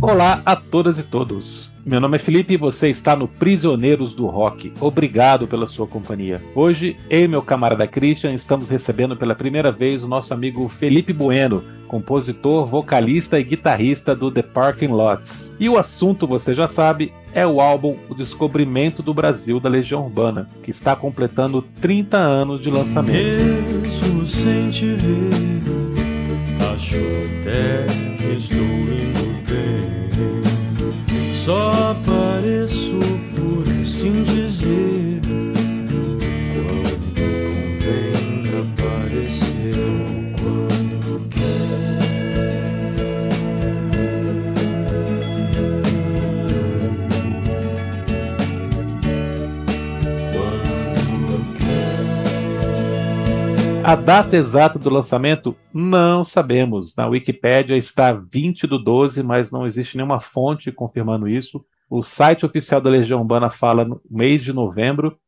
Olá a todas e todos. Meu nome é Felipe e você está no Prisioneiros do Rock. Obrigado pela sua companhia. Hoje, eu e meu camarada Christian estamos recebendo pela primeira vez o nosso amigo Felipe Bueno, compositor, vocalista e guitarrista do The Parking Lots. E o assunto, você já sabe, é o álbum O Descobrimento do Brasil da Legião Urbana, que está completando 30 anos de lançamento. Mesmo sem te ver, acho até que estou indo. Só apareço por assim dizer. A data exata do lançamento não sabemos. Na Wikipédia está 20 do 12, mas não existe nenhuma fonte confirmando isso. O site oficial da Legião Urbana fala no mês de novembro.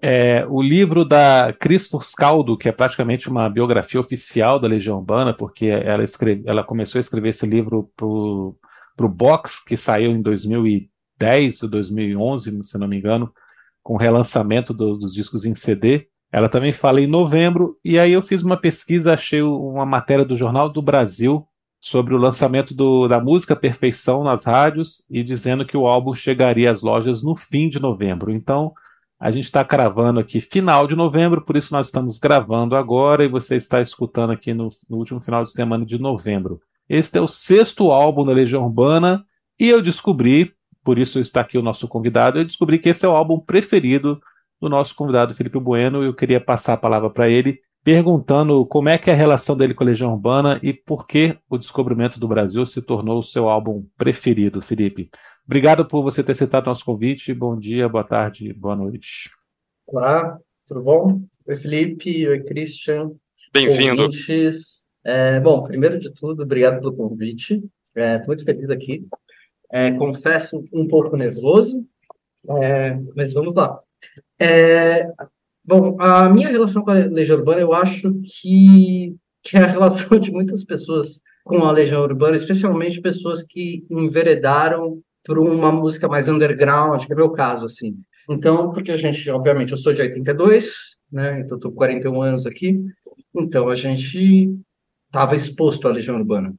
É, o livro da Cris Fuscaldo, que é praticamente uma biografia oficial da Legião Urbana, porque ela, escreve, ela começou a escrever esse livro para o Box, que saiu em 2010 ou 2011, se não me engano, com o relançamento do, dos discos em CD. Ela também fala em novembro, e aí eu fiz uma pesquisa, achei uma matéria do Jornal do Brasil sobre o lançamento do, da música Perfeição nas rádios e dizendo que o álbum chegaria às lojas no fim de novembro. Então, a gente está cravando aqui final de novembro, por isso nós estamos gravando agora e você está escutando aqui no, no último final de semana de novembro. Este é o sexto álbum da Legião Urbana e eu descobri, por isso está aqui o nosso convidado, eu descobri que esse é o álbum preferido do nosso convidado Felipe Bueno. Eu queria passar a palavra para ele, perguntando como é que é a relação dele com a Legião Urbana e por que o Descobrimento do Brasil se tornou o seu álbum preferido, Felipe. Obrigado por você ter aceitado nosso convite. Bom dia, boa tarde, boa noite. Olá, tudo bom? Oi, Felipe. Oi, Christian. Bem-vindo. É, bom, primeiro de tudo, obrigado pelo convite. Estou é, muito feliz aqui. É, confesso um pouco nervoso, é, mas vamos lá. É, bom, a minha relação com a Legião Urbana, eu acho que, que é a relação de muitas pessoas com a Legião Urbana, especialmente pessoas que enveredaram por uma música mais underground, que é meu caso, assim. Então, porque a gente, obviamente, eu sou de 82, né, então estou com 41 anos aqui, então a gente estava exposto à Legião Urbana.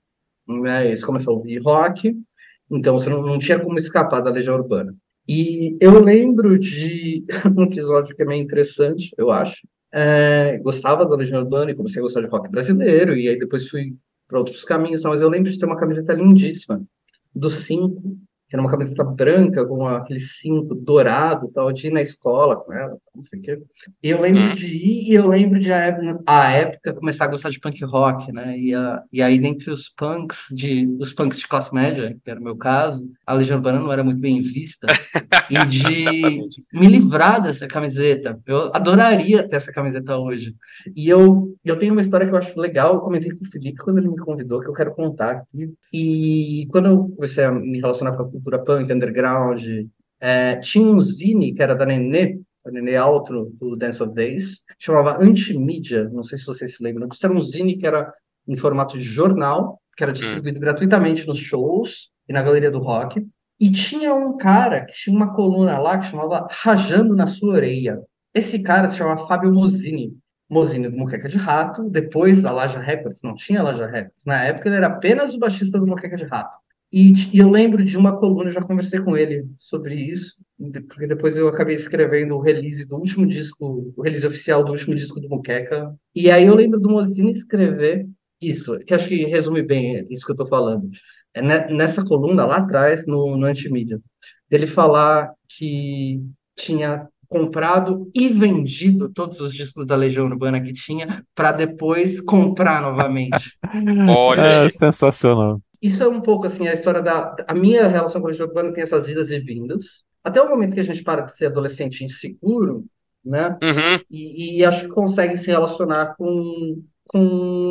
Né, você começou a ouvir rock, então você não, não tinha como escapar da Legião Urbana. E eu lembro de um episódio que é meio interessante, eu acho. É, gostava da Legião Urbana e comecei a gostar de rock brasileiro, e aí depois fui para outros caminhos, mas eu lembro de ter uma camiseta lindíssima, do 5, que era uma camiseta branca com aquele cinto dourado, tal, de ir na escola com ela, não sei o quê. E eu lembro hum. de ir e eu lembro de a, época começar a gostar de punk rock, né? E, a, e aí dentre os punks de os punks de classe média, que era o meu caso, a Legião Urbana não era muito bem vista. e de me livrar dessa camiseta. Eu adoraria ter essa camiseta hoje. E eu eu tenho uma história que eu acho legal, eu comentei com o Felipe quando ele me convidou, que eu quero contar aqui. E quando eu comecei a me relacionar com a cultura punk, underground. É, tinha um zine que era da Nenê, a Nenê Altro, do Dance of Days, chamava Antimídia, não sei se vocês se lembram. Isso era um zine que era em formato de jornal, que era distribuído hum. gratuitamente nos shows e na galeria do rock. E tinha um cara que tinha uma coluna lá que chamava Rajando na Sua Orelha. Esse cara se chamava Fábio Mozini. Mozini do Moqueca de Rato, depois da Laja Records, não tinha Laja Records. Na época ele era apenas o baixista do Moqueca de Rato. E, e, eu lembro de uma coluna, já conversei com ele sobre isso, porque depois eu acabei escrevendo o release do último disco, o release oficial do último disco do Muqueca. E aí eu lembro do Mozini escrever isso, que acho que resume bem isso que eu estou falando. É nessa coluna lá atrás, no, no Antimídia, dele falar que tinha comprado e vendido todos os discos da Legião Urbana que tinha para depois comprar novamente. Olha, é sensacional isso é um pouco assim a história da a minha relação com o jogo urbano tem essas idas e vindas. Até o momento que a gente para de ser adolescente inseguro né? Uhum. e, e, acho que consegue se relacionar com com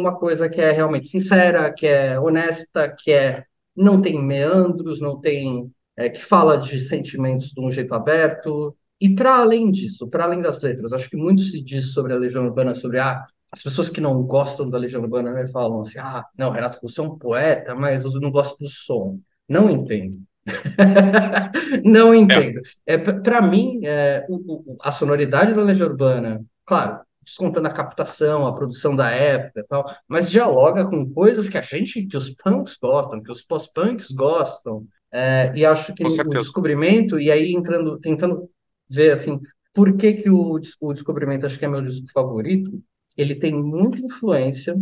uma coisa que é realmente sincera que é honesta que é não tem meandros não tem é, que fala de sentimentos de um jeito aberto. E para além disso para além das letras acho que muito se diz sobre a legião urbana sobre ah, as pessoas que não gostam da Legião Urbana né, falam assim: ah, não, Renato, você é um poeta, mas eu não gosto do som. Não entendo. não entendo. É. é para mim, é, o, o, a sonoridade da Legião Urbana, claro, descontando a captação, a produção da época e tal, mas dialoga com coisas que a gente, que os punks gostam, que os pós-punks gostam, é, e acho que o descobrimento, e aí entrando, tentando ver assim, por que, que o, o descobrimento acho que é meu disco favorito, ele tem muita influência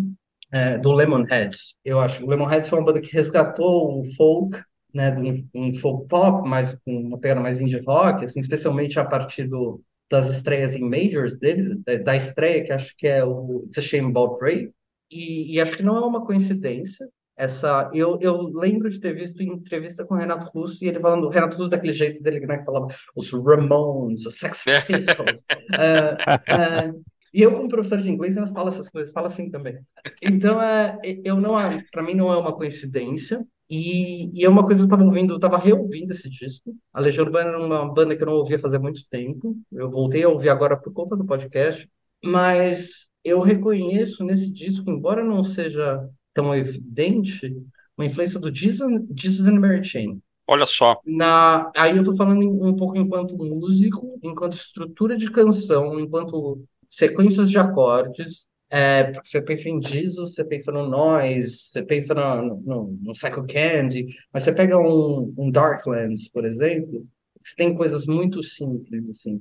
é, do Lemonheads. Eu acho que o Lemonheads foi uma banda que resgatou o folk, né, um, um folk pop, mas com uma pegada mais indie rock, assim, especialmente a partir do, das estreias em majors deles, da estreia que acho que é o It's a Shame About Ray, e, e acho que não é uma coincidência. Essa, eu, eu lembro de ter visto em entrevista com o Renato Russo e ele falando, o Renato Russo daquele jeito dele, né, que falava os Ramones, os Sex Pistols. uh, uh, e eu, como professor de inglês, ela fala essas coisas, fala assim também. Então, é, eu não, para mim, não é uma coincidência. E, e é uma coisa que eu estava ouvindo, eu estava reouvindo esse disco. A Legião Urbana era uma banda que eu não ouvia fazia muito tempo. Eu voltei a ouvir agora por conta do podcast. Mas eu reconheço nesse disco, embora não seja tão evidente, uma influência do Jesus and Mary Chain. Olha só. Na, aí eu estou falando um pouco enquanto músico, enquanto estrutura de canção, enquanto sequências de acordes, é, você pensa em Jesus, você pensa no Noise, você pensa no, no, no Psycho Candy, mas você pega um, um Darklands, por exemplo, você tem coisas muito simples, assim.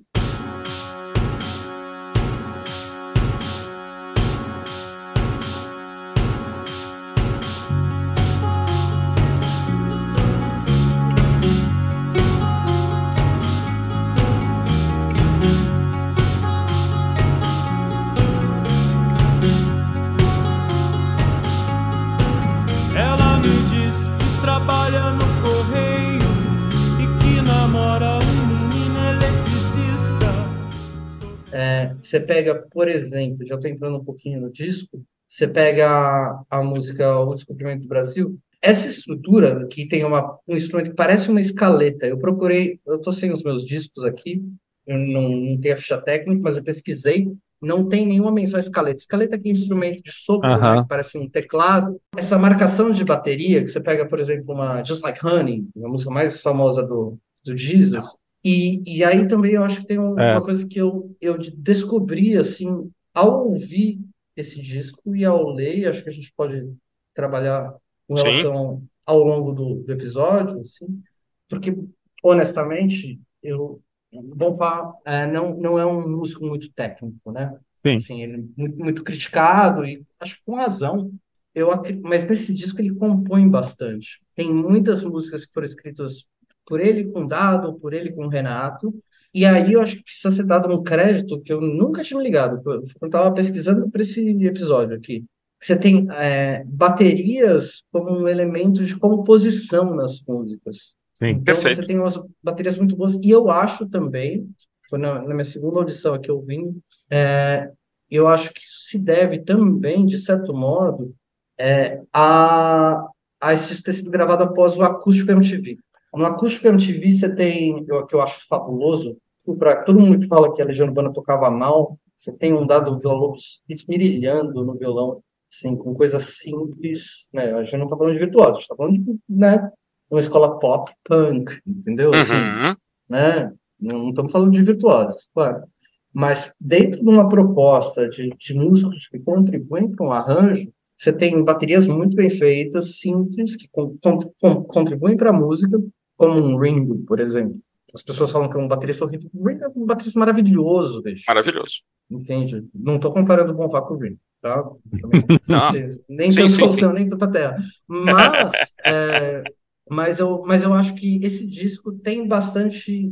Você pega, por exemplo, já estou entrando um pouquinho no disco, você pega a, a música O Descobrimento do Brasil, essa estrutura que tem uma, um instrumento que parece uma escaleta, eu procurei, eu estou sem os meus discos aqui, eu não, não tenho a ficha técnica, mas eu pesquisei, não tem nenhuma menção a escaleta. Escaleta é instrumento de sopro, né, que parece um teclado. Essa marcação de bateria, que você pega, por exemplo, uma Just Like Honey, a música mais famosa do, do Jesus, e, e aí também eu acho que tem um, é. uma coisa que eu, eu descobri, assim, ao ouvir esse disco e ao ler, acho que a gente pode trabalhar com relação Sim. ao longo do, do episódio, assim, porque, honestamente, eu, Bonfá é, não, não é um músico muito técnico, né? Sim. Assim, ele é muito, muito criticado e acho que com razão. Eu, mas nesse disco ele compõe bastante. Tem muitas músicas que foram escritas por ele com Dado, por ele com Renato. E aí eu acho que precisa ser dado um crédito que eu nunca tinha me ligado. Eu estava pesquisando para esse episódio aqui. Você tem é, baterias como um elemento de composição nas músicas. Sim, então perfeito. você tem umas baterias muito boas. E eu acho também, foi na, na minha segunda audição aqui eu vim, é, eu acho que isso se deve também, de certo modo, é, a, a isso ter sido gravado após o acústico MTV. No acústico MTV você tem, o que eu acho fabuloso, para todo mundo que fala que a Legião Urbana tocava mal, você tem um dado violão esmirilhando no violão, assim, com coisas simples, né? A gente não está falando de virtuoso, a gente está falando de, né, uma escola pop, punk, entendeu? Assim, uhum. né? Não estamos falando de virtuosos, claro. Mas dentro de uma proposta de, de músicos que contribuem para um arranjo, você tem baterias muito bem feitas, simples, que com, com, contribuem para a música, como um Ringo, por exemplo. As pessoas falam que é um baterista horrível. O Ringo é um baterista maravilhoso, bicho. Maravilhoso. Entende? Não estou comparando o Bonfá com o Ringo, tá? Não. Nem sim, tanta sim, nem tanta terra. Mas, é, mas, eu, mas eu acho que esse disco tem bastante...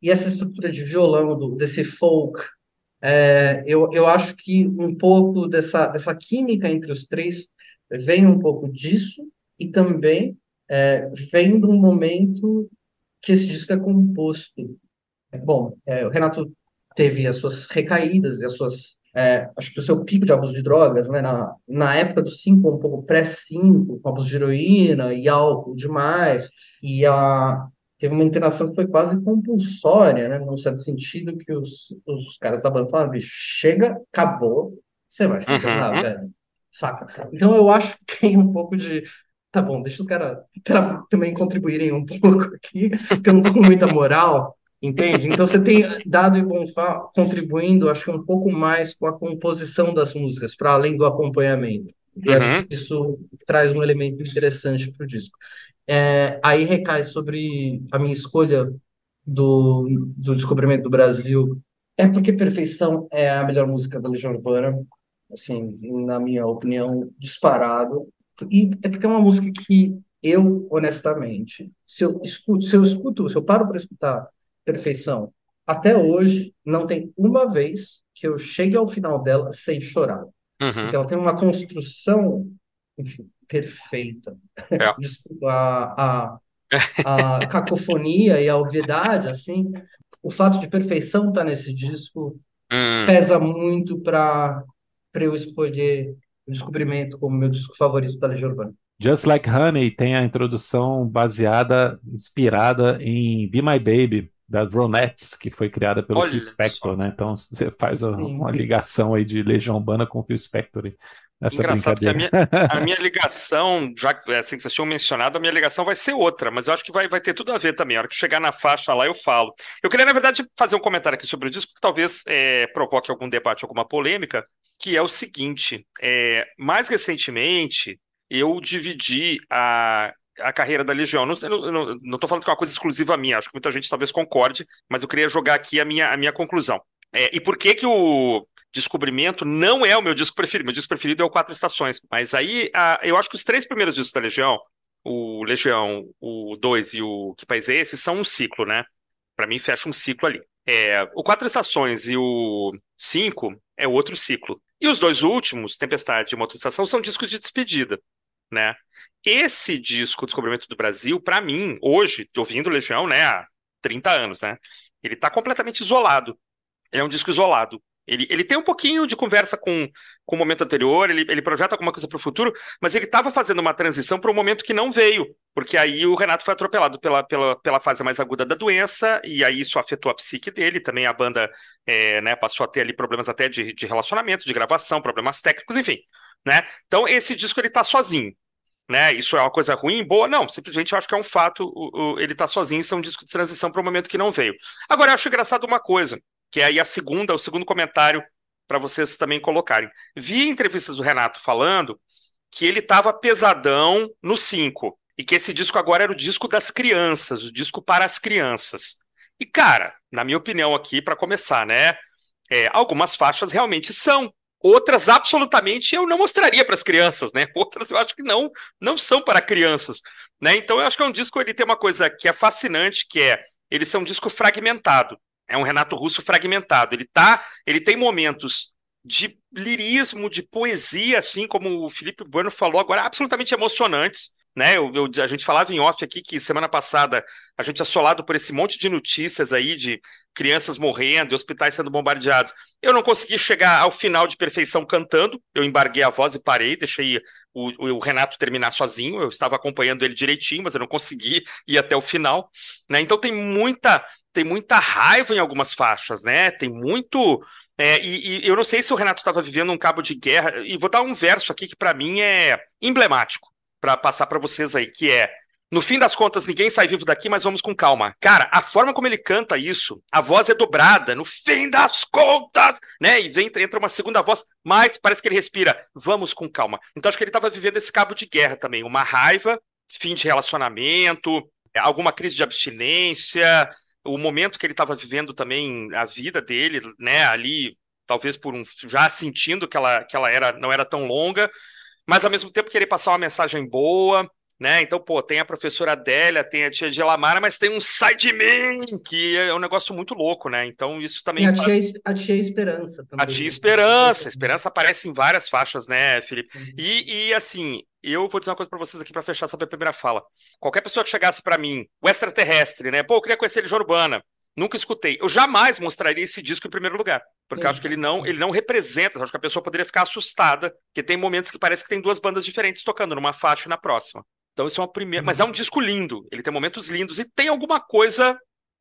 E essa estrutura de violão, do, desse folk, é, eu, eu acho que um pouco dessa, dessa química entre os três vem um pouco disso e também é, vem de um momento que esse disco é composto. Bom, é, o Renato teve as suas recaídas e as suas. É, acho que o seu pico de abuso de drogas, né, na, na época do 5, um pouco pré-5, com abuso de heroína e álcool demais, e a, teve uma internação que foi quase compulsória, né, num certo sentido, que os, os caras da banda falaram, chega, acabou, você vai se internar, uhum. velho, saca? Então eu acho que tem um pouco de tá bom, deixa os caras também contribuírem um pouco aqui, porque eu não tô com muita moral, entende? Então você tem Dado e Bonfá contribuindo, acho que um pouco mais com a composição das músicas, para além do acompanhamento. E acho Uhum. que isso traz um elemento interessante para o disco. É, aí recai sobre a minha escolha do, do Descobrimento do Brasil. É porque Perfeição é a melhor música da Legião Urbana, assim, na minha opinião, disparado. E é porque é uma música que eu, honestamente, se eu escuto, se eu escuto, se eu paro para escutar Perfeição, até hoje não tem uma vez que eu chegue ao final dela sem chorar. Uhum. Porque ela tem uma construção, enfim, perfeita. É. Desculpa, a, a, a cacofonia e a obviedade, assim, o fato de perfeição estar nesse disco Hum. pesa muito para para eu escolher o Descobrimento como meu disco favorito da Legião Urbana. Just Like Honey tem a introdução baseada, inspirada em Be My Baby, das Ronettes, que foi criada pelo Olha Phil Spector, só. né? Então você faz uma, Sim. uma ligação aí de Legião Urbana com o Phil Spector aí, nessa Engraçado que a minha, a minha ligação, já que assim que vocês tinham mencionado, a minha ligação vai ser outra, mas eu acho que vai, vai ter tudo a ver também. A hora que chegar na faixa lá, eu falo. Eu queria, na verdade, fazer um comentário aqui sobre o disco, que talvez é, provoque algum debate, alguma polêmica, que é o seguinte: é, mais recentemente, eu dividi a, a carreira da Legião. Não, eu não, não estou falando que é uma coisa exclusiva minha, acho que muita gente talvez concorde, mas eu queria jogar aqui a minha, a minha conclusão. É, e por que que o Descobrimento não é o meu disco preferido? Meu disco preferido é o Quatro Estações. Mas aí, a- eu acho que os três primeiros discos da Legião, o Legião, o 2 e o Que País é Esse, são um ciclo, né? Pra mim, fecha um ciclo ali. É, o Quatro Estações e o 5 é outro ciclo. E os dois últimos, Tempestade e Estação, são discos de despedida, né? Esse disco, Descobrimento do Brasil, pra mim, hoje, ouvindo Legião, né, há 30 anos, né? Ele tá completamente isolado. Ele é um disco isolado. Ele, ele tem um pouquinho de conversa com, com o momento anterior, ele, ele projeta alguma coisa para o futuro, mas ele estava fazendo uma transição para um momento que não veio, porque aí o Renato foi atropelado pela, pela, pela fase mais aguda da doença, e aí isso afetou a psique dele, também a banda é, né, passou a ter ali problemas até de, de relacionamento, de gravação, problemas técnicos, enfim. Né? Então esse disco ele tá sozinho. Né? Isso é uma coisa ruim, boa? Não, simplesmente eu acho que é um fato, o, o, ele tá sozinho, isso é um disco de transição para um momento que não veio. Agora, eu acho engraçado uma coisa, que é aí a segunda, o segundo comentário para vocês também colocarem. Vi entrevistas do Renato falando que ele estava pesadão no 5 e que esse disco agora era o disco das crianças, o disco para as crianças. E cara, na minha opinião aqui para começar, né, é, algumas faixas realmente são, outras absolutamente eu não mostraria para as crianças, né? Outras eu acho que não, não são para crianças, né? Então eu acho que é um disco ele tem uma coisa que é fascinante, que é ele é um disco fragmentado. É um Renato Russo fragmentado. Ele tá, ele tem momentos de lirismo, de poesia, assim como o Felipe Bueno falou agora, absolutamente emocionantes. Né? Eu, eu, a gente falava em off aqui que semana passada a gente assolado por esse monte de notícias aí de crianças morrendo hospitais sendo bombardeados. Eu não consegui chegar ao final de perfeição cantando, eu embarguei a voz e parei, deixei o, o, Renato terminar sozinho, eu estava acompanhando ele direitinho, mas eu não consegui ir até o final. Né? Então tem muita tem muita raiva em algumas faixas, né? Tem muito. É, e, e, eu não sei se o Renato estava vivendo um cabo de guerra. E vou dar um verso aqui que para mim é emblemático para passar para vocês aí, que é no fim das contas, ninguém sai vivo daqui, mas vamos com calma. Cara, a forma como ele canta isso, a voz é dobrada, no fim das contas, né? E vem, entra uma segunda voz, mas parece que ele respira, vamos com calma. Então acho que ele estava vivendo esse cabo de guerra também, uma raiva, fim de relacionamento, alguma crise de abstinência, o momento que ele estava vivendo também, a vida dele, né? Ali, talvez por um. já sentindo que ela, que ela era, não era tão longa, mas ao mesmo tempo querer passar uma mensagem boa né? Então, pô, tem a professora Adélia, tem a tia Gelamara, mas tem um sai de mim, que é um negócio muito louco, né? Então, isso também. E a tia, a tia Esperança também. A tia Esperança, a Esperança aparece em várias faixas, né, Felipe? E, e assim, eu vou dizer uma coisa para vocês aqui para fechar essa primeira fala. Qualquer pessoa que chegasse para mim, o extraterrestre, né? Pô, eu queria conhecer Legião Urbana. Nunca escutei. Eu jamais mostraria esse disco em primeiro lugar, porque eu acho que ele não, ele não representa. Acho que a pessoa poderia ficar assustada, porque tem momentos que parece que tem duas bandas diferentes tocando numa faixa e na próxima. Então, isso é uma primeira. Mas é um disco lindo. Ele tem momentos lindos e tem alguma coisa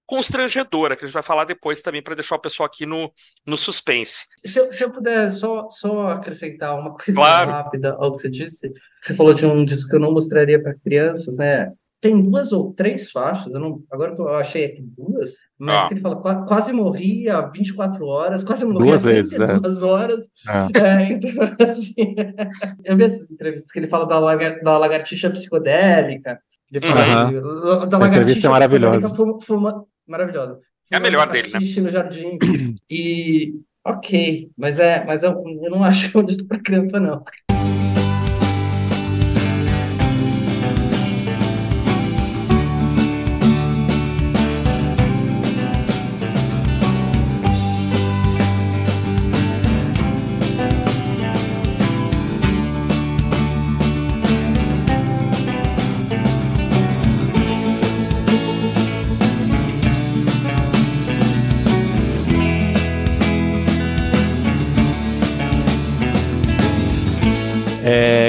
constrangedora, que a gente vai falar depois também para deixar o pessoal aqui no, no suspense. Se eu, se eu puder só, só acrescentar uma coisa Claro. rápida ao que você disse, você falou de um disco que eu não mostraria para crianças, né? Tem duas ou três faixas, eu não, agora eu achei aqui duas, mas Ah. que ele fala "Qua- quase morri há 24 horas, quase morri Duas há vezes, é. 32 horas. É. É, então, assim, eu vi essas entrevistas que ele fala da, lagar- da lagartixa psicodélica. Ele fala Aham. de- da A entrevista é lagartixa maravilhosa. fuma- fuma- maravilhosa. É a melhor dele, né? No jardim. E ok, mas é, mas eu, eu não acho que é um disco para criança, não.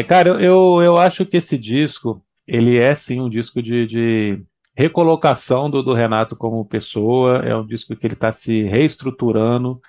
Cara, eu- eu, acho que esse disco, ele é sim um disco de, de recolocação do, do Renato como pessoa, é um disco que ele está se reestruturando,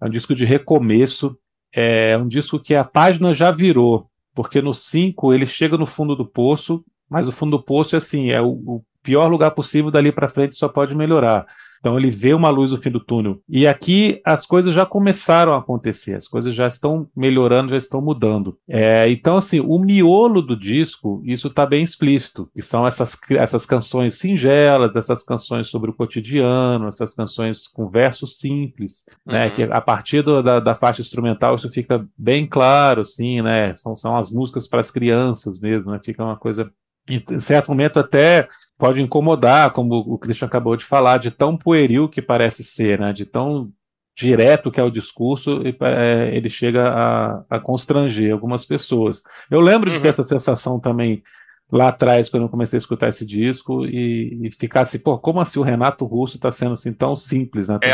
é um disco de recomeço, é um disco que a página já virou, porque no 5 ele chega no fundo do poço, mas o fundo do poço é assim, é o, o pior lugar possível, dali para frente só pode melhorar. Então ele vê uma luz no fim do túnel. E aqui as coisas já começaram a acontecer, as coisas já estão melhorando, já estão mudando. É, então, assim, o miolo do disco, isso está bem explícito, que são essas, essas canções singelas, essas canções sobre o cotidiano, essas canções com versos simples, né? Uhum. Que a partir do- da, da faixa instrumental isso fica bem claro, assim, né? São, são as músicas para as crianças mesmo, né? Fica uma coisa, em certo momento até pode incomodar, como o Christian acabou de falar, de tão pueril que parece ser, né? De tão direto que é o discurso, e, é, ele chega a, a constranger algumas pessoas. Eu lembro de Uhum. ter essa sensação também lá atrás, quando eu comecei a escutar esse disco, e, e ficar assim, pô, como assim o Renato Russo está sendo assim tão simples, né? É.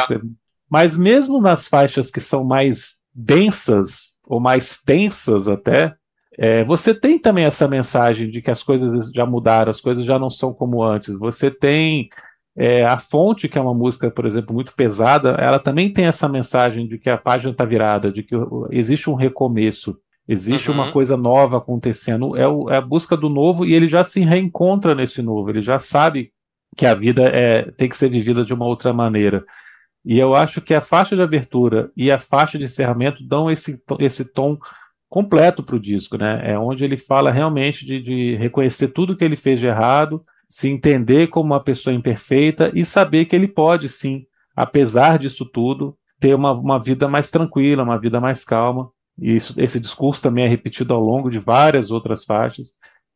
Mas mesmo nas faixas que são mais densas, ou mais tensas até, é, você tem também essa mensagem de que as coisas já mudaram, as coisas já não são como antes. Você tem é, a fonte, que é uma música, por exemplo, muito pesada, ela também tem essa mensagem de que a página está virada, de que existe um recomeço, existe Uhum. uma coisa nova acontecendo. É, o- é a busca do novo e ele já se reencontra nesse novo, ele já sabe que a vida é, tem que ser vivida de uma outra maneira. E eu acho que a faixa de abertura e a faixa de encerramento dão esse, esse tom completo para o disco, né? É onde ele fala realmente de, de reconhecer tudo que ele fez de errado, se entender como uma pessoa imperfeita e saber que ele pode, sim, apesar disso tudo, ter uma, uma vida mais tranquila, uma vida mais calma. E isso, esse discurso também é repetido ao longo de várias outras faixas.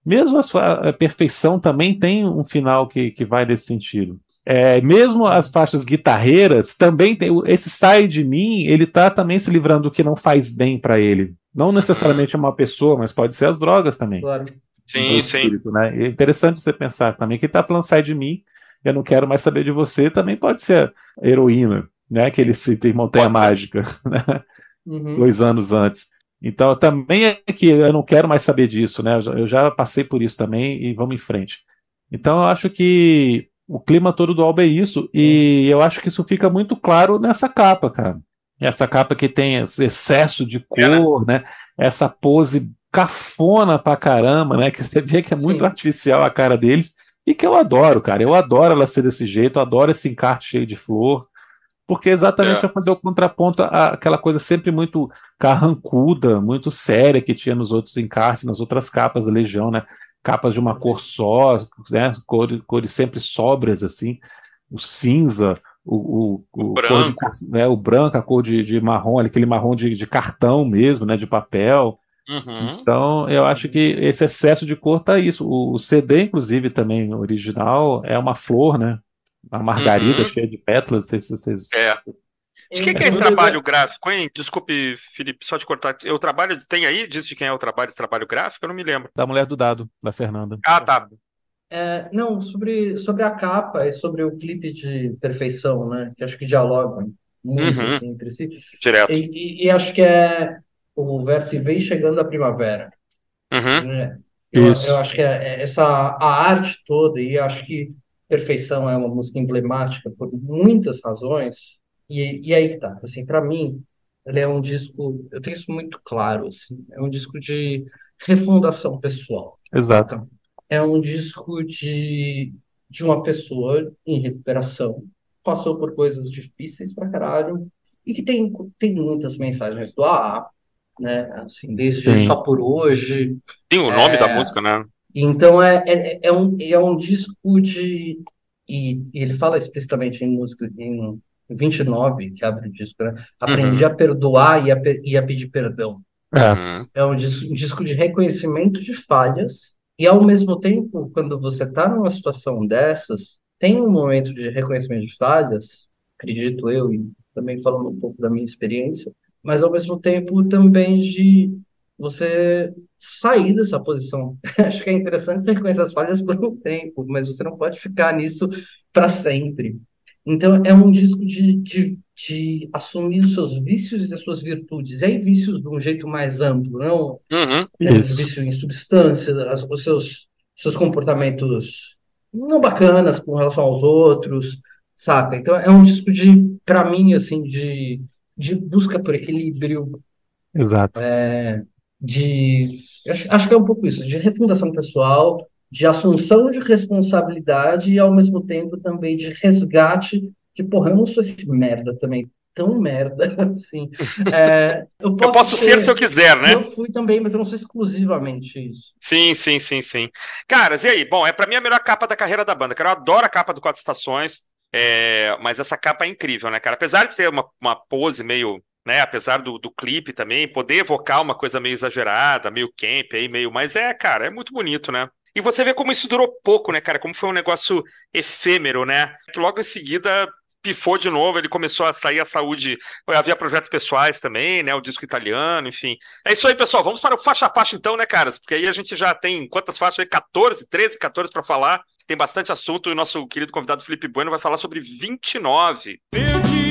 Mesmo fa- a perfeição também tem um final que, que vai nesse sentido. É, mesmo as faixas guitarreiras também tem esse sai de mim, ele tá também se livrando do que não faz bem para ele. Não necessariamente é uma pessoa, mas pode ser as drogas também. Claro. Sim, sim. espírito, né? E É interessante você pensar também que ele tá falando sai de mim, eu não quero mais saber de você, também pode ser a heroína, né? Que ele cita em Montanha Pode. Mágica, né? Uhum. dois anos antes. Então também é que eu não quero mais saber disso, né? Eu já, eu já passei por isso também e vamos em frente. Então eu acho que o clima todo do álbum é isso, e eu acho que isso fica muito claro nessa capa, cara. Essa capa que tem esse excesso de É, né? cor, né? Essa pose cafona pra caramba, né? Que você vê que é muito Sim. artificial a cara deles, e que eu adoro, cara. Eu adoro ela ser desse jeito, eu adoro esse encarte cheio de flor, porque exatamente É. vai fazer o contraponto àquela coisa sempre muito carrancuda, muito séria que tinha nos outros encartes, nas outras capas da Legião, né? Capas de uma cor só, né? Cores, cores sempre sóbrias, assim. O cinza, o, o, O cor de- branco. né? o branco, a cor de, de marrom, aquele marrom de, de cartão mesmo, né? De papel. Uhum. Então, eu acho que esse excesso de cor tá isso. O, o CD, inclusive, também original, é uma flor, né? Uma margarida Uhum. cheia de pétalas. Não sei se vocês. É. De quem que é esse trabalho gráfico, hein? Desculpe, Felipe, só te cortar. Eu trabalho, tem aí, diz de quem é o trabalho, esse trabalho gráfico? Eu não me lembro. Da mulher do dado, da Fernanda. Ah, tá. É, não, sobre, sobre a capa e sobre o clipe de perfeição, né? Que acho que dialogam muito Uhum. assim, entre si. Direto. E, e- e acho que é o verso e vem chegando a primavera, Uhum. né? Eu, Isso. eu acho que é, é essa a arte toda e acho que Perfeição é uma música emblemática por muitas razões, e, e aí que tá. Assim, para mim, ele é um disco, eu tenho isso muito claro, assim, é um disco de refundação pessoal. Exato. Então, é um disco de, de uma pessoa em recuperação, passou por coisas difíceis pra caralho, e que tem, tem muitas mensagens do AA, né? Assim, desde Sim. Só por Hoje. Tem o nome É. da música, né? Então é, é, é, um, é um disco de. E, e ele fala explicitamente em música, em 29, que abre o disco, né? Aprendi a perdoar e a, e a pedir perdão. É. Uhum. É um dis- um disco de reconhecimento de falhas, e ao mesmo tempo, quando você está numa situação dessas, tem um momento de reconhecimento de falhas, acredito eu, e também falando um pouco da minha experiência, mas ao mesmo tempo também de você sair dessa posição. Acho que é interessante você reconhecer as falhas por um tempo, mas você não pode ficar nisso para sempre. Então, é um disco de, de, de assumir os seus vícios e as suas virtudes. E aí, vícios de um jeito mais amplo, não Uhum. né, vício em substâncias, as- os seus, seus comportamentos não bacanas com relação aos outros, saca? Então, é um disco de, para mim, assim, de, de busca por equilíbrio, Exato. de acho, acho que é um pouco isso, de refundação pessoal, de assunção de responsabilidade e ao mesmo tempo também de resgate de porra, eu não sou esse merda também, tão merda assim. É, eu Eu posso posso ser se eu quiser, né? Eu fui também, mas eu não sou exclusivamente isso. Sim, sim, sim, sim. Caras, e aí? Bom, é pra mim a melhor capa da carreira da banda, cara. Eu adoro a capa do Quatro Estações, é, mas essa capa é incrível, né, cara? Apesar de ter uma, uma pose meio, né, apesar do, do clipe também, poder evocar uma coisa meio exagerada, meio camp aí, meio, mas é, cara, é muito bonito, né? E você vê como isso durou pouco, né, cara? Como foi um negócio efêmero, né? Que logo em seguida pifou de novo, ele começou a sair a saúde, havia projetos pessoais também, né, o disco italiano, enfim. É isso aí, pessoal, vamos para o faixa a faixa então, né, caras? Porque aí a gente já tem quantas faixas aí? 14, 13, 14 para falar. Tem bastante assunto e o nosso querido convidado Felipe Bueno vai falar sobre 29. Perdi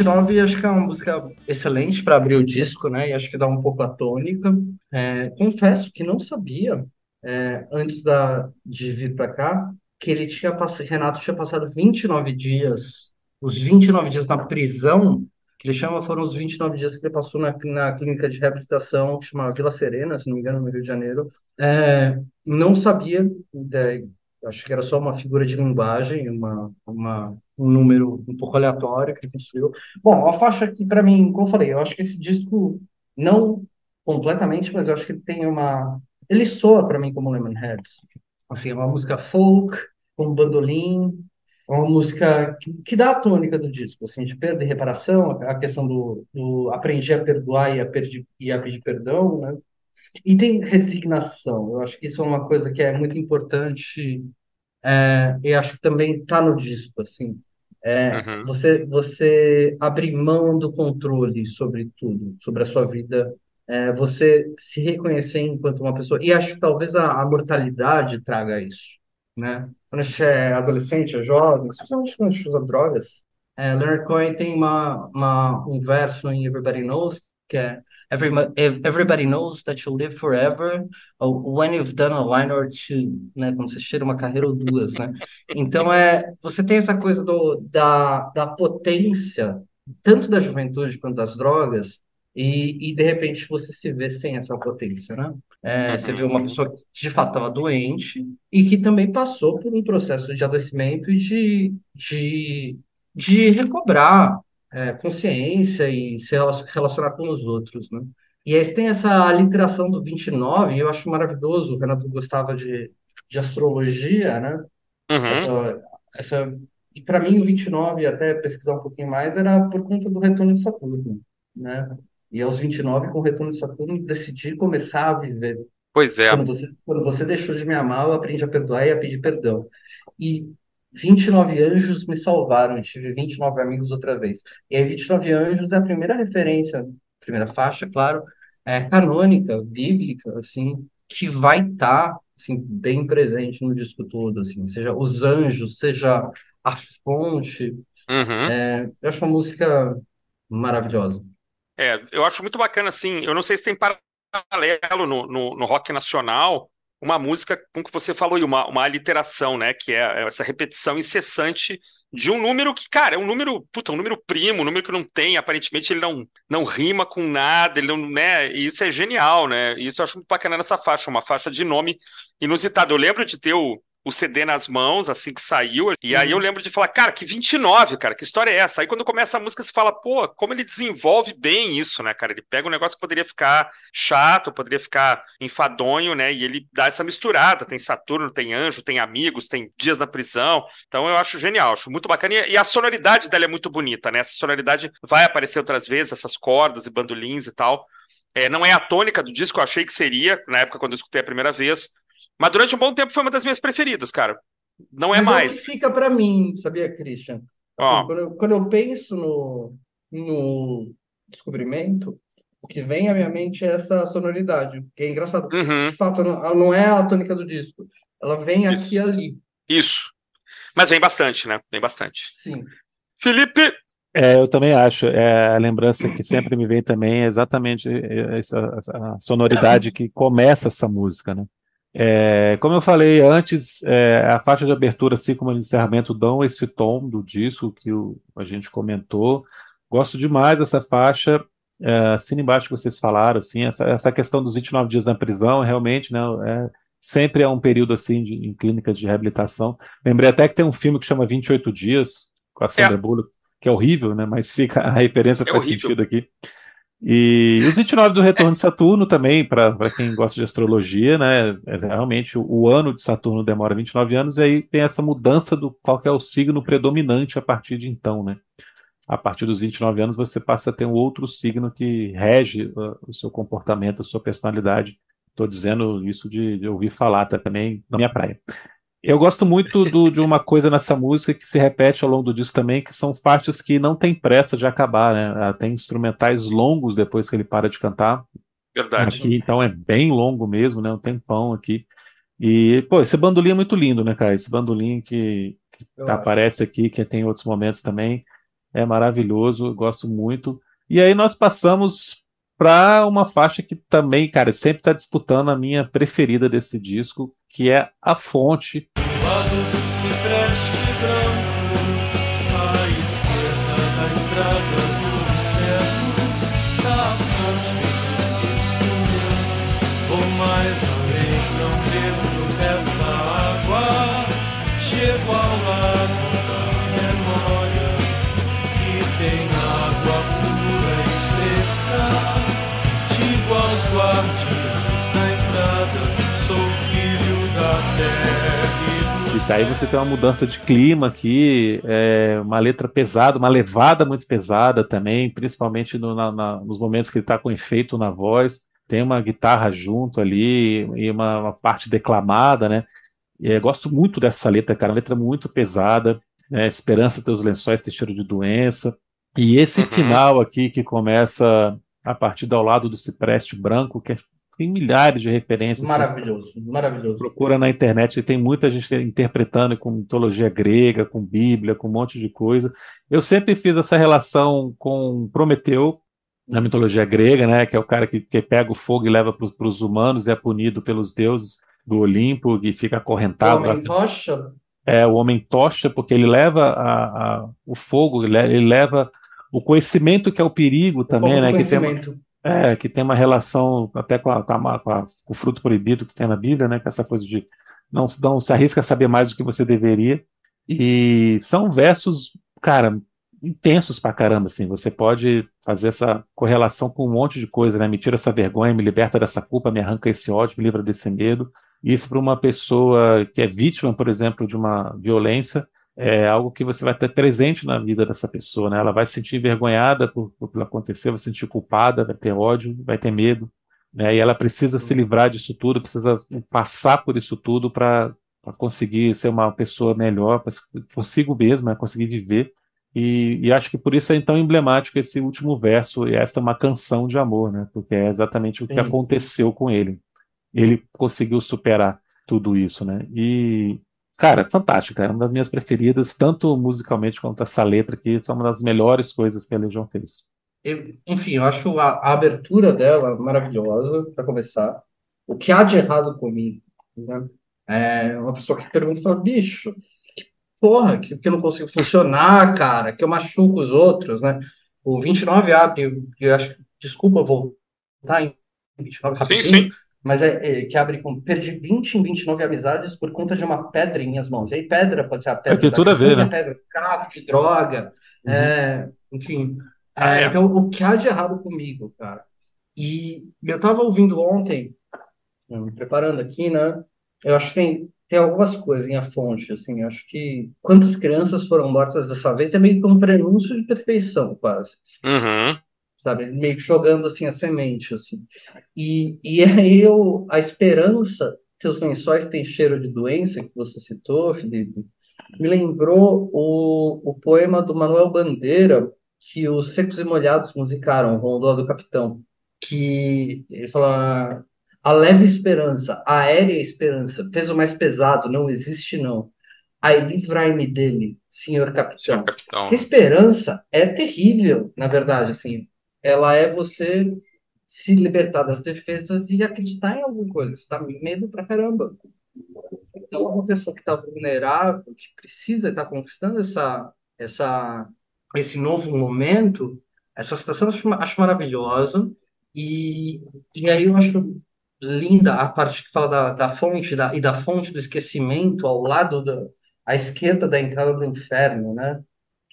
29 acho que é uma música excelente para abrir o disco, né? E acho que dá um pouco a tônica. É, confesso que não sabia, é, antes da, de vir para cá, que ele tinha Renato tinha passado 29 dias, os 29 dias na prisão, que ele chama, foram os 29 dias que ele passou na, na clínica de reabilitação, que chama Vila Serena, se não me engano, no Rio de Janeiro. É, não sabia, é, acho que era só uma figura de linguagem, uma, uma, um número um pouco aleatório que ele construiu. Bom, a faixa que, para mim, como eu falei, eu acho que esse disco, não completamente, mas eu acho que ele tem uma. Ele soa para mim como Lemonheads. Assim, é uma música folk, com bandolim, é uma música que, que dá a tônica do disco, assim, de perda e reparação, a questão do, do aprendi a perdoar e a, perdi, e a pedir perdão, né? E tem resignação. Eu acho que isso é uma coisa que é muito importante é, e acho que também está no disco, assim. É, Uhum. você, você abrir mão do controle sobre tudo, sobre a sua vida, é, você se reconhecer enquanto uma pessoa. E acho que talvez a, a mortalidade traga isso, né? Quando a gente é adolescente, é jovem, especialmente quando a gente usa drogas, é, Leonard Cohen tem uma, uma, um verso em Everybody Knows que é Every- Everybody knows that you live forever when you've done a line or two, né? Quando você cheira uma carreira ou duas, né? Então é, você tem essa coisa do, da, da potência, tanto da juventude quanto das drogas, e, e de repente você se vê sem essa potência, né? É, Você vê uma pessoa que de fato estava doente e que também passou por um processo de adoecimento e de, de, de recobrar é, consciência e se relacion- relacionar com os outros, né? E aí tem essa aliteração do 29, eu acho maravilhoso, o Renato gostava de, de astrologia, né? Uhum. Essa, essa, e para mim o 29, até pesquisar um pouquinho mais, era por conta do retorno de Saturno, né? E aos 29, com o retorno de Saturno, decidi começar a viver. Pois é. Quando você, quando você deixou de me amar, eu aprendi a perdoar e a pedir perdão. E 29 anjos me salvaram, tive 29 amigos outra vez. E aí, 29 anjos é a primeira referência, primeira faixa, claro, é canônica, bíblica, assim, que vai estar assim, bem presente no disco todo, assim, seja os anjos, seja a fonte. Uhum. É, eu acho uma música maravilhosa. É, eu acho muito bacana, assim, eu não sei se tem paralelo no, no, no rock nacional, uma música com que você falou, uma, uma aliteração, né, que é essa repetição incessante de um número que, cara, é um número, puta, um número primo, um número que não tem, aparentemente ele não, não rima com nada, ele não, né, e isso é genial, né, e isso eu acho muito bacana nessa faixa, uma faixa de nome inusitado. Eu lembro de ter o, o CD nas mãos, assim que saiu. E aí eu Uhum. lembro de falar, cara, que 29, cara, que história é essa? Aí quando começa a música, você fala, pô, como ele desenvolve bem isso, né, cara? Ele pega um negócio que poderia ficar chato, poderia ficar enfadonho, né? E ele dá essa misturada. Tem Saturno, tem anjo, tem amigos, tem dias na prisão. Então eu acho genial, acho muito bacana. E, e a sonoridade dela é muito bonita, né? Essa sonoridade vai aparecer outras vezes, essas cordas e bandolins e tal. É, não é a tônica do disco, eu achei que seria, na época quando eu escutei a primeira vez. Mas durante um bom tempo foi uma das minhas preferidas, cara. Não é Mas é mais. que fica pra mim, sabia, Christian? Assim, quando eu, quando eu penso no, no descobrimento, o que vem à minha mente é essa sonoridade, que é engraçado. Uhum, De fato, não, ela não é a tônica do disco. Ela vem Isso. aqui e ali. isso. Mas vem bastante, né? Vem bastante. Sim. Felipe, É, eu também acho. É, a lembrança que sempre me vem também é exatamente essa, essa sonoridade que começa essa música, né? É, como eu falei antes, é, a faixa de abertura, assim como de encerramento, dão esse tom do disco que o- a gente comentou. Gosto demais dessa faixa. É, assina embaixo que vocês falaram, assim, essa, essa questão dos 29 dias na prisão, realmente, né? é- sempre é um período assim de, em clínica de reabilitação. Lembrei até que tem um filme que chama 28 Dias, com a Sandra Bullock, que é horrível, né? Mas fica a referência É faz horrível. sentido aqui. E os 29 do retorno de Saturno também, para quem gosta de astrologia, né? É realmente o, ano de Saturno demora 29 anos, e aí tem essa mudança do qual é o signo predominante a partir de então, né? A partir dos 29 anos você passa a ter um outro signo que rege uh, o seu comportamento, a sua personalidade. Estou dizendo isso de, de ouvir falar, tá também na minha praia. Eu gosto muito do- de uma coisa nessa música que se repete ao longo do disco também, que são faixas que não tem pressa de acabar, né? Ela tem instrumentais longos depois que ele para de cantar. verdade. Aqui, então, é bem longo mesmo, né? Um tempão aqui. E, pô, esse bandolim é muito lindo, né, cara? Esse bandolim que, que tá- acho. aparece aqui, que tem em outros momentos também, é maravilhoso, eu gosto muito. E aí nós passamos para uma faixa que também, cara, sempre está disputando a minha preferida desse disco, que é A Fonte. lado do cipreste branco, daí você tem uma mudança de clima aqui, é, uma letra pesada, uma levada muito pesada também, principalmente no- na- na- nos momentos que ele está com efeito na voz. Tem uma guitarra junto ali e uma, uma parte declamada, né? E, é, gosto muito dessa letra, cara, uma letra muito pesada. né? Esperança teus lençóis ter cheiro de doença. E esse Uhum. final aqui que começa a partir do lado do cipreste branco, que é- tem milhares de referências. Maravilhoso, maravilhoso. Procura na internet, e tem muita gente interpretando com mitologia grega, com Bíblia, com um monte de coisa. Eu sempre fiz essa relação com Prometeu, na mitologia grega, né, que é o cara que, que pega o fogo e leva para os humanos e é punido pelos deuses do Olimpo e fica acorrentado. lá. Homem tocha, É o homem tocha, porque ele leva a- a- o fogo, ele, leva o conhecimento que é o perigo também, do né, que tem. É, que tem uma relação até com, a- com, a- com a- com o fruto proibido que tem na Bíblia, né? Com essa coisa de não, não se arrisca a saber mais do que você deveria. E são versos, cara, intensos pra caramba, assim. Você pode fazer essa correlação com um monte de coisa, né? Me tira essa vergonha, me liberta dessa culpa, me arranca esse ódio, me livra desse medo. Isso para uma pessoa que é vítima, por exemplo, de uma violência, é algo que você vai ter presente na vida dessa pessoa, né? Ela vai se sentir envergonhada por, por aquilo acontecer, vai se sentir culpada, vai ter ódio, vai ter medo, né? E ela precisa se livrar disso tudo, precisa passar por isso tudo para conseguir ser uma pessoa melhor, consigo mesmo, né, conseguir viver. E, e, acho que por isso é tão emblemático esse último verso, e essa é uma canção de amor, né? Porque é exatamente o que aconteceu com ele. Ele conseguiu superar tudo isso, né? E, cara, fantástico, é uma das minhas preferidas, tanto musicalmente quanto essa letra aqui, são uma das melhores coisas que a Legião fez. Enfim, eu acho a, a abertura dela maravilhosa, para começar. O que há de errado comigo? Né? É uma pessoa que pergunta e fala, bicho, porra, que, que eu não consigo funcionar, cara, que eu machuco os outros, né? O 29 abre, eu acho, desculpa voltar em 29 rapidinho, sim, sim. Mas é, é, que abre com perdi 20 em 29 amizades por conta de uma pedra em minhas mãos. E aí pedra pode ser a pedra é, tudo a ver, né? pedra, carro de droga, uhum. é, enfim. Ah, é, então, o que há de errado comigo, cara? E eu tava ouvindo ontem, me preparando aqui, né? Eu acho que tem tem algumas coisas em A Fonte, assim, acho que quantas crianças foram mortas dessa vez é meio que um prenúncio de perfeição, quase. Uhum. Sabe, meio que jogando, assim, a semente, assim. E, e aí eu, a esperança, teus lençóis têm cheiro de doença, que você citou, Felipe, me lembrou o, o poema do Manuel Bandeira, que os Secos e Molhados musicaram, Rondó do Capitão, que ele fala a leve esperança, a aérea esperança, peso mais pesado, não existe não. Aí livrai-me dele, senhor capitão. senhor capitão. Que esperança é terrível, na verdade, assim. Ela é você se libertar das defesas e acreditar em alguma coisa. Você tá medo pra caramba. Então, uma pessoa que está vulnerável, que precisa estar tá conquistando essa, essa, esse novo momento, essa situação eu acho, acho maravilhosa. E, e aí eu acho linda a parte que fala da, da fonte da, e da fonte do esquecimento ao lado da à esquerda da entrada do inferno, né?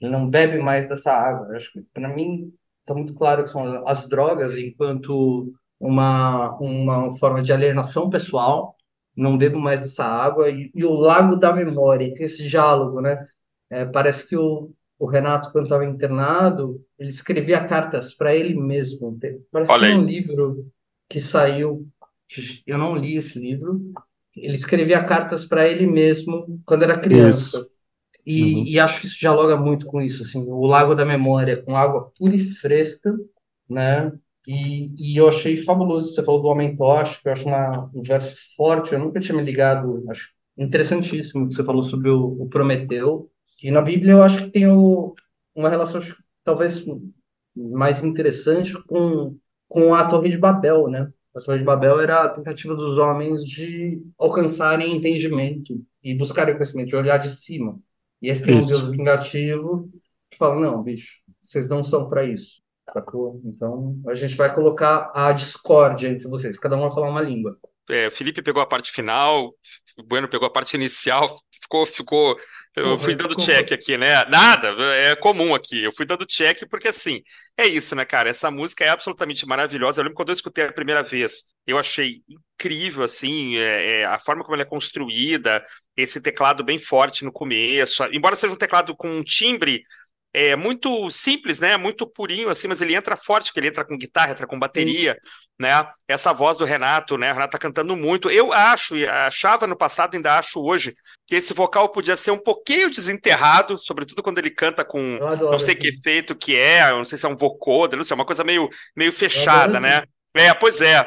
Ele não bebe mais dessa água. acho que para mim está muito claro que são as drogas enquanto uma uma forma de alienação pessoal. Não bebo mais dessa água e, e o lago da memória. tem esse diálogo, né? É, parece que o, o Renato, quando estava internado, ele escrevia cartas para ele mesmo. Parece Olha que um livro que saiu eu não li esse livro. Ele escrevia cartas para ele mesmo quando era criança. Isso. E, uhum. e, acho que isso dialoga muito com isso, assim, o Lago da Memória, com água pura e fresca, né? E, e eu achei fabuloso, você falou do Homem que eu acho uma, um verso forte, eu nunca tinha me ligado, acho interessantíssimo que você falou sobre o, o Prometeu. E na Bíblia eu acho que tem o, uma relação talvez mais interessante com, com a Torre de Babel, né? A Torre de Babel era a tentativa dos homens de alcançarem entendimento e buscarem conhecimento, de olhar de cima. E esse tem um Deus vingativo que fala: não, bicho, vocês não são para isso. Sacou? Então a gente vai colocar a discórdia entre vocês, cada um vai falar uma língua. É, Felipe pegou a parte final, o Bueno pegou a parte inicial, ficou, ficou. Eu fui dando check aqui, né? Nada, é comum aqui. Eu fui dando check porque assim, é isso, né, cara? Essa música é absolutamente maravilhosa. Eu lembro quando eu escutei a primeira vez, eu achei incrível, assim, é, é, a forma como ela é construída, esse teclado bem forte no começo. Embora seja um teclado com um timbre é muito simples, né? Muito purinho assim, mas ele entra forte, porque ele entra com guitarra, entra com bateria, Sim. né? Essa voz do Renato, né? O Renato tá cantando muito. Eu acho, e achava no passado, ainda acho hoje, que esse vocal podia ser um pouquinho desenterrado, sobretudo quando ele canta com adoro, não sei assim. que efeito que é, não sei se é um vocoder, não sei, é uma coisa meio, meio fechada, né? Assim. É, pois é.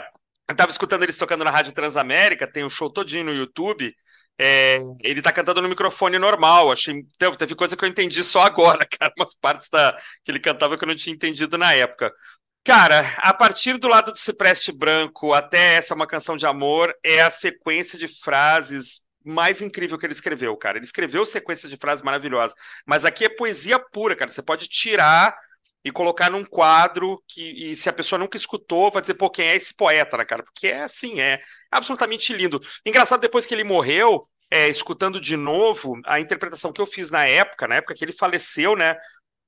Eu tava escutando eles tocando na Rádio Transamérica, tem um show todinho no YouTube, é, ele tá cantando no microfone normal. Achei, teve coisa que eu entendi só agora, cara. Umas partes da, que ele cantava que eu não tinha entendido na época. Cara, a partir do lado do Cipreste Branco até essa é uma canção de amor é a sequência de frases mais incrível que ele escreveu, cara. Ele escreveu sequências de frases maravilhosas, mas aqui é poesia pura, cara. Você pode tirar e colocar num quadro que, e se a pessoa nunca escutou, vai dizer, pô, quem é esse poeta, né, cara? Porque é assim, é absolutamente lindo. Engraçado, depois que ele morreu, é, escutando de novo a interpretação que eu fiz na época, na época que ele faleceu, né?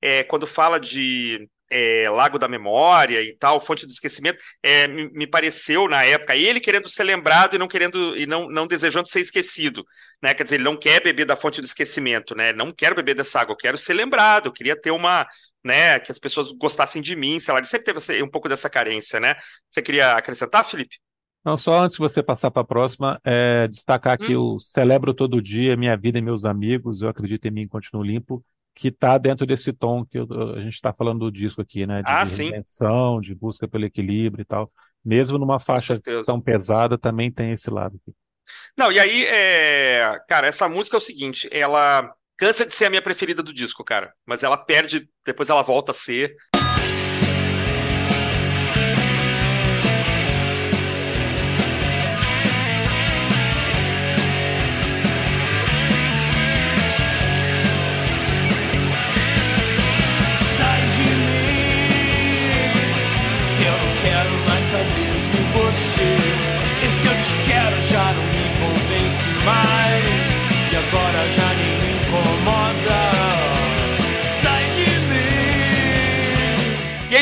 É, quando fala de é, Lago da Memória e tal, Fonte do Esquecimento, é, me, me, pareceu na época ele querendo ser lembrado e não querendo e não, não desejando ser esquecido, né? Quer dizer, ele não quer beber da fonte do esquecimento, né? Não quero beber dessa água, eu quero ser lembrado, eu queria ter uma, né? Que as pessoas gostassem de mim, sei lá. Ele sempre teve um pouco dessa carência, né? Você queria acrescentar, Felipe? Não, só antes de você passar para a próxima, é, destacar que Hum. eu celebro todo dia minha vida e meus amigos, eu acredito em mim, continuo limpo, que está dentro desse tom que eu- a gente está falando do disco aqui, né? De, Ah, de redenção, de busca pelo equilíbrio e tal. Mesmo numa faixa tão pesada, também tem esse lado aqui. Não, e aí, é... cara, essa música é o seguinte, ela cansa de ser a minha preferida do disco, cara, mas ela perde, depois ela volta a ser.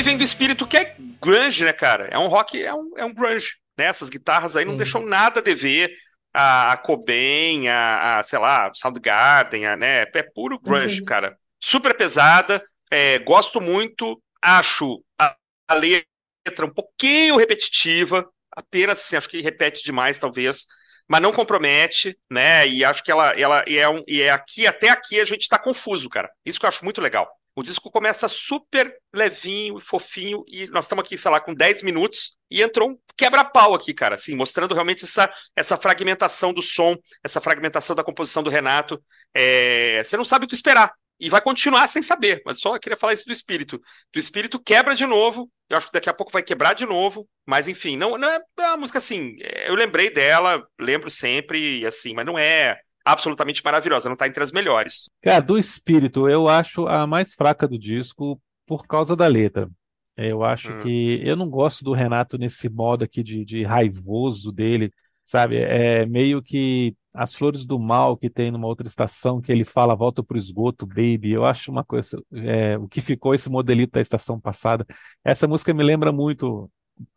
Aí vem do espírito que é grunge, né, cara? É um rock, é um, é um grunge, né? Essas guitarras aí não Sim. deixam nada a dever a, a Cobain, a, a, sei lá, Soundgarden, a, né? É puro grunge, Uhum. cara. Super pesada, é, gosto muito, acho a, a letra um pouquinho repetitiva, apenas assim, acho que repete demais, talvez, mas não compromete, né? E acho que ela, ela e é, um, e é aqui, até aqui a gente tá confuso, cara. Isso que eu acho muito legal. O disco começa super levinho fofinho, e nós estamos aqui, sei lá, com 10 minutos, e entrou um quebra-pau aqui, cara, assim, mostrando realmente essa, essa fragmentação do som, essa fragmentação da composição do Renato. É, você não sabe o que esperar. E vai continuar sem saber, mas só queria falar isso do espírito. Do espírito quebra de novo, eu acho que daqui a pouco vai quebrar de novo, mas enfim, não, não é, é uma música assim, é, eu lembrei dela, lembro sempre, assim, mas não é absolutamente maravilhosa, não tá entre as melhores. Cara, do espírito, eu acho a mais fraca do disco por causa da letra. Eu acho Hum. que eu não gosto do Renato nesse modo aqui de, de raivoso dele, sabe? É meio que as flores do mal que tem numa outra estação que ele fala volta pro esgoto, baby. Eu acho uma coisa, é, o que ficou esse modelito da estação passada. Essa música me lembra muito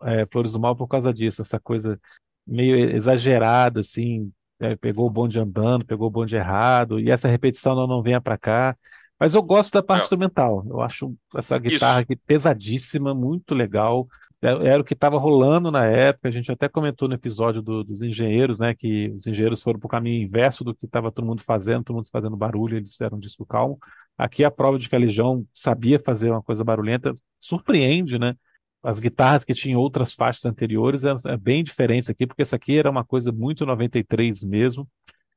é, Flores do Mal por causa disso, essa coisa meio exagerada, assim. É, pegou o bonde andando, pegou o bonde errado, e essa repetição não, não venha pra cá. Mas eu gosto da parte É. instrumental. Eu acho essa guitarra Isso. aqui pesadíssima, muito legal. É- Era o que estava rolando na época. A gente até comentou no episódio do- dos engenheiros, né? Que os engenheiros foram para o caminho inverso do que estava todo mundo fazendo, todo mundo fazendo barulho, eles fizeram um disco calmo. Aqui a prova de que a Legião sabia fazer uma coisa barulhenta surpreende, né? As guitarras que tinham outras faixas anteriores é bem diferentes aqui, porque essa aqui era uma coisa muito 93 mesmo.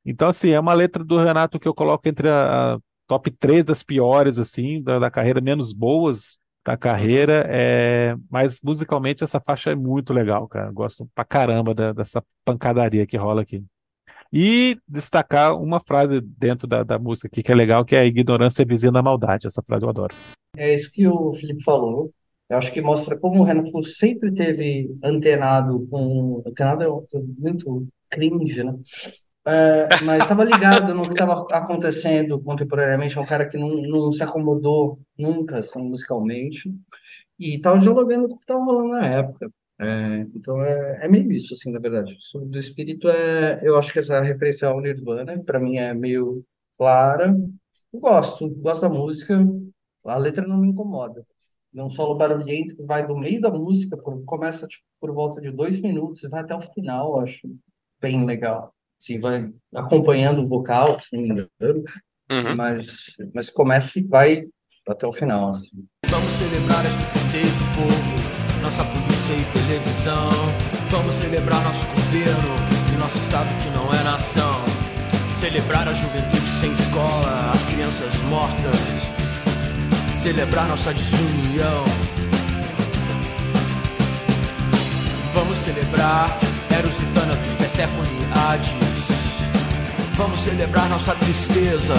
Então, assim, é uma letra do Renato que eu coloco entre a, a top 3 das piores, assim, da, da carreira, menos boas da carreira, é, mas musicalmente essa faixa é muito legal, cara. Gosto pra caramba da- dessa pancadaria que rola aqui. E destacar uma frase dentro da, da música aqui que é legal, que é a ignorância vizinha da maldade. Essa frase eu adoro. É isso que o Felipe falou. Eu acho que mostra como o Renato sempre teve antenado com. Antenado é muito cringe, né? É, mas estava ligado no que estava acontecendo contemporaneamente. É um cara que não, não se acomodou nunca, assim, musicalmente. E estava dialogando com o que estava rolando na época. É, então é, é meio isso, assim, na verdade. Sobre do espírito, é, eu acho que essa referência ao Nirvana, para mim, é meio clara. Eu gosto, gosto da música. A letra não me incomoda. É um solo barulhento que vai do meio da música, por- começa tipo, por volta de dois minutos e vai até o final, eu acho bem legal. Assim, vai acompanhando o vocal, se não me engano, Uhum. mas, mas começa e vai até o final. Assim. Vamos celebrar a estupidez do povo, nossa polícia e televisão. Vamos celebrar nosso governo e nosso estado que não é nação. Celebrar a juventude sem escola, as crianças mortas. Celebrar nossa desunião. Vamos celebrar Eros e Thanatos, Persephone e Hades. Vamos celebrar nossa tristeza.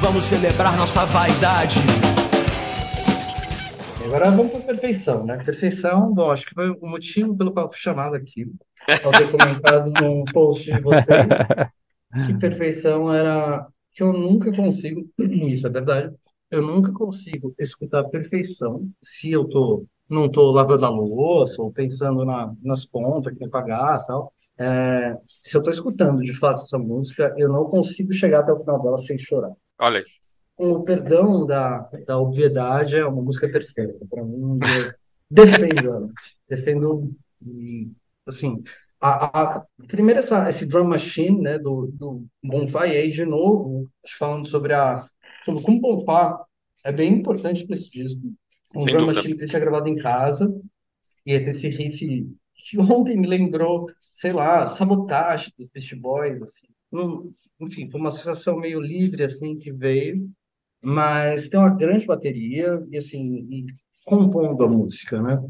Vamos celebrar nossa vaidade. Agora vamos para perfeição, né? Perfeição, bom, acho que foi o motivo pelo qual fui chamado aqui. Ao ter comentado num post de vocês que perfeição era que eu nunca consigo, isso é verdade, eu nunca consigo escutar perfeição se eu tô, não tô lavando a louça ou pensando na, nas contas que tem que pagar tal. É, se eu tô escutando de fato essa música, eu não consigo chegar até o final dela sem chorar. Olha aí. Com o perdão da, da obviedade, é uma música perfeita. Para mim, eu defendo ela. Defendo, assim, a, a, primeiro essa, esse drum machine, né, do, do Bonfá, e aí de novo, falando sobre a sobre como Bonfá é bem importante para esse disco. Um Sem drum machine que ele tinha gravado em casa, e tem esse riff que ontem me lembrou, sei lá, Sabotage dos Beast Boys, assim. Hum, Enfim, foi uma associação meio livre, assim, que veio, mas tem uma grande bateria, e assim, e compondo a música, né?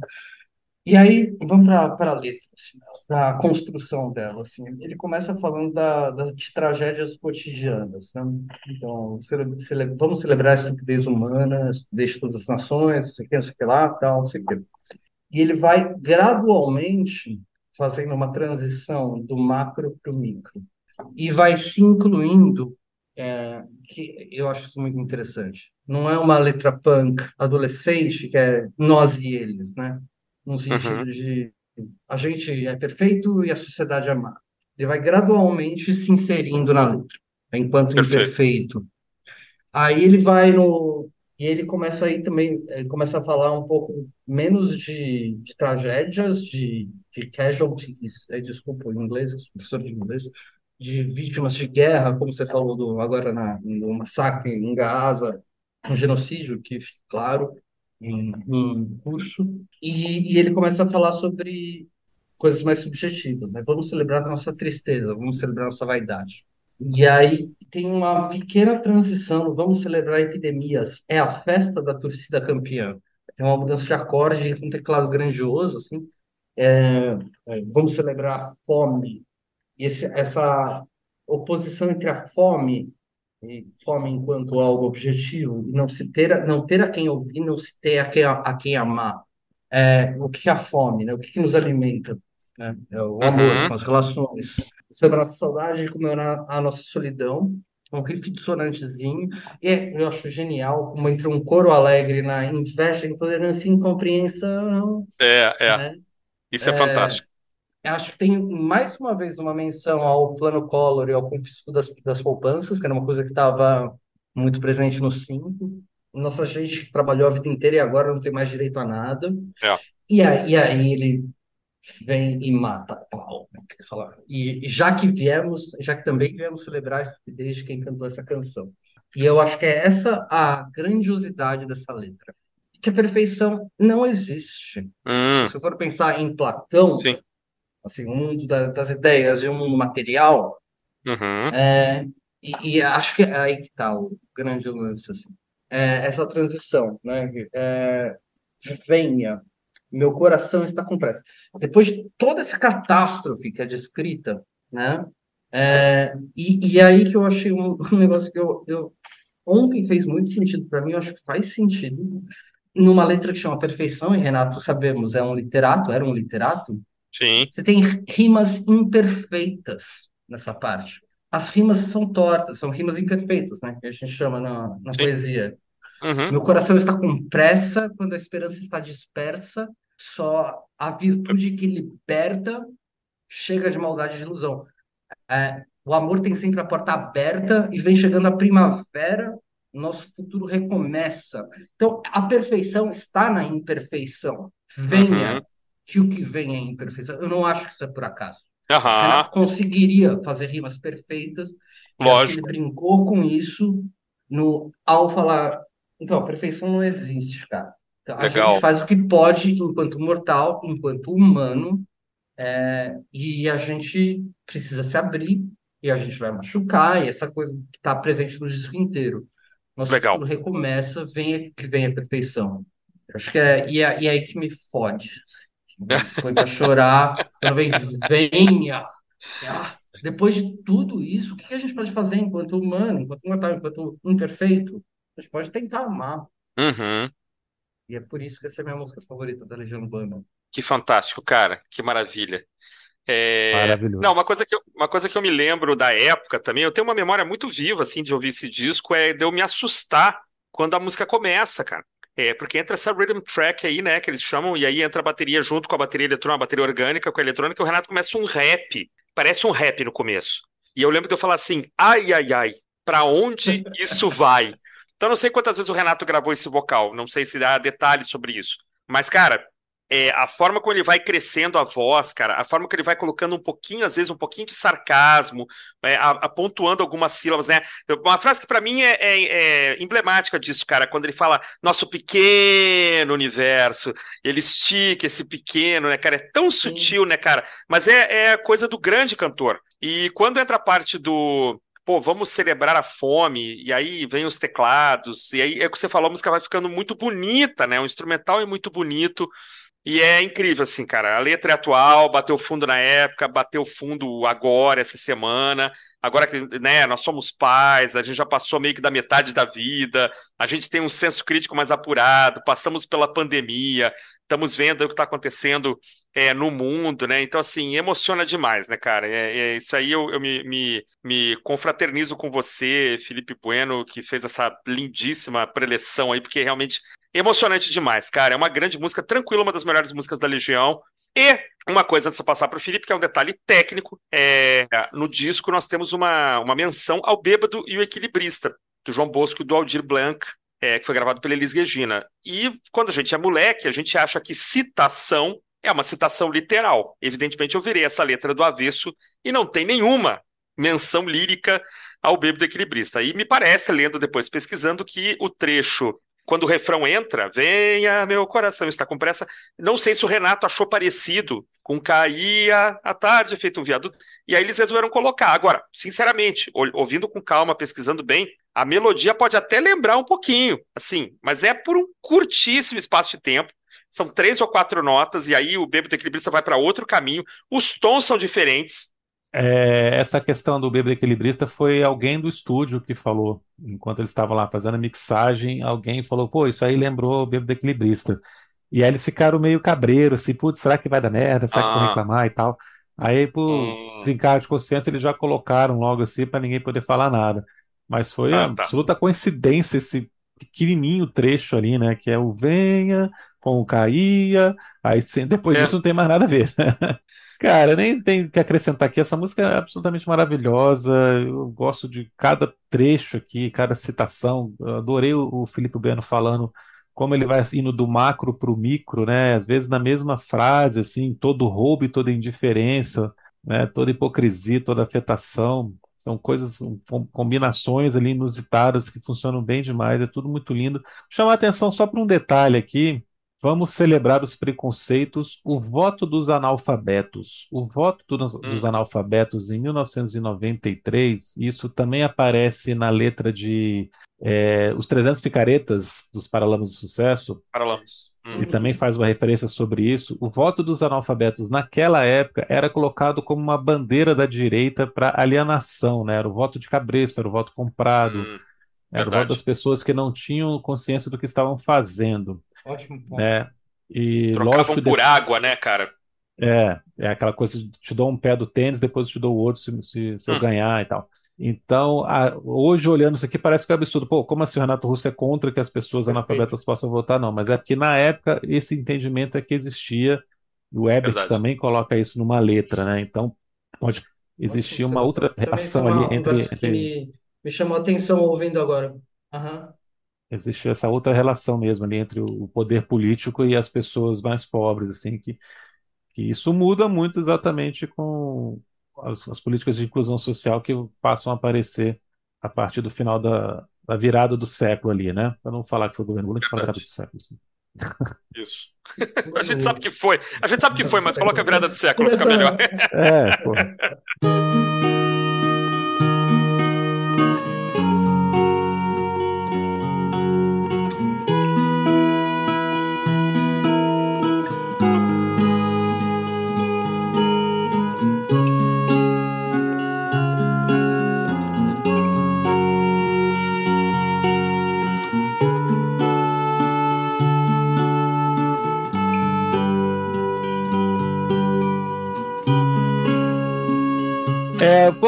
E aí, vamos para a letra, assim, para a construção dela. Assim. Ele começa falando da, das de tragédias cotidianas. Né? Então, cele, cele, vamos celebrar a estupidez humana, a estupidez de todas as nações, não sei o que, não sei o que lá, tal, não sei o que. E ele vai gradualmente fazendo uma transição do macro para o micro. E vai se incluindo, é, que eu acho isso muito interessante. Não é uma letra punk adolescente, que é nós e eles, né? No sentido Uhum. de a gente é perfeito e a sociedade é má. Ele vai gradualmente se inserindo na letra, enquanto Perfeito. imperfeito. Aí ele vai no. E ele começa aí também, começa a falar um pouco menos de, de tragédias, de, de casualties, eh, desculpa o inglês, professor de inglês, de vítimas de guerra, como você falou do, agora na, no massacre em Gaza, um genocídio, que, claro, em, em curso, e, e ele começa a falar sobre coisas mais subjetivas, né? Vamos celebrar nossa tristeza, vamos celebrar nossa vaidade. E aí tem uma pequena transição, vamos celebrar epidemias, é a festa da torcida campeã. Tem uma mudança de acorde, um teclado grandioso, assim. É, é, vamos celebrar a fome. E esse, essa oposição entre a fome e fome enquanto algo objetivo, e não se ter, a- não ter a quem ouvir, não se ter a quem, a quem amar. É, o que é a fome, né? O que, que nos alimenta? Né? É o amor, Uhum. são as relações. Sobre a nossa saudade, comemorar a nossa solidão, um riff dissonantezinho. E é, eu acho genial como entre um coro alegre na inveja, intolerância e incompreensão, É, é. né? Isso é fantástico. Eu Acho que tem mais uma vez uma menção ao plano Collor e ao confisco das, das poupanças, que era uma coisa que estava muito presente no 5. Nossa gente que trabalhou a vida inteira e agora não tem mais direito a nada. É. E aí, e aí ele vem e mata pau. né, que ele fala. E, e já que viemos, já que também viemos celebrar a estupidez de quem cantou essa canção. E eu acho que é essa a grandiosidade dessa letra. Que a perfeição não existe. Hum, Se você for pensar em Platão, sim. Assim, o mundo da- das ideias e o mundo material, Uhum. e, e acho que é aí que está o grande lance, assim. É, essa transição, né? É, venha, meu coração está com pressa. Depois de toda essa catástrofe que é descrita, né? É, e, e aí que eu achei um, um negócio que eu, eu ontem fez muito sentido para mim, eu acho que faz sentido numa letra que chama Perfeição, e Renato, sabemos, é um literato, era um literato, Sim. você tem rimas imperfeitas nessa parte. As rimas são tortas, são rimas imperfeitas, né? Que a gente chama na, na Sim. poesia. Uhum. Meu coração está com pressa quando a esperança está dispersa, só a virtude que liberta chega de maldade e de ilusão. É, o amor tem sempre a porta aberta e vem chegando a primavera, nosso futuro recomeça. Então, a perfeição está na imperfeição. Venha, Uhum. Que o que vem é imperfeição. Eu não acho que isso é por acaso. Aham. Renato conseguiria fazer rimas perfeitas. Que Lógico. ele brincou com isso no, ao falar. Então, a perfeição não existe, cara. Então, a gente faz o que pode enquanto mortal, enquanto humano, é, e a gente precisa se abrir, e a gente vai machucar, e essa coisa que está presente no disco inteiro. Nosso Legal. recomeça, vem, que vem a perfeição. Acho que é, e é, e é aí que me fode. Assim. Põe pra chorar, vem, venha. Ah, depois de tudo isso, o que que a gente pode fazer enquanto humano, enquanto mortal, enquanto imperfeito? A gente pode tentar amar. Uhum. E é por isso que essa é a minha música favorita da Legião Urbana. Que fantástico, cara. Que maravilha. É, Maravilhoso. Não, uma coisa que eu, uma coisa que eu me lembro da época também, eu tenho uma memória muito viva, assim, de ouvir esse disco, é de eu me assustar quando a música começa, cara. É, porque entra essa rhythm track aí, né, que eles chamam, e aí entra a bateria junto com a bateria eletrônica, a bateria orgânica com a eletrônica, e o Renato começa um rap. Parece um rap no começo. E eu lembro de eu falar assim, ai, ai, ai, pra onde isso vai? Então, não sei quantas vezes o Renato gravou esse vocal, não sei se dá detalhes sobre isso. Mas, cara, é, a forma como ele vai crescendo a voz, cara, a forma que ele vai colocando um pouquinho, às vezes, um pouquinho de sarcasmo, é, apontuando algumas sílabas, né? Uma frase que para mim é, é, é, emblemática disso, cara, quando ele fala nosso pequeno universo, ele estica esse pequeno, né, cara? É tão sutil, Sim. né, cara? Mas é, é coisa do grande cantor. E quando entra a parte do pô, vamos celebrar a fome, e aí vem os teclados, e aí é o que você falou, a música vai ficando muito bonita, né? O instrumental é muito bonito. E é incrível, assim, cara. A letra é atual, bateu fundo na época, bateu fundo agora, essa semana. Agora que né, nós somos pais, a gente já passou meio que da metade da vida, a gente tem um senso crítico mais apurado, passamos pela pandemia, estamos vendo o que está acontecendo é, no mundo, né? Então, assim, emociona demais, né, cara? É, é isso aí eu, eu me, me, me, confraternizo com você, Felipe Bueno, que fez essa lindíssima preleção aí, porque realmente emocionante demais, cara. É uma grande música, tranquila, uma das melhores músicas da Legião. E uma coisa antes de eu passar para o Felipe, que é um detalhe técnico, é, no disco nós temos uma, uma menção ao Bêbado e o Equilibrista, do João Bosco e do Aldir Blanc, é, que foi gravado pela Elis Regina. E quando a gente é moleque, a gente acha que citação é uma citação literal. Evidentemente, eu virei essa letra do avesso e não tem nenhuma menção lírica ao Bêbado Equilibrista. E me parece, lendo depois, pesquisando, que o trecho quando o refrão entra, venha, meu coração está com pressa. Não sei se o Renato achou parecido com caía à tarde, feito um viaduto, e aí eles resolveram colocar. Agora, sinceramente, ouvindo com calma, pesquisando bem, a melodia pode até lembrar um pouquinho, assim, mas é por um curtíssimo espaço de tempo. São três ou quatro notas, e aí o bêbado equilibrista vai para outro caminho. Os tons são diferentes, é, essa questão do bêbado equilibrista foi alguém do estúdio que falou, enquanto eles estavam lá fazendo a mixagem, alguém falou, pô, isso aí lembrou o bêbado equilibrista. E aí eles ficaram meio cabreiros, assim, putz, será que vai dar merda? Será que vão ah. reclamar e tal? Aí, por hum. desencargo de consciência, eles já colocaram logo assim para ninguém poder falar nada. Mas foi ah, tá. absoluta coincidência esse pequenininho trecho ali, né? Que é o venha, com o caía, aí depois é. disso não tem mais nada a ver. Cara, nem tem que acrescentar aqui. Essa música é absolutamente maravilhosa. Eu gosto de cada trecho aqui, cada citação. Eu adorei o Felipe Bueno falando como ele vai indo do macro para o micro, né? Às vezes na mesma frase, assim, todo roubo e toda indiferença, né? Toda hipocrisia, toda afetação. São coisas, combinações ali inusitadas que funcionam bem demais. É tudo muito lindo. Chamar a atenção só para um detalhe aqui Vamos celebrar os preconceitos, o voto dos analfabetos. O voto dos, hum. dos analfabetos em 1993, isso também aparece na letra de é, Os 300 Picaretas dos Paralamas do Sucesso. Paralamas. Hum. E também faz uma referência sobre isso. O voto dos analfabetos naquela época era colocado como uma bandeira da direita para alienação, né? Era o voto de cabresto, era o voto comprado, hum. era Verdade. o voto das pessoas que não tinham consciência do que estavam fazendo. Ótimo ponto. Né? E Trocavam lógico, por água, né, cara? É, é aquela coisa de te dou um pé do tênis, depois te dou o outro se, se, se hum. eu ganhar e tal. Então, a, hoje olhando isso aqui parece que é absurdo. Pô, como assim o Renato Russo é contra que as pessoas Perfeito. analfabetas possam votar? Não, mas é porque na época esse entendimento é que existia. O Ebert Verdade. também coloca isso numa letra, né? Então, pode existir uma outra relação ali entre. entre... Me, me chamou a atenção ouvindo agora. Uhum existe essa outra relação mesmo ali entre o poder político e as pessoas mais pobres, assim, que, que isso muda muito exatamente com as, as políticas de inclusão social que passam a aparecer a partir do final da, da virada do século ali, né? Para não falar que foi o governo Lula, que virada do século. Assim. Isso. a gente sabe que foi. A gente sabe que foi, mas coloca a virada do século, fica melhor. É, pô.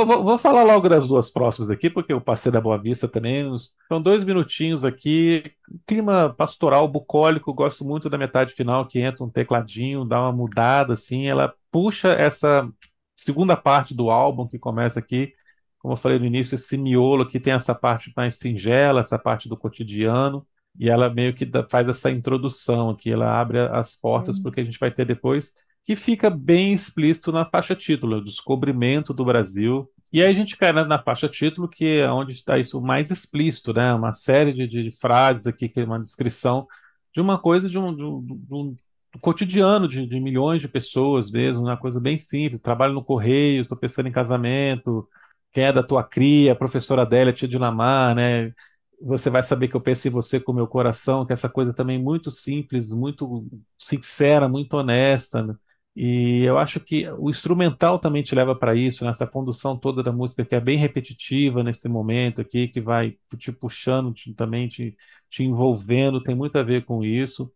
vou, vou, falar logo das duas próximas aqui, porque eu passei da Boa Vista também. São dois minutinhos aqui. Clima pastoral, bucólico. Gosto muito da metade final, que entra um tecladinho, dá uma mudada, assim. Ela puxa essa segunda parte do álbum que começa aqui. Como eu falei no início, esse miolo aqui tem essa parte mais singela, essa parte do cotidiano. e ela meio que faz essa introdução aqui, ela abre as portas porque a gente vai ter depois, que fica bem explícito na faixa título, o descobrimento do Brasil. E aí a gente cai na, na faixa título, que é onde está isso mais explícito, né? Uma série de, de frases aqui, que é uma descrição de uma coisa de um, de um- de um- cotidiano de, de milhões de pessoas mesmo, uma coisa bem simples. Trabalho no correio, estou pensando em casamento, quem é da tua cria, professora Adélia, tia de Lamar, né? Você vai saber que eu penso em você com o meu coração, que é essa coisa também muito simples, muito sincera, muito honesta, né? E eu acho que o instrumental também te leva para isso, nessa condução toda da música que é bem repetitiva nesse momento aqui, que vai te puxando, te- também te, te envolvendo, tem muito a ver com isso.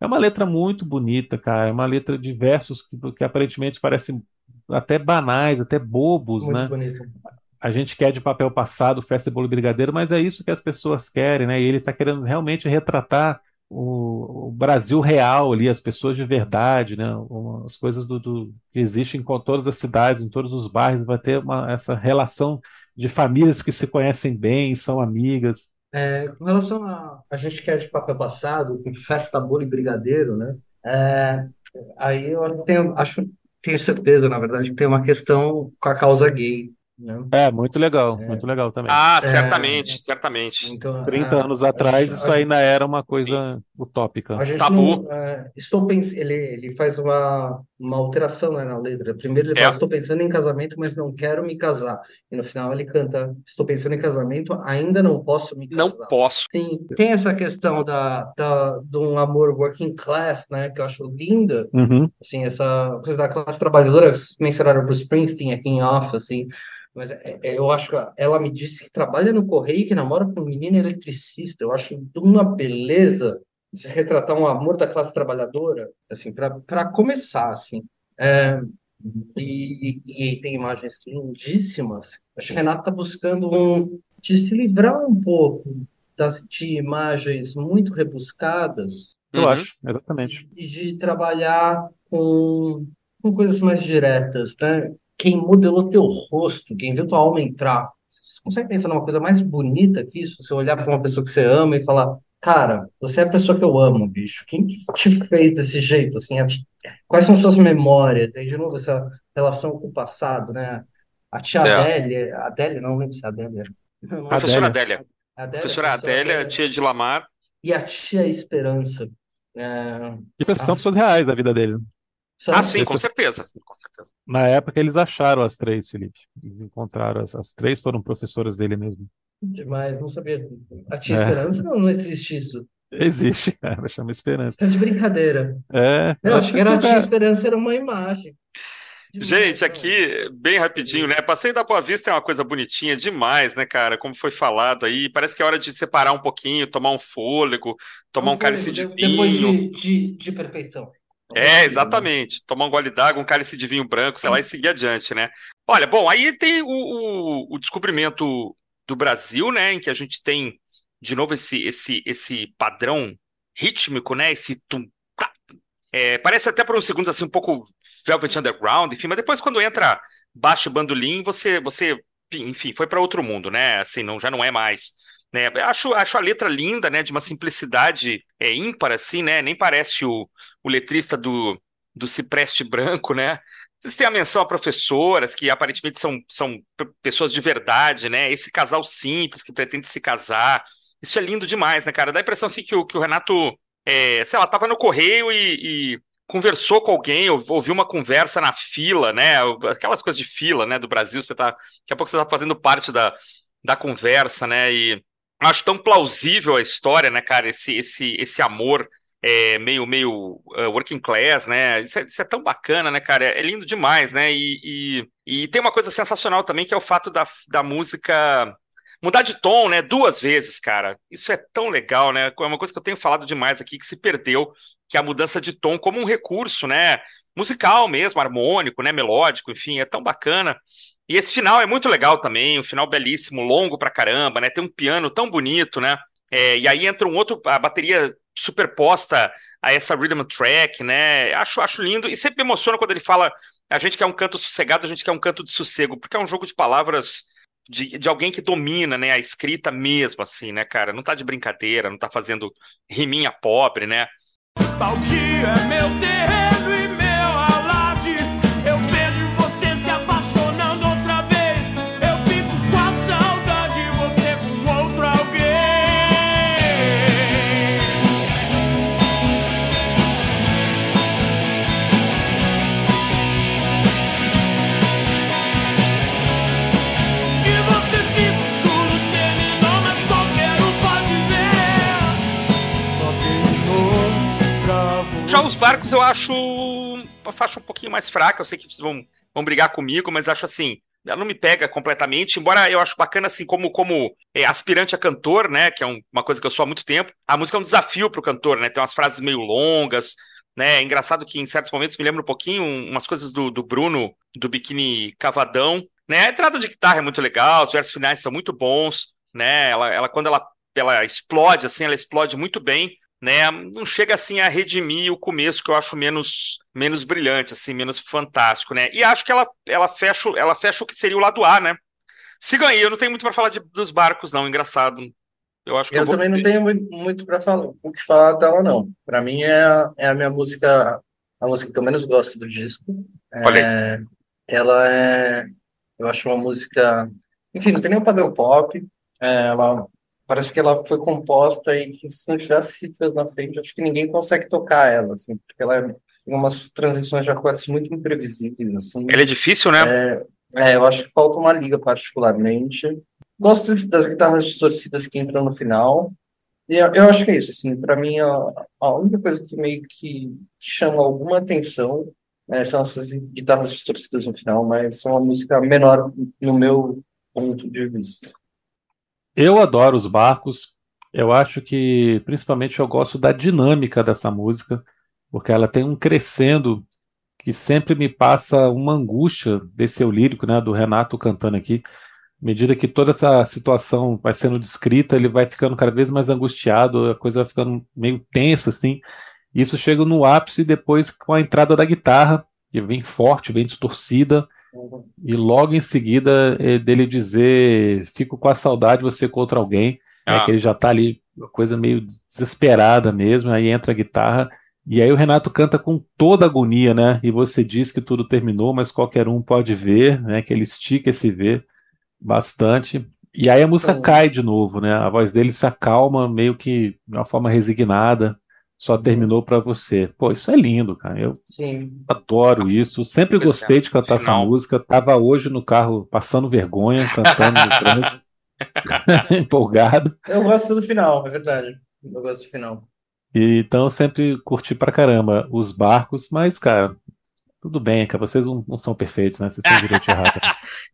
É uma letra muito bonita, cara. É uma letra de versos que, que aparentemente parecem até banais, até bobos, Muito né? bonito. A gente quer de papel passado, festa, bolo e brigadeiro, mas é isso que as pessoas querem, né? E ele está querendo realmente retratar o, o Brasil real ali, as pessoas de verdade, né? As coisas do, do- que existem com todas as cidades, em todos os bairros, vai ter uma, essa relação de famílias que se conhecem bem, são amigas. É, com relação a, a gente que é de papel passado, com festa, bolo e brigadeiro, né? É, aí eu tenho, acho, tenho certeza, na verdade, que tem uma questão com a causa gay, né? É, muito legal, É. muito legal também. Ah, É, certamente, certamente. Então, 30 a- anos a- atrás, a- isso ainda era uma coisa utópica. A gente Tabu. não, é, estou pens... ele, ele faz uma, uma alteração, né, na letra. Primeiro ele É. fala, estou pensando em casamento, mas não quero me casar. E no final ele canta, estou pensando em casamento, ainda não posso me Não casar. posso. Sim, tem essa questão da, da, de um amor working class, né, que eu acho linda, Uhum. assim, essa coisa da classe trabalhadora, mencionaram Bruce Springsteen aqui em off, assim, mas é- é- eu acho que ela me disse que trabalha no correio e que namora com um menino eletricista, eu acho de uma beleza de retratar um amor da classe trabalhadora, assim, para para começar, assim, É, e, e tem imagens lindíssimas, acho que a Renata está buscando um, de se livrar um pouco das, de imagens muito rebuscadas, Eu Uhum. acho, exatamente. e de trabalhar com, com coisas mais diretas, né? Quem modelou teu rosto, quem viu tua alma entrar, você consegue pensar numa coisa mais bonita que isso? Você olhar para uma pessoa que você ama e falar, cara, você é a pessoa que eu amo, bicho. Quem que te fez desse jeito? Assim, a- quais são suas memórias? Tem de novo essa relação com o passado, né? A tia É. Adélia, Adélia, não lembro se é Adélia. Não, não, Professora Adélia. Adélia. Adélia, Professora Adélia, tia de Lamar. E a tia Esperança. É, E são pessoas reais da vida dele. são- Ah, sim, Esse- com certeza. Com certeza. Na época eles acharam as três, Felipe. Eles encontraram as, as três foram professoras dele mesmo. Demais, não sabia. A tia É. Esperança não, não existe isso. Existe, cara, chama Esperança. Tá de brincadeira. É, Não, eu acho que era a tia é- Esperança, era uma imagem. Demais, Gente, cara. aqui, bem rapidinho, né? Passeio da Boa Vista é uma coisa bonitinha demais, né, cara? Como foi falado aí. Parece que é hora de separar um pouquinho, tomar um fôlego, tomar um Não cálice de de- Depois vinho. de, de, de perfeição. É, exatamente. Tomar um gole d'água, um cálice de vinho branco, sei lá, e seguir adiante, né? Olha, bom, aí tem o, o, o descobrimento do Brasil, né? Em que a gente tem, de novo, esse, esse, esse padrão rítmico, né? Esse tum, tá. É, parece até por uns segundos assim um pouco Velvet Underground, enfim, mas depois quando entra baixo bandolim, você, você, enfim, foi para outro mundo, né? Assim, não, já não é mais. Né? Acho, acho a letra linda, né? De uma simplicidade é, ímpar, assim, né? Nem parece o, o letrista do, do Cipreste Branco, né? Vocês têm a menção a professoras, que aparentemente são, são pessoas de verdade, né? Esse casal simples que pretende se casar. Isso é lindo demais, né, cara? Dá a impressão assim que o, que o Renato, é, sei lá, tava no correio e, e conversou com alguém, ou- ouviu uma conversa na fila, né? Aquelas coisas de fila, né, do Brasil, você tá, daqui a pouco você tá fazendo parte da, da conversa, né? E acho tão plausível a história, né, cara? Esse, esse, esse amor é, meio, meio uh, working class, né? Isso é, isso é tão bacana, né, cara? É lindo demais, né? E, e, e tem uma coisa sensacional também, que é o fato da, da música mudar de tom, né? Duas vezes, cara. Isso é tão legal, né? É uma coisa que eu tenho falado demais aqui, que se perdeu, que é a mudança de tom como um recurso, né? Musical mesmo, harmônico, né? Melódico, enfim, é tão bacana. E esse final é muito legal também, um final belíssimo, longo pra caramba, né? Tem um piano tão bonito, né? É, e aí entra um outro, a bateria superposta a essa rhythm track, né? Acho, acho lindo e sempre me emociona quando ele fala a gente quer um canto sossegado, a gente quer um canto de sossego, porque é um jogo de palavras de, de alguém que domina, né, a escrita mesmo, assim, né, cara? Não tá de brincadeira, não tá fazendo riminha pobre, né? Meu terreno você. Já os barcos eu acho faixa um pouquinho mais fraca, eu sei que vocês vão, vão brigar comigo, mas acho assim, ela não me pega completamente, embora eu acho bacana assim, como, como é, aspirante a cantor, né, que é um- uma coisa que eu sou há muito tempo, a música é um desafio pro cantor, né, tem umas frases meio longas, né, é engraçado que em certos momentos me lembra um pouquinho umas coisas do, do Bruno, do Biquíni Cavadão, né, a entrada de guitarra é muito legal, os versos finais são muito bons, né, ela, ela quando ela, ela explode, assim, ela explode muito bem, né, não chega assim a redimir o começo que eu acho menos menos brilhante, assim, menos fantástico, né? E acho que ela ela fecha ela fecha o que seria o lado A, né? Se ganhei, eu não tenho muito para falar de- dos barcos, não, engraçado. Eu acho que eu, Eu também não tenho muito, muito para falar, o que falar dela, não. Para mim é, a- é a minha música, a música que eu menos gosto do disco. Olha É, ela é, eu acho uma música, enfim, não tem nenhum padrão pop. É, ela parece que ela foi composta e que se não tivesse cifras na frente, acho que ninguém consegue tocar ela, assim, porque ela é- tem umas transições de acordes muito imprevisíveis, assim. Ele é difícil, né? É, eu acho que falta uma liga particularmente. Gosto das guitarras distorcidas que entram no final. E eu, eu acho que é isso, assim, para mim a, a única coisa que meio que, que chama alguma atenção né, são essas guitarras distorcidas no final, mas são uma música menor no meu ponto de vista. Eu adoro os barcos. Eu acho que, principalmente, eu gosto da dinâmica dessa música, porque ela tem um crescendo que sempre me passa uma angústia desse eu lírico, né, do Renato cantando aqui. À medida que toda essa situação vai sendo descrita, ele vai ficando cada vez mais angustiado, a coisa vai ficando meio tensa, assim. Isso chega no ápice depois com a entrada da guitarra, que vem forte, vem distorcida. E logo em seguida eh, dele dizer, fico com a saudade, você contra alguém, né, Ah. que ele já tá ali, uma coisa meio desesperada mesmo, aí entra a guitarra, e aí o Renato canta com toda agonia, né? E você diz que tudo terminou, mas qualquer um pode ver, né? Que ele estica esse ver bastante. E aí a música Sim. cai de novo, né? A voz dele se acalma, meio que de uma forma resignada. Só terminou pra você. Pô, isso é lindo, cara. Eu Sim. Adoro isso. Sempre Pois é, gostei de cantar essa final. música. Tava hoje no carro passando vergonha, cantando no trânsito. Empolgado. Eu gosto do final, é verdade. Eu gosto do final. E, então eu sempre curti pra caramba os barcos, mas, cara, tudo bem, cara. Vocês não, não são perfeitos, né? Vocês têm direito também.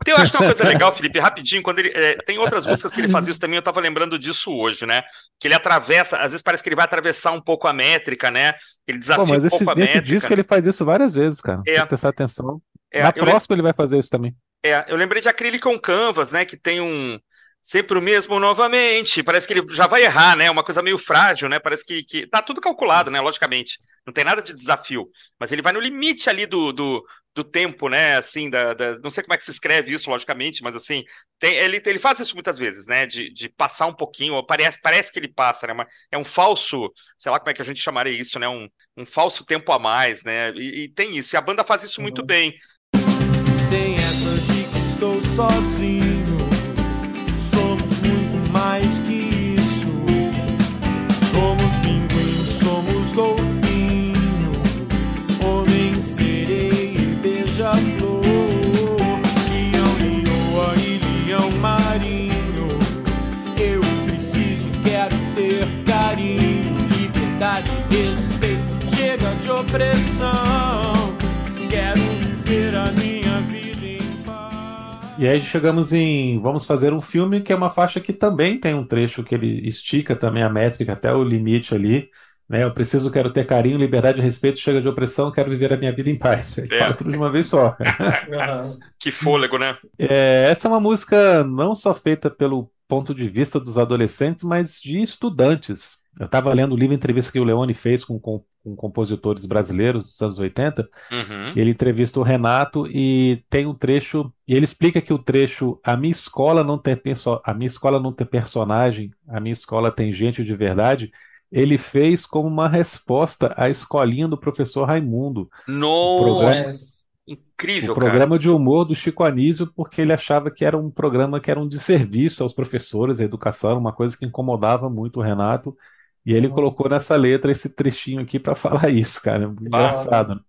Então, eu acho que tem uma coisa legal, Felipe, rapidinho, quando ele. é, tem outras músicas que ele fazia isso também, eu tava lembrando disso hoje, né? Que ele atravessa, às vezes parece que ele vai atravessar um pouco a métrica, né? Ele Pô, desafia mas um esse, pouco a nesse métrica. disco ele faz isso várias vezes, cara. Tem É. que prestar atenção. É, Na lem- próxima ele vai fazer isso também. É, eu lembrei de Acrylic on Canvas, né? Que tem um. Sempre o mesmo novamente. Parece que ele já vai errar, né? Uma coisa meio frágil, né? Parece que, que tá tudo calculado, né? Logicamente. Não tem nada de desafio. Mas ele vai no limite ali do, do, do tempo, né? Assim, da, da- não sei como é que se escreve isso, logicamente, mas assim, tem, ele, ele faz isso muitas vezes, né? De, de passar um pouquinho, ou parece, parece que ele passa, né? Mas é um falso, sei lá como é que a gente chamaria isso, né? Um, um falso tempo a mais, né? E, e tem isso. E a banda faz isso muito Uhum. bem. Sem essa de que estou sozinho, mais que isso. Somos pinguim, somos golfinho, homem, sereia beija-flor. Leão, leoa e leão marinho. Eu preciso, quero ter carinho, liberdade, respeito. Chega de opressão. E aí chegamos em Vamos Fazer um Filme, que é uma faixa que também tem um trecho que ele estica também a métrica até o limite ali. Né? Eu preciso, quero ter carinho, liberdade, respeito, chega de opressão, quero viver a minha vida em paz. É. fala tudo de uma vez só. Que fôlego, né? É, essa é uma música não só feita pelo ponto de vista dos adolescentes, mas de estudantes. Eu estava lendo o livro entrevista que o Leone fez com, com, com compositores brasileiros dos anos 80. Uhum. Ele entrevista o Renato e tem um trecho, e ele explica que o trecho A minha escola não tem perso a minha escola não tem personagem, a minha escola tem gente de verdade. Ele fez como uma resposta à escolinha do professor Raimundo. Nossa! Incrível, o programa de humor do Chico Anísio, porque ele achava que era um programa que era um desserviço aos professores, à educação, uma coisa que incomodava muito o Renato. E ele colocou nessa letra esse trechinho aqui para falar isso, cara. Engraçado.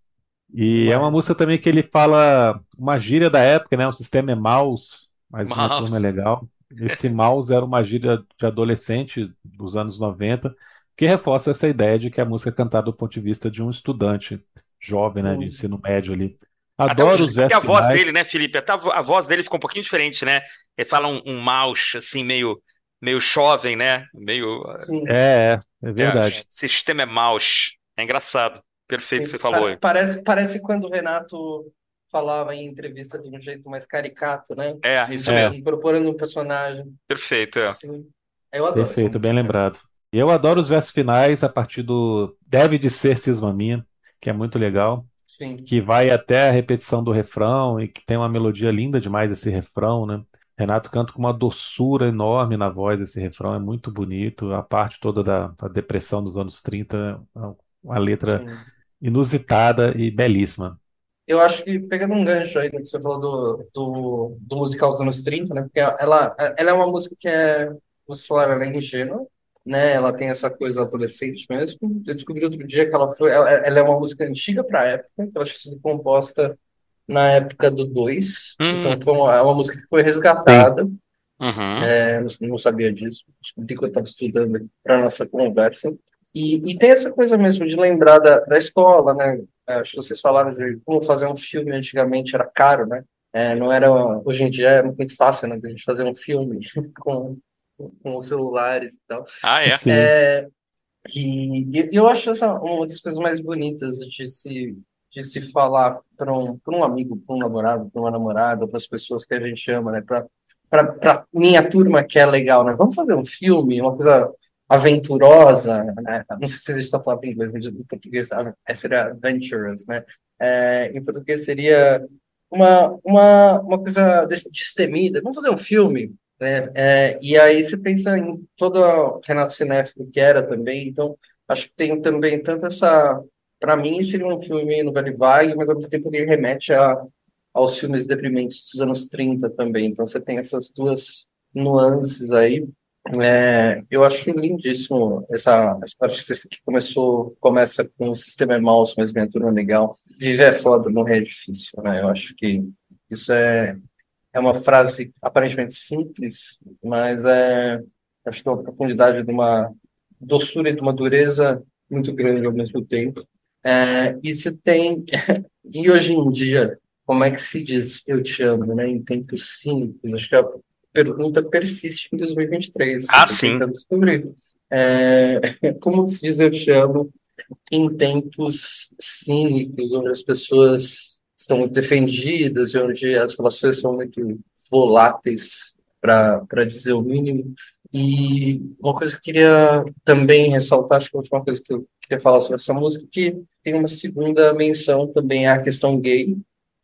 E Mas... é uma música também que ele fala uma gíria da época, né? O sistema é mouse, mas mouse. uma turma é legal. Esse mouse era uma gíria de adolescente dos anos 90, que reforça essa ideia de que a música é cantada do ponto de vista de um estudante jovem, né? De ensino médio ali. Adoro os Até a voz dele, né, Felipe? Até a voz dele ficou um pouquinho diferente, né? Ele fala um, um mouse, assim, meio, meio jovem, né? Meio. Sim. É, é, é verdade. É, sistema é mouse. É engraçado. Perfeito que você falou aí. Parece, parece quando o Renato falava em entrevista de um jeito mais caricato, né? É, isso é. mesmo. Incorporando um personagem. Perfeito, é. Sim. Eu adoro Perfeito, bem lembrado. Eu adoro os versos finais a partir do Deve de Ser Cisma Minha, que é muito legal. Sim. que vai até a repetição do refrão e que tem uma melodia linda demais esse refrão, né? Renato canta com uma doçura enorme na voz esse refrão, é muito bonito. A parte toda da, da depressão dos anos 30, é uma letra Sim. inusitada e belíssima. Eu acho que, pegando um gancho aí no que você falou do, do, do musical dos anos 30, né? Porque ela, ela é uma música que é, você falaram, ela é ingênua, né? Ela tem essa coisa adolescente mesmo. Eu descobri outro dia que ela foi, ela, ela é uma música antiga para a época, que ela tinha sido composta na época do 2. Hum. Então foi uma, é uma música que foi resgatada. Uhum. É, não, sabia disso. Descobri que eu estava estudando para nossa conversa. E, e, tem essa coisa mesmo de lembrar da, da escola, né? É, acho que vocês falaram de como fazer um filme antigamente era caro, né? É, não era hoje em dia é muito fácil, né? A gente fazer um filme com com os celulares e tal. Ah, é? é e, e eu acho essa uma das coisas mais bonitas de se, de se falar para um, um amigo, para um namorado, para uma namorada, para as pessoas que a gente ama, né? Para minha turma que é legal, né? Vamos fazer um filme, uma coisa aventurosa, né? Não sei se existe essa palavra em inglês, mas em português é, seria adventurous, né? É, em português seria uma, uma, uma coisa destemida. Vamos fazer um filme né? É, e aí você pensa em todo o Renato Cinéfilo que era também, então acho que tem também tanto essa. Para mim, seria um filme meio no Vale Vague, mas ao mesmo tempo ele remete a, aos filmes deprimentes dos anos 30 também. Então você tem essas duas nuances aí. É, eu acho lindíssimo essa, essa parte que começou, começa com o sistema é mouse, mas aventura legal. Viver é foda, morrer é difícil, né? Eu acho que isso é é uma frase aparentemente simples, mas é, acho que tem uma profundidade de uma doçura e de uma dureza muito grande ao mesmo tempo. É, e se tem, e hoje em dia, como é que se diz eu te amo, né? Em tempos cínicos, acho que a pergunta persiste em 2023. Ah, sim. Descobrir. É, como se diz eu te amo em tempos cínicos, onde as pessoas estão muito defendidas e onde as relações são muito voláteis, para dizer o mínimo. E uma coisa que eu queria também ressaltar, acho que a última coisa que eu queria falar sobre essa música, que tem uma segunda menção também à questão gay.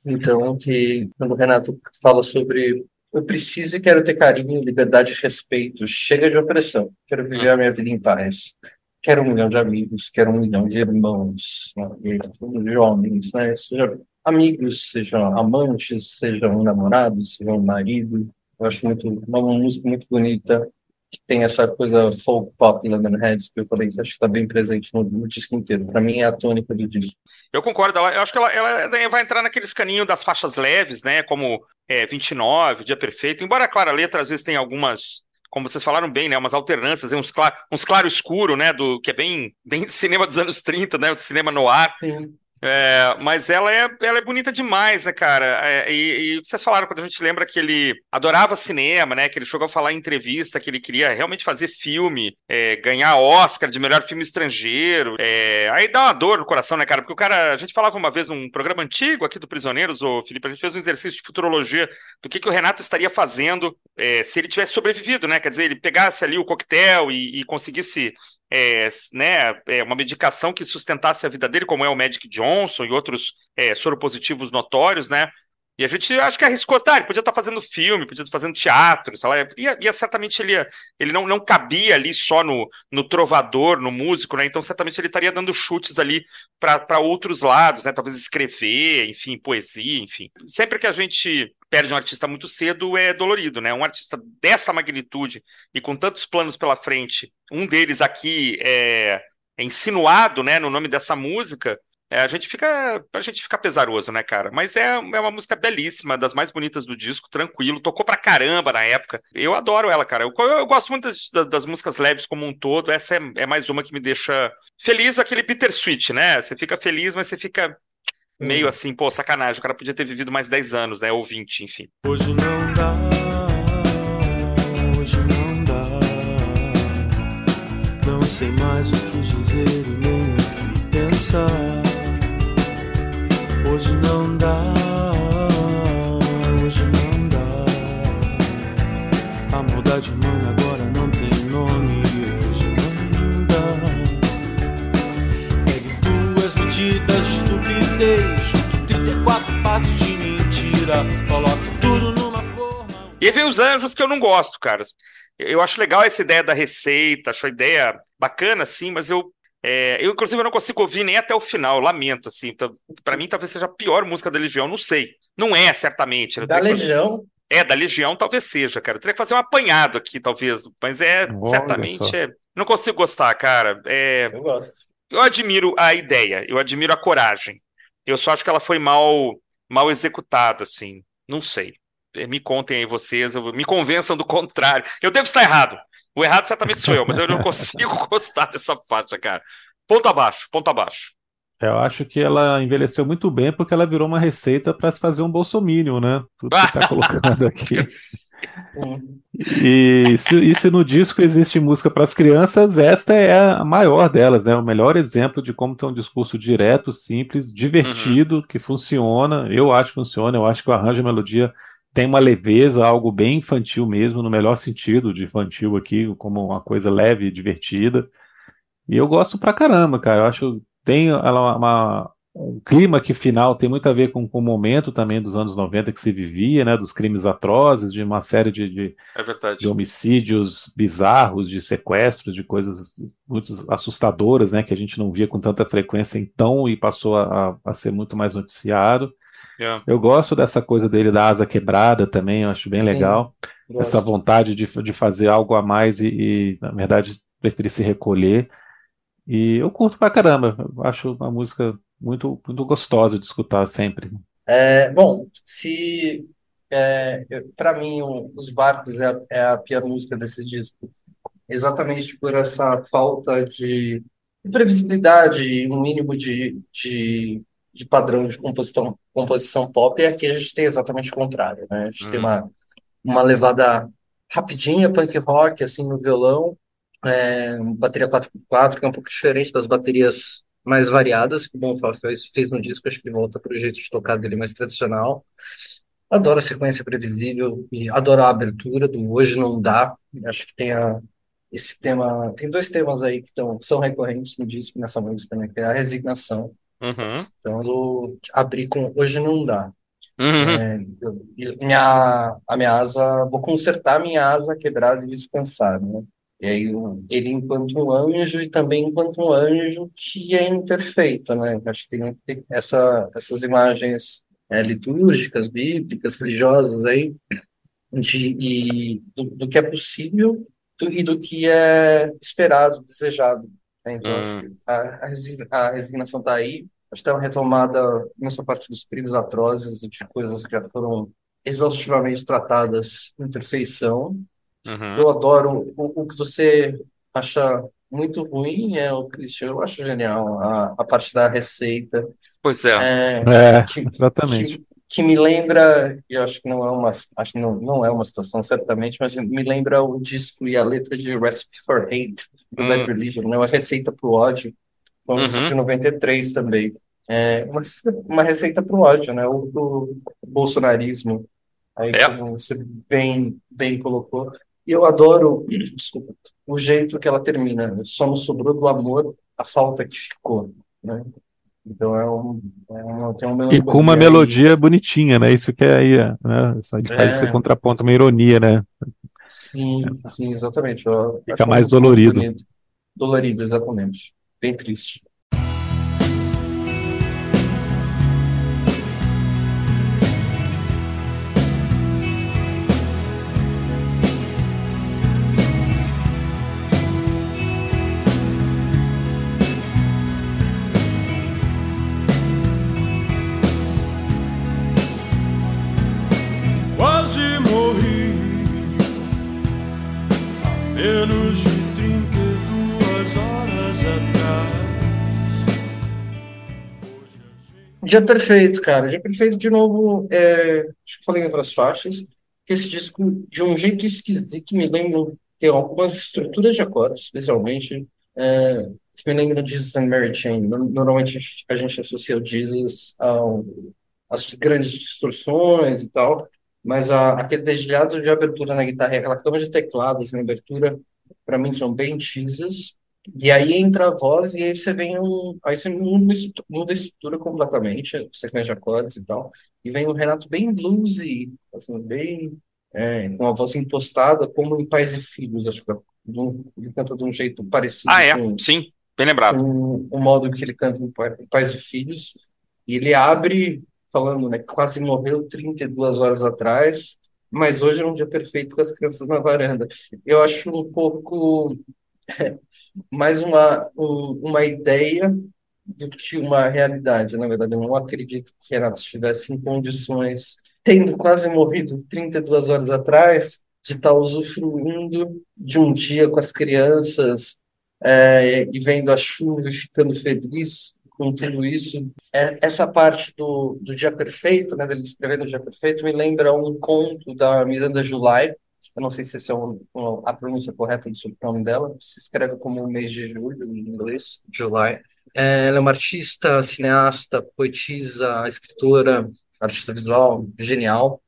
Então, que quando o Renato fala sobre eu preciso e quero ter carinho, liberdade e respeito, chega de opressão, quero viver a minha vida em paz. Quero um milhão de amigos, quero um milhão de irmãos, né? de homens, né? Seja amigos, sejam amantes, sejam namorados, sejam marido. Eu acho muito uma música muito bonita que tem essa coisa folk pop Lemonheads que eu falei que acho que está bem presente no, no disco inteiro. Para mim é a tônica do disco. Eu concordo. Ela, eu acho que ela, ela vai entrar naqueles caninhos das faixas leves, né? Como é, 29, Dia Perfeito. Embora, claro, a letra às vezes tem algumas como vocês falaram bem, né, umas alternâncias, uns, clar, uns claro escuro, né, do que é bem, bem cinema dos anos 30, né, o cinema no ar. Sim. É, mas ela é, ela é bonita demais, né, cara? É, e, e, vocês falaram quando a gente lembra que ele adorava cinema, né? Que ele chegou a falar em entrevista que ele queria realmente fazer filme, é, ganhar Oscar de melhor filme estrangeiro. É, aí dá uma dor no coração, né, cara? Porque o cara, a gente falava uma vez num programa antigo aqui do Prisioneiros, o Felipe, a gente fez um exercício de futurologia do que, que o Renato estaria fazendo é, se ele tivesse sobrevivido, né? Quer dizer, ele pegasse ali o coquetel e, e conseguisse é, né, é, uma medicação que sustentasse a vida dele, como é o Magic Johnson e outros é, soropositivos notórios, né? E a gente acho que arriscou, tá, ele podia estar fazendo filme, podia estar fazendo teatro, sei lá, ia, ia certamente ele, ia, ele não, não cabia ali só no, no trovador, no músico, né? Então certamente ele estaria dando chutes ali para outros lados, né? Talvez escrever, enfim, poesia, enfim. Sempre que a gente perde um artista muito cedo é dolorido, né? Um artista dessa magnitude e com tantos planos pela frente, um deles aqui é, é insinuado, né, no nome dessa música, é, a gente fica, a gente fica pesaroso, né, cara? Mas é, é uma música belíssima, das mais bonitas do disco, tranquilo, tocou pra caramba na época. Eu adoro ela, cara. Eu, eu gosto muito das, das, músicas leves como um todo. Essa é, é, mais uma que me deixa feliz, aquele Peter Sweet, né? Você fica feliz, mas você fica meio assim, pô, sacanagem. O cara podia ter vivido mais 10 anos, né? Ou 20, enfim. Hoje não dá, hoje não dá. Não sei mais o que dizer e nem o que pensar. Hoje não dá, hoje não dá. A maldade humana agora não tem nome. Hoje não dá. Pegue duas medidas de estupidez, de 34 partes de mentira. Coloque tudo numa forma. E vem os anjos que eu não gosto, caras. Eu acho legal essa ideia da receita, acho a ideia bacana, sim, mas eu é, eu, inclusive, eu não consigo ouvir nem até o final, lamento, assim. Então, para mim, talvez seja a pior música da Legião, não sei. Não é, certamente. Da Legião? É, da Legião talvez seja, cara. Eu teria que fazer um apanhado aqui, talvez. Mas é, Olha certamente. É... Não consigo gostar, cara. É... Eu gosto. Eu admiro a ideia, eu admiro a coragem. Eu só acho que ela foi mal, mal executada, assim. Não sei. É, me contem aí vocês, me convençam do contrário. Eu devo estar errado. O errado certamente sou eu, mas eu não consigo gostar dessa faixa, cara. Ponto abaixo, ponto abaixo. Eu acho que ela envelheceu muito bem porque ela virou uma receita para se fazer um bolsomínio, né? Tudo que está colocando aqui. E se, e se, no disco existe música para as crianças, esta é a maior delas, né? O melhor exemplo de como tem um discurso direto, simples, divertido, uhum. que funciona. Eu acho que funciona, eu acho que o arranjo e a melodia tem uma leveza, algo bem infantil mesmo, no melhor sentido de infantil aqui, como uma coisa leve e divertida. E eu gosto pra caramba, cara. Eu acho tem ela uma, um clima que final tem muito a ver com, com o momento também dos anos 90 que se vivia, né? Dos crimes atrozes, de uma série de, de, é de homicídios bizarros, de sequestros, de coisas muito assustadoras, né? Que a gente não via com tanta frequência então e passou a, a ser muito mais noticiado. Yeah. Eu gosto dessa coisa dele da asa quebrada também, eu acho bem Sim, legal. Gosto. Essa vontade de, de fazer algo a mais e, e, na verdade, preferir se recolher. E eu curto pra caramba. Eu acho uma música muito, muito gostosa de escutar sempre. É, bom, se é, para mim um, Os Barcos é a, é a pior música desse disco, exatamente por essa falta de previsibilidade, um mínimo de, de de padrão de composição, composição pop, e aqui a gente tem exatamente o contrário, né? A gente tem uhum. uma, uma levada rapidinha, punk rock, assim, no violão, é, bateria 4x4, que é um pouco diferente das baterias mais variadas, que o Bonfá fez, fez no disco, acho que volta para o jeito de tocar dele mais tradicional. Adoro a sequência previsível e adoro a abertura do Hoje Não Dá. Acho que tem a, esse tema, tem dois temas aí que tão, são recorrentes no disco, nessa música, né? Que é a resignação Uhum. Então eu abri com hoje não dá. Uhum. É, eu, minha, a minha asa, vou consertar minha asa quebrada e descansar, né? E aí eu, ele enquanto um anjo e também enquanto um anjo que é imperfeito, né? Acho que tem essa, essas imagens é, litúrgicas, bíblicas, religiosas aí, de, e do, do que é possível do, e do que é esperado, desejado. Né? Então, hum. a, a resignação está aí. Acho que tem uma retomada nessa parte dos crimes atrozes e de coisas que já foram exaustivamente tratadas em perfeição. Uhum. Eu adoro o, o, que você acha muito ruim, é o Christian, eu acho genial a, a parte da receita. Pois é. É, é que, exatamente. Que, que, me lembra, e acho que não é uma, acho que não, não é uma citação certamente, mas me lembra o disco e a letra de Recipe for Hate, do hum. Bad Religion, né? Uma receita para o ódio. Vamos uhum. de 93 também. É uma, uma receita para o ódio, né? O, o bolsonarismo. Aí, é. como você bem, bem colocou. eu adoro, desculpa, o jeito que ela termina. Só nos sobrou do amor a falta que ficou, né? Então é um, é uma, tem uma E com uma melodia aí. bonitinha, né? Isso que é aí, né? Isso faz é. esse contraponto, uma ironia, né? Sim, sim, exatamente. Eu Fica mais dolorido. Dolorido, exatamente. Bem triste. Dia Perfeito, cara. Dia Perfeito, de novo, é, acho que falei em outras faixas, que esse disco, de um jeito esquisito, me lembra, tem algumas estruturas de acordes, especialmente, é, que me Jesus and Mary Chain. Normalmente a gente associa o Jesus ao, às grandes distorções e tal, mas a, aquele dedilhado de abertura na guitarra aquela cama de teclados na abertura, para mim, são bem Jesus. E aí entra a voz e aí você vem um. Aí você muda, muda a estrutura completamente, sequência de acordes e tal. E vem o Renato bem bluesy, assim, bem. É, com a voz impostada, como em Pais e Filhos, acho que ele canta de um jeito parecido. Ah, é? Com, Sim, bem lembrado. Com o modo que ele canta em Pais e Filhos. E ele abre falando, né, que quase morreu 32 horas atrás, mas hoje é um dia perfeito com as crianças na varanda. Eu acho um pouco mais uma, um, uma ideia do que uma realidade. Na verdade, eu não acredito que Renato estivesse em condições, tendo quase morrido 32 horas atrás, de estar usufruindo de um dia com as crianças é, e vendo a chuva e ficando feliz com tudo isso. É, essa parte do, do Dia Perfeito, né, dele escrevendo o Dia Perfeito, me lembra um conto da Miranda July, eu não sei se essa é um, um, a pronúncia correta do sobrenome dela, se escreve como o mês de julho em inglês, July. É, ela é uma artista, cineasta, poetisa, escritora, artista visual, genial.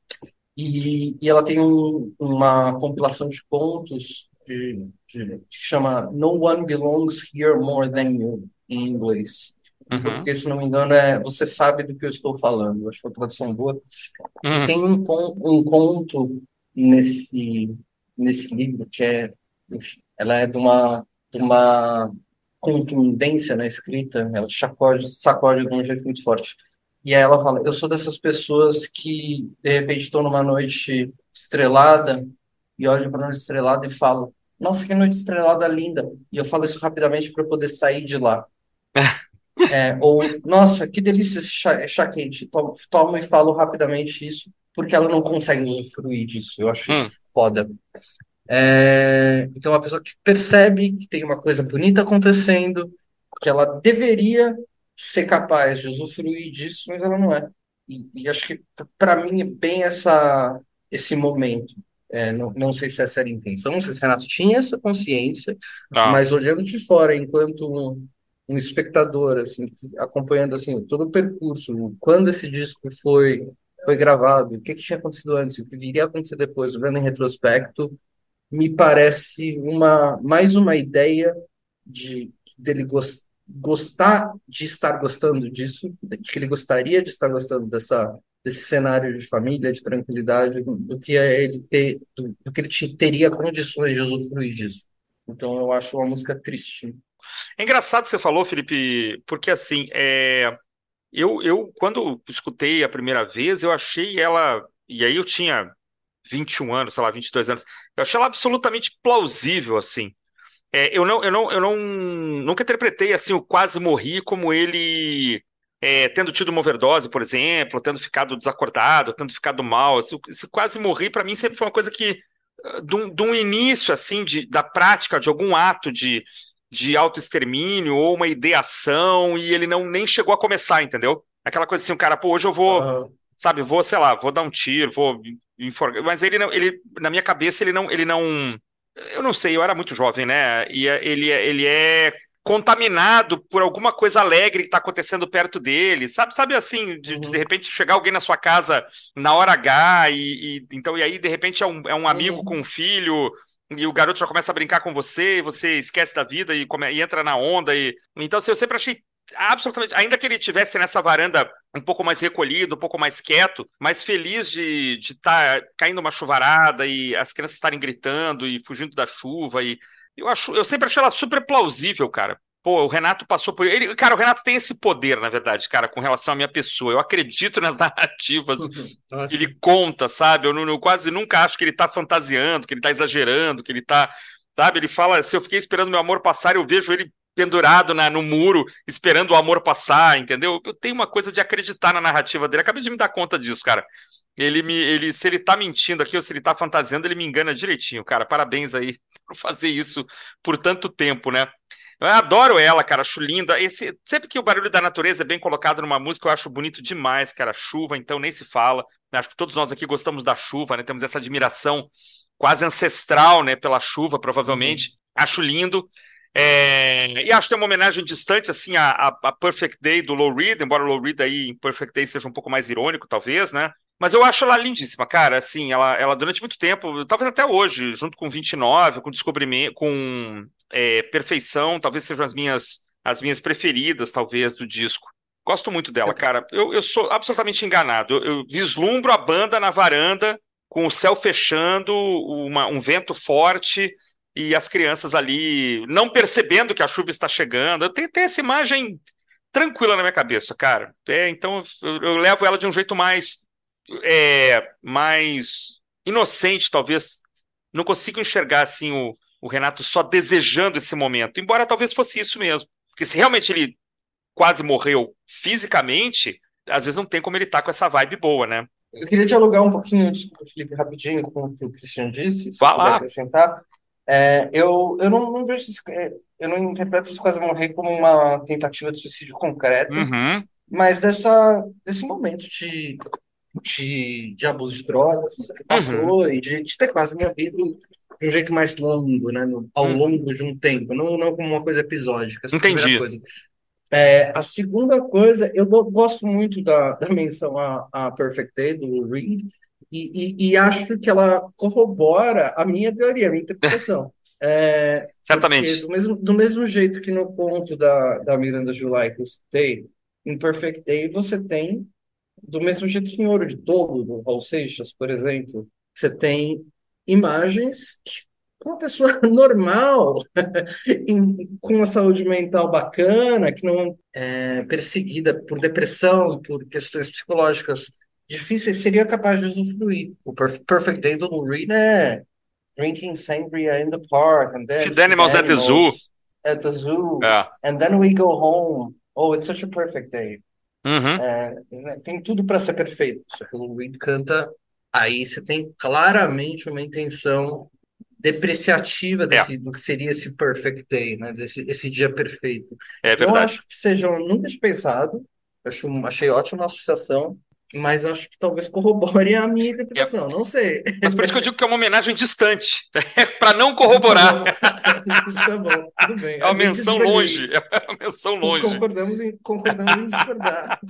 E, e ela tem um, uma compilação de contos de, de, que chama No One Belongs Here More Than You, em inglês. Uhum. Porque, se não me engano, é Você Sabe do que eu estou falando. Acho que foi uma tradução boa. Uhum. Tem um, um conto nesse, nesse livro, que é, enfim, ela é de uma, de uma contundência na escrita, ela sacode, sacode de um jeito muito forte. E aí ela fala, eu sou dessas pessoas que, de repente, estou numa noite estrelada e olho para a noite estrelada e falo, nossa, que noite estrelada linda. E eu falo isso rapidamente para poder sair de lá. é, ou, nossa, que delícia esse chá, chá quente. Tomo, tomo e falo rapidamente isso porque ela não consegue usufruir disso. Eu acho hum. foda. É, então, a pessoa que percebe que tem uma coisa bonita acontecendo, que ela deveria ser capaz de usufruir disso, mas ela não é. E, e acho que, para mim, é bem essa, esse momento. É, não, não sei se essa era a intenção, não sei se Renato tinha essa consciência, ah. mas olhando de fora, enquanto um, um espectador, assim, acompanhando assim, todo o percurso, quando esse disco foi foi gravado, o que, que tinha acontecido antes, o que viria a acontecer depois, vendo em retrospecto, me parece uma mais uma ideia de dele gost, gostar de estar gostando disso, de que ele gostaria de estar gostando dessa desse cenário de família, de tranquilidade, do que ele ter, do, do que ele teria condições de usufruir disso. Então eu acho uma música triste. É engraçado que você falou, Felipe, porque assim, é, eu, eu, quando escutei a primeira vez, eu achei ela. E aí eu tinha 21 anos, sei lá, 22 anos. Eu achei ela absolutamente plausível, assim. É, eu não, eu não, eu não, nunca interpretei assim o quase morri como ele é, tendo tido uma overdose, por exemplo, tendo ficado desacordado, tendo ficado mal. Esse, esse quase morri para mim sempre foi uma coisa que ah, de um início assim de, da prática de algum ato de de autoextermínio ou uma ideação e ele não nem chegou a começar, entendeu? Aquela coisa assim, o cara, pô, hoje eu vou, uhum. sabe, vou, sei lá, vou dar um tiro, vou mas ele não, ele na minha cabeça ele não, ele não, eu não sei, eu era muito jovem, né? E é, ele, é, ele é contaminado por alguma coisa alegre que está acontecendo perto dele, sabe, sabe assim, de, uhum. de, de repente chegar alguém na sua casa na hora H e, e então e aí de repente é um, é um amigo uhum. com um filho e o garoto já começa a brincar com você, você esquece da vida e, come, e entra na onda e então assim, eu sempre achei absolutamente, ainda que ele tivesse nessa varanda um pouco mais recolhido, um pouco mais quieto, mais feliz de estar tá caindo uma chuvarada e as crianças estarem gritando e fugindo da chuva e eu acho, eu sempre achei ela super plausível, cara. Pô, o Renato passou por ele. Cara, o Renato tem esse poder, na verdade, cara, com relação à minha pessoa. Eu acredito nas narrativas que ele conta, sabe? Eu, eu, quase nunca acho que ele tá fantasiando, que ele tá exagerando, que ele tá. Sabe? Ele fala: se eu fiquei esperando meu amor passar, eu vejo ele pendurado na, no muro, esperando o amor passar, entendeu? Eu tenho uma coisa de acreditar na narrativa dele. Acabei de me dar conta disso, cara. Ele me, ele, se ele tá mentindo aqui ou se ele tá fantasiando, ele me engana direitinho, cara. Parabéns aí por fazer isso por tanto tempo, né? Eu adoro ela, cara, acho linda. Esse, sempre que o barulho da natureza é bem colocado numa música, eu acho bonito demais, cara. Chuva, então nem se fala. Acho que todos nós aqui gostamos da chuva, né? Temos essa admiração quase ancestral, né, pela chuva, provavelmente. Uhum. Acho lindo. É, e acho que é uma homenagem distante assim a, a, a, Perfect Day do Low Reed, embora o Low Reed aí em Perfect Day seja um pouco mais irônico, talvez, né? Mas eu acho ela lindíssima, cara. Assim, ela, ela durante muito tempo, talvez até hoje, junto com 29, com descobrimento, com é, perfeição, talvez sejam as minhas, as minhas preferidas, talvez, do disco. Gosto muito dela, cara. Eu, eu sou absolutamente enganado. Eu, eu vislumbro a banda na varanda, com o céu fechando, uma, um vento forte e as crianças ali não percebendo que a chuva está chegando. Eu tenho, tenho essa imagem tranquila na minha cabeça, cara. É, então eu, eu, levo ela de um jeito mais é, mais inocente, talvez. Não consigo enxergar assim o, o Renato só desejando esse momento, embora talvez fosse isso mesmo. Porque se realmente ele quase morreu fisicamente, às vezes não tem como ele estar tá com essa vibe boa, né? Eu queria dialogar um pouquinho, desculpa, Felipe, rapidinho com o que o Cristiano disse. Lá. acrescentar. É, eu, eu não, não vejo é, eu não interpreto esse quase morrer como uma tentativa de suicídio concreto, uhum. mas dessa, desse momento de, de, de abuso de drogas que passou uhum. e de, de, ter quase morrido de um jeito mais longo, né, no, ao uhum. longo de um tempo, não, não como uma coisa episódica. Entendi. Coisa. É, a segunda coisa, eu gosto muito da, da menção a, a Perfect Day, do Reed, e, e, e, acho que ela corrobora a minha teoria, a minha interpretação. É, Certamente. Do mesmo, do mesmo jeito que no ponto da, da Miranda July que eu citei, em Perfect Day você tem, do mesmo jeito que em Ouro de Togo, do Raul Seixas, por exemplo, você tem imagens que uma pessoa normal, com uma saúde mental bacana, que não é perseguida por depressão, por questões psicológicas difíceis seria capaz de usufruir. O Perfect Day do Lou Reed é drinking sangria in the park and then animals, at the zoo. At the zoo. Yeah. And then we go home. Oh, it's such a perfect day. Uhum. É, né, tem tudo para ser perfeito. Só que o Reed canta. Aí você tem claramente uma intenção depreciativa desse, é. do que seria esse perfect day, né? Desse esse dia perfeito. É verdade. Eu acho que sejam nunca pensado. Acho, achei ótima a associação mas acho que talvez corrobore a minha interpretação, é. não sei. Mas por isso que eu digo que é uma homenagem distante, para não corroborar. Tá bom, tudo bem. É uma menção longe, é uma menção longe. Concordamos em, concordamos em discordar.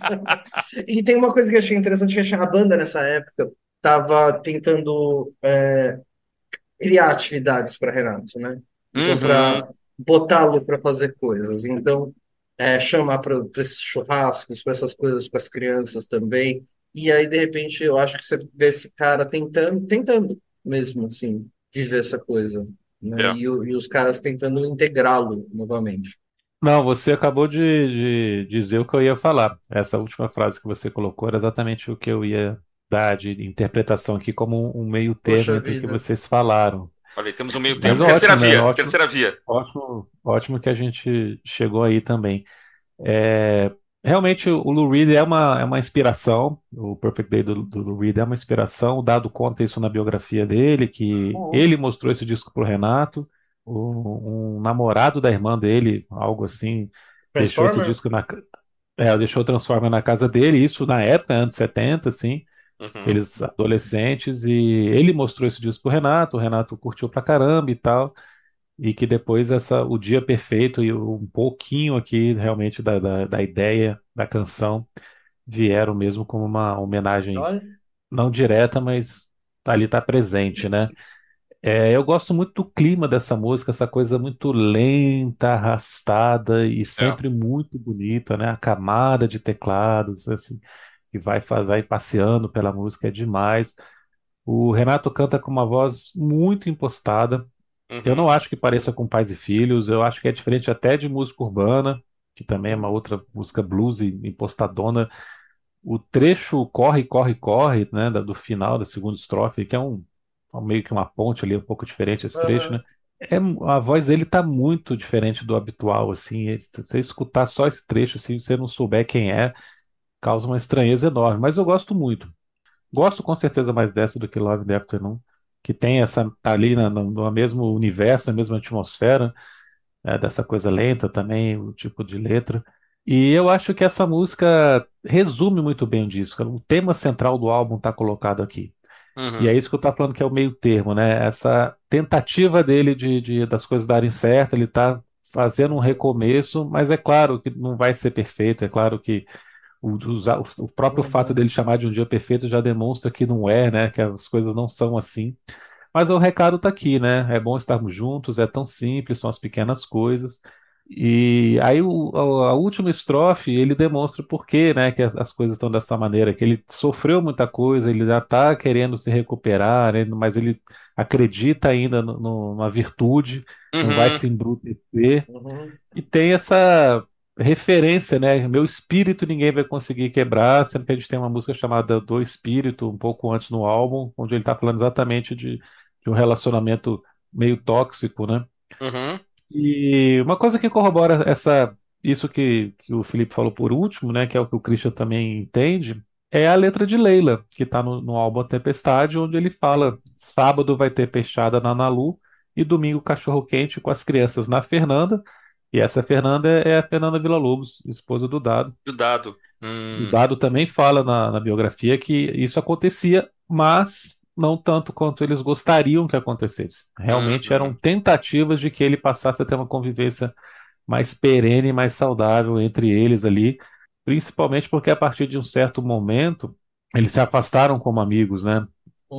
e tem uma coisa que eu achei interessante, que a banda nessa época estava tentando é, criar atividades para Renato, né? Então, uhum. para botá-lo para fazer coisas. Então, é, chamar para esses churrascos, para essas coisas com as crianças também. E aí, de repente, eu acho que você vê esse cara tentando, tentando mesmo, assim, viver essa coisa. Né? É. E, e, os caras tentando integrá-lo novamente. Não, você acabou de, de, dizer o que eu ia falar. Essa última frase que você colocou era exatamente o que eu ia dar de interpretação aqui como um meio termo entre o que vocês falaram. Olha, temos um meio. Mas terceira ótimo, né? via, né? ótimo, terceira via. Ótimo, ótimo que a gente chegou aí também. É, realmente o Lou Reed é uma, é uma inspiração, o Perfect Day do, do Lou Reed é uma inspiração, o Dado conta isso na biografia dele, que uhum. ele mostrou esse disco pro Renato, um, um, namorado da irmã dele, algo assim, deixou esse disco na... É, deixou o Transformer na casa dele, isso na época, anos 70, assim, Uhum. Eles adolescentes, e ele mostrou esse disco pro Renato, o Renato curtiu pra caramba e tal. E que depois essa, o Dia Perfeito e um pouquinho aqui realmente da, da, da ideia da canção vieram mesmo como uma homenagem Olha, não direta, mas ali está presente, né? É, eu gosto muito do clima dessa música, essa coisa muito lenta, arrastada e É. sempre muito bonita, né? A camada de teclados, assim, que vai fazer, passeando pela música é demais. O Renato canta com uma voz muito impostada. Eu Uhum. não acho que pareça com Pais e Filhos, eu acho que é diferente até de música urbana, que também é uma outra música blues e impostadona. O trecho Corre, Corre, Corre, né, do final da segunda estrofe, que é um um meio que uma ponte ali, um pouco diferente esse trecho, né? É, a voz dele tá muito diferente do habitual, assim. Se você escutar só esse trecho, assim, se você não souber quem é, causa uma estranheza enorme. Mas eu gosto muito. Gosto com certeza mais dessa do que Love the Afternoon, que tem essa, tá ali na, no, no mesmo universo, na mesma atmosfera, né, dessa coisa lenta também, o tipo de letra. E eu acho que essa música resume muito bem o disco. O tema central do álbum está colocado aqui. E é Uhum. isso que eu estava falando que é o meio termo, né? Essa tentativa dele de, de- das coisas darem certo, ele está fazendo um recomeço, mas é claro que não vai ser perfeito, é claro que o, usar- o próprio fato uhum, dele chamar de um dia perfeito já demonstra que não é, né? Que as coisas não são assim. Mas o recado está aqui, né? É bom estarmos juntos, é tão simples, são as pequenas coisas. E aí o, a, última estrofe ele demonstra o porquê, né, que as, as coisas estão dessa maneira, que ele sofreu muita coisa, ele já está querendo se recuperar, né, mas ele acredita ainda no, no- numa virtude, não vai Uhum. se embrutecer uhum, e tem essa referência, né? Meu espírito ninguém vai conseguir quebrar, sendo que a gente tem uma música chamada Do Espírito, um pouco antes no álbum, onde ele está falando exatamente de, de um relacionamento meio tóxico, né? Uhum. E uma coisa que corrobora essa, isso que, que o Felipe falou por último, né, que é o que o Christian também entende, é a letra de Leila, que está no, no álbum A Tempestade, onde ele fala: sábado vai ter peixada na Nalu e domingo cachorro-quente com as crianças na Fernanda. E essa Fernanda é é a Fernanda Villa-Lobos, esposa do Dado. Do dado. O Hum. Dado também fala na, na biografia que isso acontecia, mas não tanto quanto eles gostariam que acontecesse. Realmente eram Uhum. tentativas de que ele passasse a ter uma convivência mais perene, mais saudável entre eles ali, principalmente porque a partir de um certo momento eles se afastaram como amigos, né?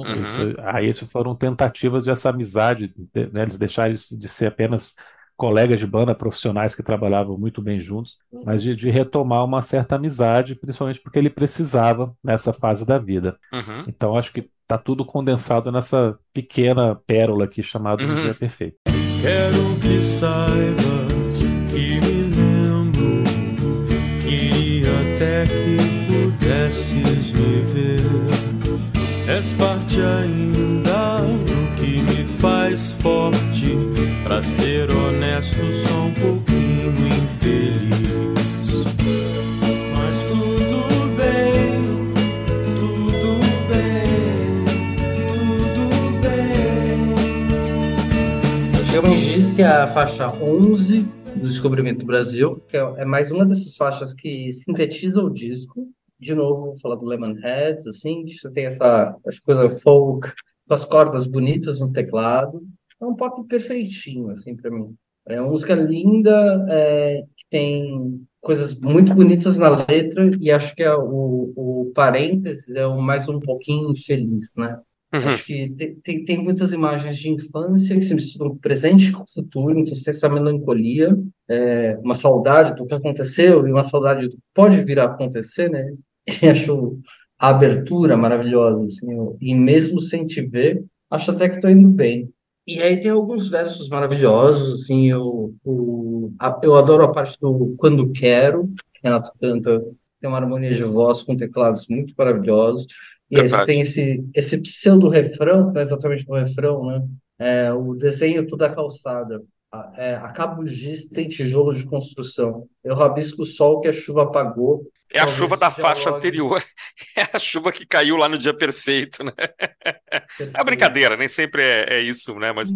Isso, uhum, Uhum. aí isso foram tentativas de essa amizade, de- né? Eles deixaram isso de ser apenas colegas de banda profissionais que trabalhavam muito bem juntos, mas uhum. de, de retomar uma certa amizade, principalmente porque ele precisava nessa fase da vida. Uhum. Então acho que está tudo condensado nessa pequena pérola aqui chamada Um Uhum. Dia Perfeito. Quero que saibas que me lembro. Queria até que pudesses me ver. És parte ainda do que me faz forte. Pra ser honesto, sou um pouquinho infeliz. Mas tudo bem, tudo bem, tudo bem. A faixa 11 do Descobrimento do Brasil, que é, é mais uma dessas faixas que sintetiza o disco. De novo, vou falar do Lemonheads, assim, que você tem essa, essa coisa folk, com as cordas bonitas no teclado. É um pop perfeitinho, assim, para mim. É uma música linda, é, que tem coisas muito bonitas na letra, e acho que é o, o parênteses é o mais um pouquinho infeliz, né? Uhum. Acho que tem, tem, tem muitas imagens de infância que se misturam com o presente com o futuro, então você tem essa melancolia, é, uma saudade do que aconteceu e uma saudade do que pode vir a acontecer, né? E acho a abertura maravilhosa, assim, e mesmo sem te ver, acho até que estou indo bem. E aí tem alguns versos maravilhosos, assim, eu, o, a- eu adoro a parte do Quando Quero, que Renato canta, tem uma harmonia de voz com teclados muito maravilhosos. E aí você tem esse, esse pseudo-refrão, que não é exatamente um refrão, né? É, o desenho toda a calçada. A- É, acaba o giz, tem tijolo de construção. Eu rabisco o sol que a chuva apagou. É a chuva da faixa anterior. É a chuva que caiu lá no dia perfeito, né? É brincadeira, nem sempre é, é isso, né? Mas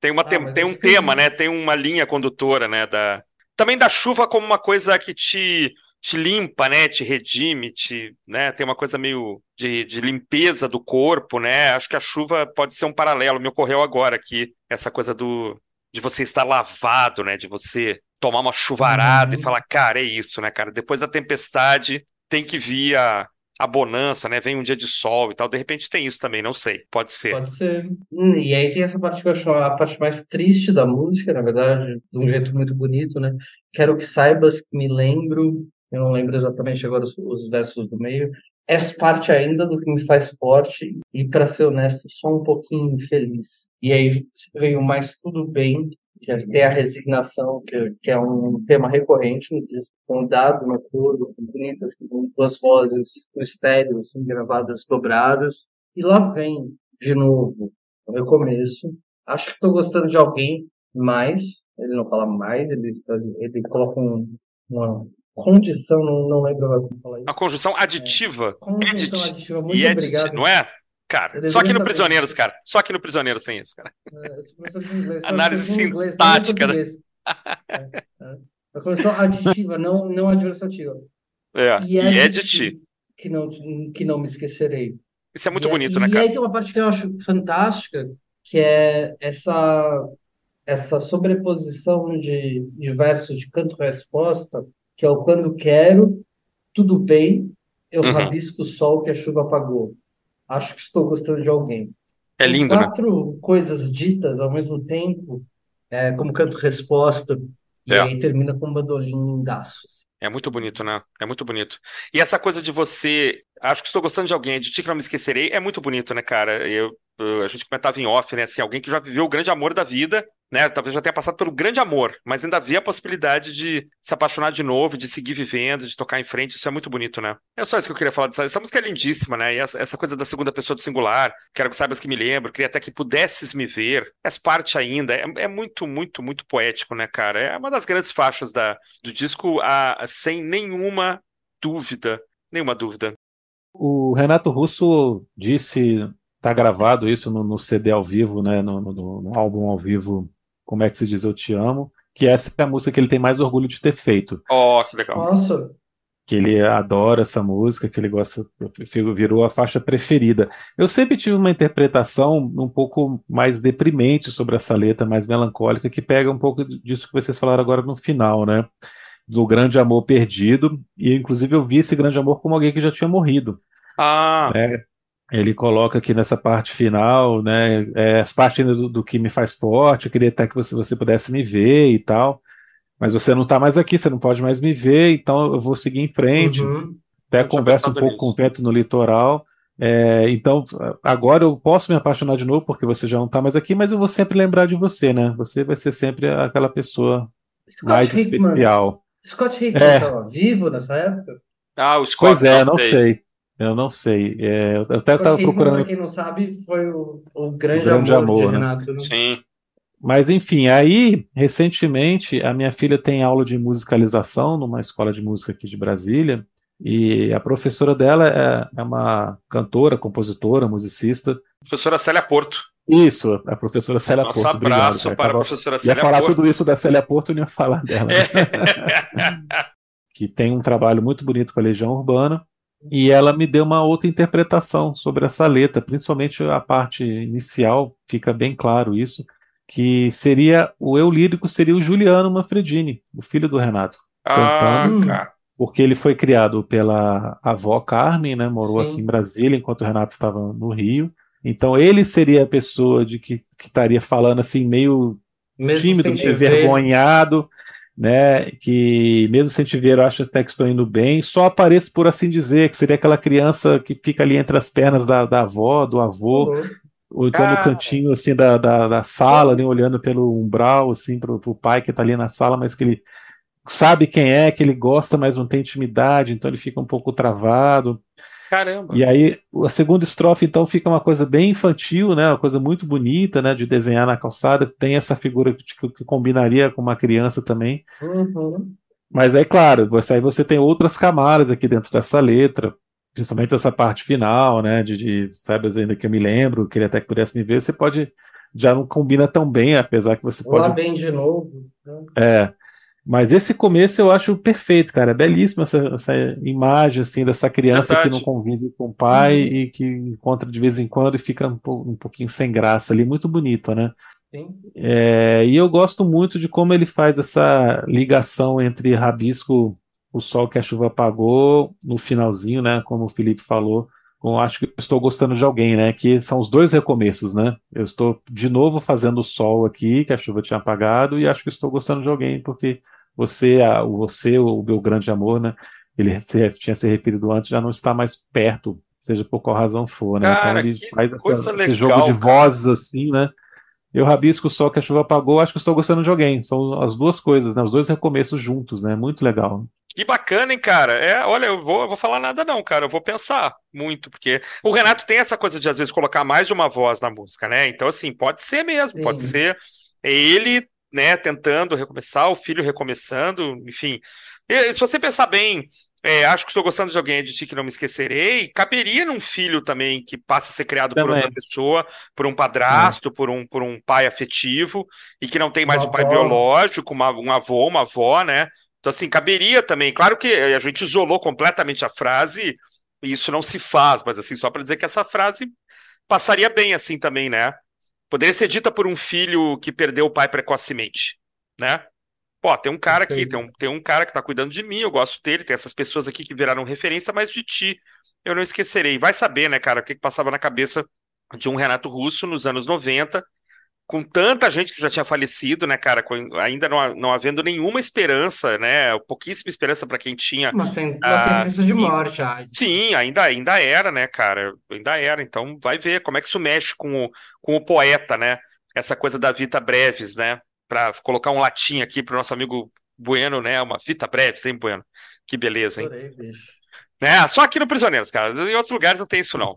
tem, uma, Ah, tem, mas tem eu um fico tema, feliz. né? Tem uma linha condutora, né? Da... Também da chuva como uma coisa que te, te limpa, né? Te redime, te, né? Tem uma coisa meio de, de limpeza do corpo, né? Acho que a chuva pode ser um paralelo. Me ocorreu agora aqui, essa coisa do, de você estar lavado, né? De você tomar uma chuvarada Uhum. e falar, cara, é isso, né, cara? Depois da tempestade tem que vir a, a bonança, né? Vem um dia de sol e tal. De repente tem isso também, não sei. Pode ser. Pode ser. Hum, E aí tem essa parte que eu acho a parte mais triste da música, na verdade, de um jeito muito bonito, né? Quero que saibas que me lembro, eu não lembro exatamente agora os, os versos do meio. És parte ainda do que me faz forte e, para ser honesto, só um pouquinho infeliz. E aí veio mais tudo bem, tem a resignação, que, que é um tema recorrente no disco, com dado no coro, bonitas, com duas vozes no estéreo, assim, gravadas dobradas. E lá vem, de novo, o recomeço. Acho que estou gostando de alguém mais. Ele não fala mais, ele, ele coloca um- uma condição, não, não lembro agora como falar Uma isso. conjunção aditiva. Condição Edit. aditiva. Muito E obrigado. não é? Cara, só aqui no. Prisioneiros, cara. Só aqui no Prisioneiros tem isso, cara. É, de inglês, Análise de inglês, sintática, né? português. É, é. A aditiva, não, não adversativa. É. E E edit, edit. que não, que não me esquecerei. Isso é muito E, bonito, e né, cara? aí tem uma parte que eu acho fantástica, que é essa, essa sobreposição de, de versos de canto-resposta, que é o quando quero, tudo bem, eu Uhum. rabisco o sol que a chuva apagou. Acho que estou gostando de alguém. É lindo, né? quatro coisas ditas ao mesmo tempo, é, como canto-resposta, e É. aí termina com um bandolim lindaço. É muito bonito, né? É muito bonito. E essa coisa de você. Acho que estou gostando de alguém, de ti que não me esquecerei, é muito bonito, né, cara? Eu, eu- a gente comentava em off, né? Assim, alguém que já viveu o grande amor da vida, né? Talvez já tenha passado pelo grande amor, mas ainda vê a possibilidade de se apaixonar de novo, de seguir vivendo, de tocar em frente. Isso é muito bonito, né? É só isso que eu queria falar dessa. Essa música é lindíssima, né? E essa, coisa da segunda pessoa do singular, quero que saibas que me lembro, queria até que pudesses me ver. És parte ainda. É, é muito, muito, muito poético, né, cara? É uma das grandes faixas da, do disco, a, sem nenhuma dúvida. Nenhuma dúvida. O Renato Russo disse, tá gravado isso no, no CD ao vivo, né, no, no- no álbum ao vivo, como é que se diz Eu Te Amo, que essa é a música que ele tem mais orgulho de ter feito, Oh, que legal. Nossa, que ele adora essa música, que ele gosta, virou a faixa preferida. Eu sempre tive uma interpretação um pouco mais deprimente sobre essa letra, mais melancólica, que pega um pouco disso que vocês falaram agora no final, né? Do grande amor perdido, e inclusive eu vi esse grande amor como alguém que já tinha morrido. Ah, né? Ele coloca aqui nessa parte final, né? É, as partes ainda do, do que me faz forte, eu queria até que você, você pudesse me ver e tal, mas você não está mais aqui, você não pode mais me ver, então eu vou seguir em frente. uhum. Até conversa um pouco nisso. com o vento no litoral. É, então, agora eu posso me apaixonar de novo porque você já não está mais aqui, mas eu vou sempre lembrar de você, né? Você vai ser sempre aquela pessoa mais Scott Hickman, especial. Scott Hickman É. estava vivo nessa época? ah, o Scott, Pois é, não sei. Eu não sei. É, eu até estava procurando quem não sabe, foi o, o grande, grande amor, de amor, né? Renato. né? Sim. Mas enfim, aí, recentemente, a minha filha tem aula de musicalização numa escola de música aqui de Brasília, e a professora dela é, é uma cantora, compositora, musicista. Professora Célia Porto. Isso, a professora Célia Nosso Porto. obrigado. abraço Eu para a tava- professora Ia Célia falar Porto. tudo isso da Célia Porto, eu não ia falar dela. que tem um trabalho muito bonito com a Legião Urbana, e ela me deu uma outra interpretação sobre essa letra, principalmente a parte inicial, fica bem claro isso, que seria o eu lírico seria o Juliano Manfredini, o filho do Renato, Ah, Cantando. cara. porque ele foi criado pela avó Carmen, né, morou Sim. aqui em Brasília enquanto o Renato estava no Rio. Então ele seria a pessoa de que, que estaria falando assim meio Mesmo tímido, envergonhado, né? Que mesmo sem te ver, eu acho até que estou indo bem. Só apareço por assim dizer, que seria aquela criança que fica ali entre as pernas da, da avó, do avô, ou então no Cara. cantinho assim da, da, da sala, né, olhando pelo umbral, assim, pro, pro pai que está ali na sala, mas que ele sabe quem é, que ele gosta, mas não tem intimidade, então ele fica um pouco travado. Caramba. E aí, a segunda estrofe, então, fica uma coisa bem infantil, né? Uma coisa muito bonita, né? De desenhar na calçada. Tem essa figura que, que- combinaria com uma criança também. Uhum. Mas aí, claro, você, aí você tem outras camadas aqui dentro dessa letra, principalmente essa parte final, né? De, de saibas ainda que eu me lembro, queria até que pudesse me ver. Você pode. Já não combina tão bem, apesar que você Lá pode. bem de novo. né? É. Mas esse começo eu acho perfeito, cara. É belíssima essa, essa imagem assim dessa criança que Verdade. não convive com o pai Uhum. e que encontra de vez em quando e fica um, um pouquinho sem graça ali, muito bonito, né? É, e eu gosto muito de como ele faz essa ligação entre Rabisco, o sol que a chuva apagou, no finalzinho, né? Como o Felipe falou, com Acho que estou gostando de alguém, né? Que são os dois recomeços, né? Eu estou de novo fazendo o sol aqui, que a chuva tinha apagado, e acho que estou gostando de alguém, porque você, a, você, o meu grande amor, né? Ele se, tinha se referido antes, já não está mais perto, seja por qual razão for, né? Então, Cara, então ele que faz coisa essa- legal, esse jogo de cara. vozes assim, né? Eu rabisco sol que a chuva apagou, acho que estou gostando de alguém. São as duas coisas, né? Os dois recomeços juntos, né? Muito legal. Que bacana, hein, cara? É, olha, eu vou, eu vou falar nada não, cara. Eu vou pensar muito, porque o Renato tem essa coisa de às vezes colocar mais de uma voz na música, né? Então, assim, pode ser mesmo, pode Sim. ser ele, né, tentando recomeçar, o filho recomeçando, enfim. E, se você pensar bem, é, acho que estou gostando de alguém é de ti que não me esquecerei, caberia num filho também que passa a ser criado por Também. outra pessoa, por um padrasto, por um, por um pai afetivo, e que não tem mais Uma um pai avó. biológico, uma, um avô, uma avó, né? Então, assim, caberia também. Claro que a gente isolou completamente a frase, e isso não se faz, mas assim, só para dizer que essa frase passaria bem assim também, né? Poderia ser dita por um filho que perdeu o pai precocemente, né? Pô, tem um cara aqui, tem um, tem um cara que tá cuidando de mim, eu gosto dele, tem essas pessoas aqui que viraram referência, mas de ti eu não esquecerei. Vai saber, né, cara, o que que passava na cabeça de um Renato Russo nos anos 90, com tanta gente que já tinha falecido, né, cara, com- ainda não, não havendo nenhuma esperança, né, pouquíssima esperança para quem tinha. Uma, Ah, sentença de sim. morte, já. Sim, ainda, ainda era, né, cara, ainda era. Então, vai ver como é que isso mexe com o, com o poeta, né, essa coisa da Vita Brevis, né, para colocar um latim aqui pro nosso amigo Bueno, né, uma Vita Brevis, hein, Bueno? Que beleza, hein? Adorei, bicho. Né? Só aqui no Prisioneiros, cara. Em outros lugares não tem isso, não.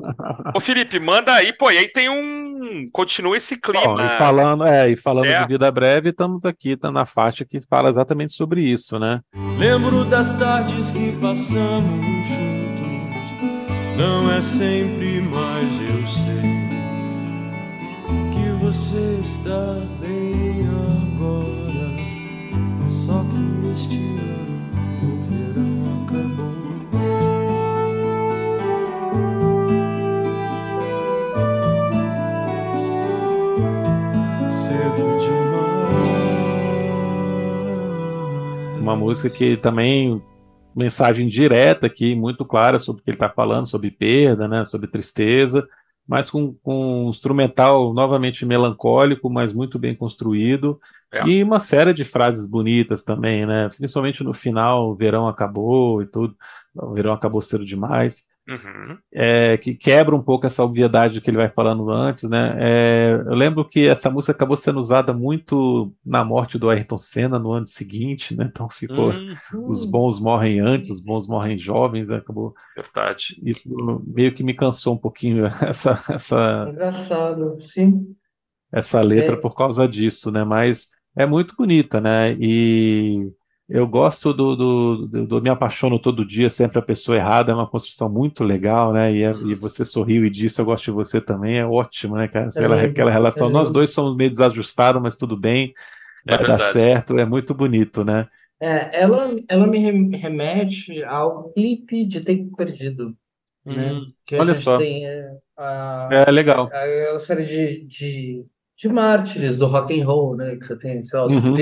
Ô, Felipe, manda aí, pô, e aí tem um. Continua esse Bom, clima. e falando, é, e falando É. de vida breve, estamos aqui, tá na faixa que fala exatamente sobre isso, né? Lembro das tardes que passamos juntos. Não é sempre, mas eu sei que você está bem agora. É só que este ano Cedo demais. Uma música que também mensagem direta aqui, muito clara sobre o que ele está falando, sobre perda, né, sobre tristeza, mas com, com um instrumental novamente melancólico, mas muito bem construído, É. e uma série de frases bonitas também, né, principalmente no final, o verão acabou e tudo, o verão acabou cedo demais, Uhum. é, que quebra um pouco essa obviedade que ele vai falando antes, né? É, eu lembro que essa música acabou sendo usada muito na morte do Ayrton Senna no ano seguinte, né? Então ficou Hum, os bons morrem antes, os bons morrem jovens, né? acabou verdade. isso meio que me cansou um pouquinho essa essa Engraçado, sim. essa letra É. por causa disso, né? Mas é muito bonita, né? E eu gosto do, do, do, do Me Apaixono Todo Dia, Sempre a Pessoa Errada, é uma construção muito legal, né? E, é- e você sorriu e disse Eu Gosto de Você também, é ótimo, né, cara? Aquela, lindo, aquela relação, é nós dois somos meio desajustados, mas tudo bem, É vai dar certo, é muito bonito, né? É, ela, ela me rem- remete ao clipe de Tempo Perdido, né? Hum, a olha gente só. tem é, a, É legal. aquela série de, de, de mártires do rock and roll, né? Que você tem, sei lá, os Uhum.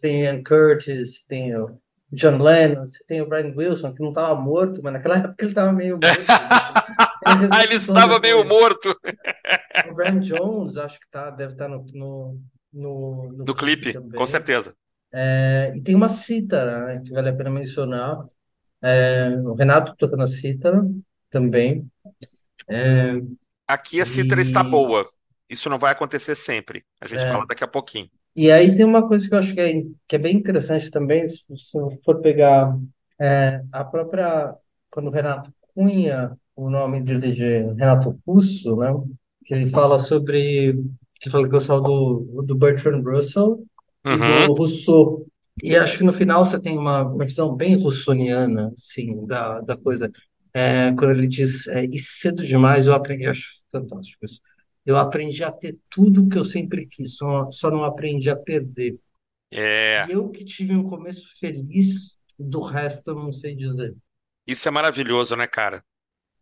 Tem Ian Curtis, tem o John Lennon, você tem o Brian Wilson, que não estava morto, mas naquela época ele estava meio morto. né? Ele Ah, ele estava meio morto O Brian Jones, acho que tá, deve estar no, no, no, no no clipe, também. com certeza. É, e tem uma cítara, né, que vale a pena mencionar. É, o Renato tocando a cítara também. É, Aqui a cítara está E- boa. Isso não vai acontecer sempre. A gente É. fala daqui a pouquinho. e aí tem uma coisa que eu acho que é, que é bem interessante também, se você for pegar é, a própria. Quando o Renato cunha o nome dele de Renato Russo, né, que ele fala sobre. Que fala que gostava do, do Bertrand Russell. e Uhum. do Rousseau. E acho que no final você tem uma, uma visão bem russoniana, assim, da, da coisa. É, quando ele diz, é, e cedo demais eu aprendi, acho fantástico isso. Eu aprendi a ter tudo que eu sempre quis, só, só não aprendi a perder. É, E eu que tive um começo feliz, do resto eu não sei dizer. isso é maravilhoso, né, cara?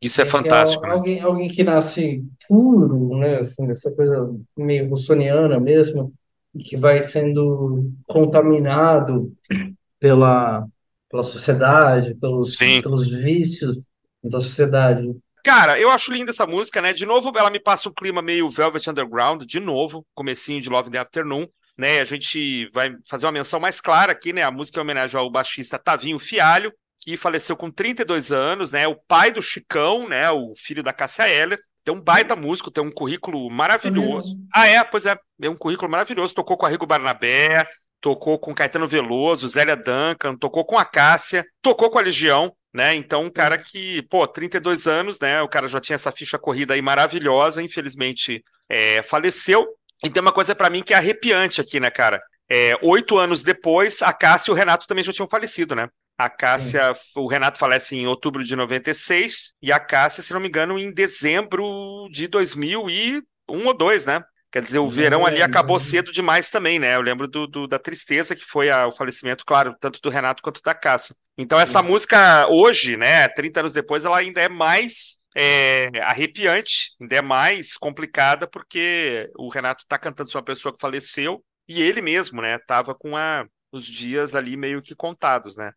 Isso é, que fantástico, é né? alguém, alguém que nasce puro, né? Assim, essa coisa meio russoniana mesmo, que vai sendo contaminado pela, pela sociedade, pelos, Sim. pelos vícios da sociedade. Cara, eu acho linda essa música, né? De novo, ela me passa um clima meio Velvet Underground, de novo, comecinho de Love in the Afternoon, né? A gente vai fazer uma menção mais clara aqui, né? A música é homenagem ao baixista Tavinho Fialho, que faleceu com 32 anos, né? O pai do Chicão, né? O filho da Cássia Eller. Tem um baita músico, tem um currículo maravilhoso. Ah, é? Pois é. É um currículo maravilhoso. Tocou com a Rigo Barnabé, tocou com Caetano Veloso, Zélia Duncan, tocou com a Cássia, tocou com a Legião, né? Então, um cara que, pô, 32 anos, né? O cara já tinha essa ficha corrida aí maravilhosa, infelizmente é, faleceu. E tem uma coisa para mim que é arrepiante aqui, né, cara? É, oito anos depois, a Cássia e o Renato também já tinham falecido, né? A Cássia, Sim. o Renato falece em outubro de 96 e a Cássia, se não me engano, em dezembro de 2001 ou 2, né? Quer dizer, o verão ali acabou cedo demais também, né? Eu lembro do, do da tristeza que foi a, o falecimento, claro, tanto do Renato quanto da Cássia. Então, essa Sim. música hoje, né, 30 anos depois, ela ainda é mais é, arrepiante, ainda é mais complicada, porque o Renato tá cantando sobre uma pessoa que faleceu e ele mesmo, né, tava com a, os dias ali meio que contados, né?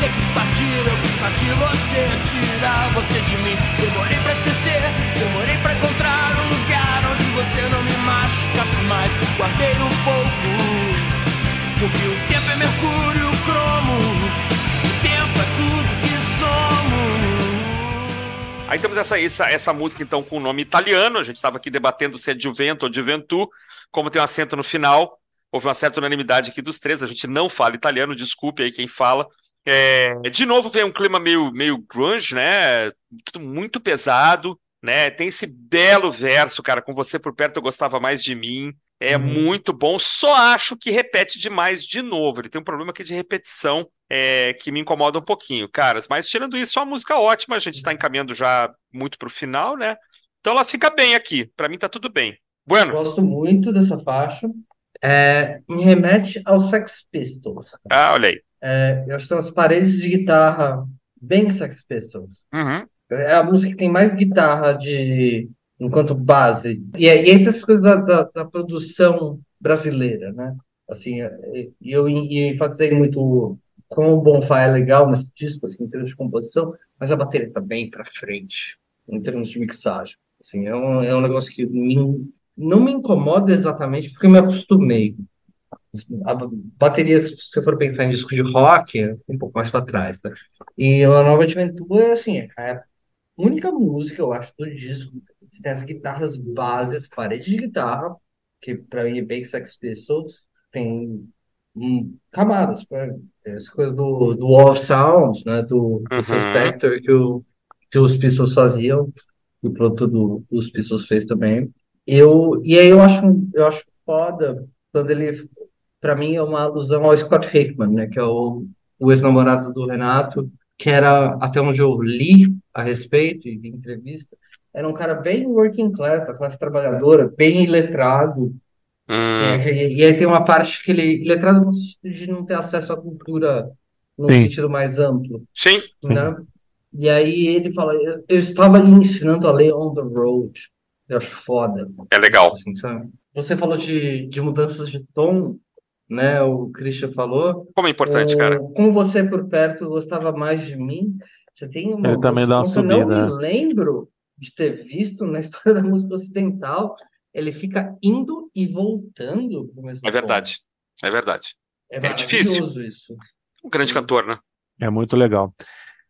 Você quis partir, eu quis partir você, tirar você de mim. Demorei pra esquecer, demorei pra encontrar um lugar onde você não me machucasse mais. Guardei um pouco, porque o tempo é mercúrio cromo, o tempo é tudo que somos. Aí temos essa, essa, essa música então com o nome italiano, a gente estava aqui debatendo se é Juvento ou Juventu, como tem um acento no final, houve uma certa unanimidade aqui dos três, a gente não fala italiano, desculpe aí quem fala, é, de novo vem um clima meio, meio grunge, né? Tudo muito pesado, né? Tem esse belo verso, cara, com você por perto eu gostava mais de mim. É uhum. muito bom, só acho que repete demais de novo. Ele tem um problema aqui de repetição é, que me incomoda um pouquinho, caras. Mas tirando isso, é uma música ótima. A gente está encaminhando já muito pro final, né? Então ela fica bem aqui. Para mim tá tudo bem. Bueno. Gosto muito dessa faixa. É, me remete ao Sex Pistols. Ah, olha aí. É, eu acho que tem umas paredes de guitarra bem Sex Pistols. Uhum. É a música que tem mais guitarra de enquanto base. E, é, e entre essas coisas da, da, da, produção brasileira, né? Assim, é, eu enfatizei muito como o Bonfire é legal nesse disco, assim, em termos de composição, mas a bateria tá bem para frente, em termos de mixagem. Assim, é um, é um negócio que me, não me incomoda exatamente porque eu me acostumei a bateria, se você for pensar em disco de rock, é um pouco mais para trás, né? E La Nova Aventura, assim, é a única música, eu acho, do disco que tem as guitarras bases, parede de guitarra, que para mim é bem Sex Pistols, tem hum, camadas, né? essa coisa do, do of Sound, né? Do, do uhum. Spectre que, o, que os Pistols faziam, e o produto do, dos Pistols fez também. Eu, e aí eu acho, eu acho foda quando ele para mim é uma alusão ao Scott Hickman, né, que é o, o ex-namorado do Renato, que era, até onde eu li a respeito, em entrevista, era um cara bem working class, da classe trabalhadora, bem iletrado. Hum. Assim, e, e, aí tem uma parte que ele. Iletrado no sentido de não ter acesso à cultura no Sim. sentido mais amplo. Sim. Né? Sim. E aí ele fala: eu, eu estava lhe ensinando a ler on the road. Eu acho foda. É legal. Assim, Você falou de, de mudanças de tom né? O Christian falou. Como é importante, cara. Com você por perto, gostava mais de mim. Você tem uma Ele também dá uma subida. Eu não me lembro de ter visto na história da música ocidental. Ele fica indo e voltando pro mesmo É verdade. Ponto. É verdade. É, é difícil. isso. Um grande cantor, né? É muito legal.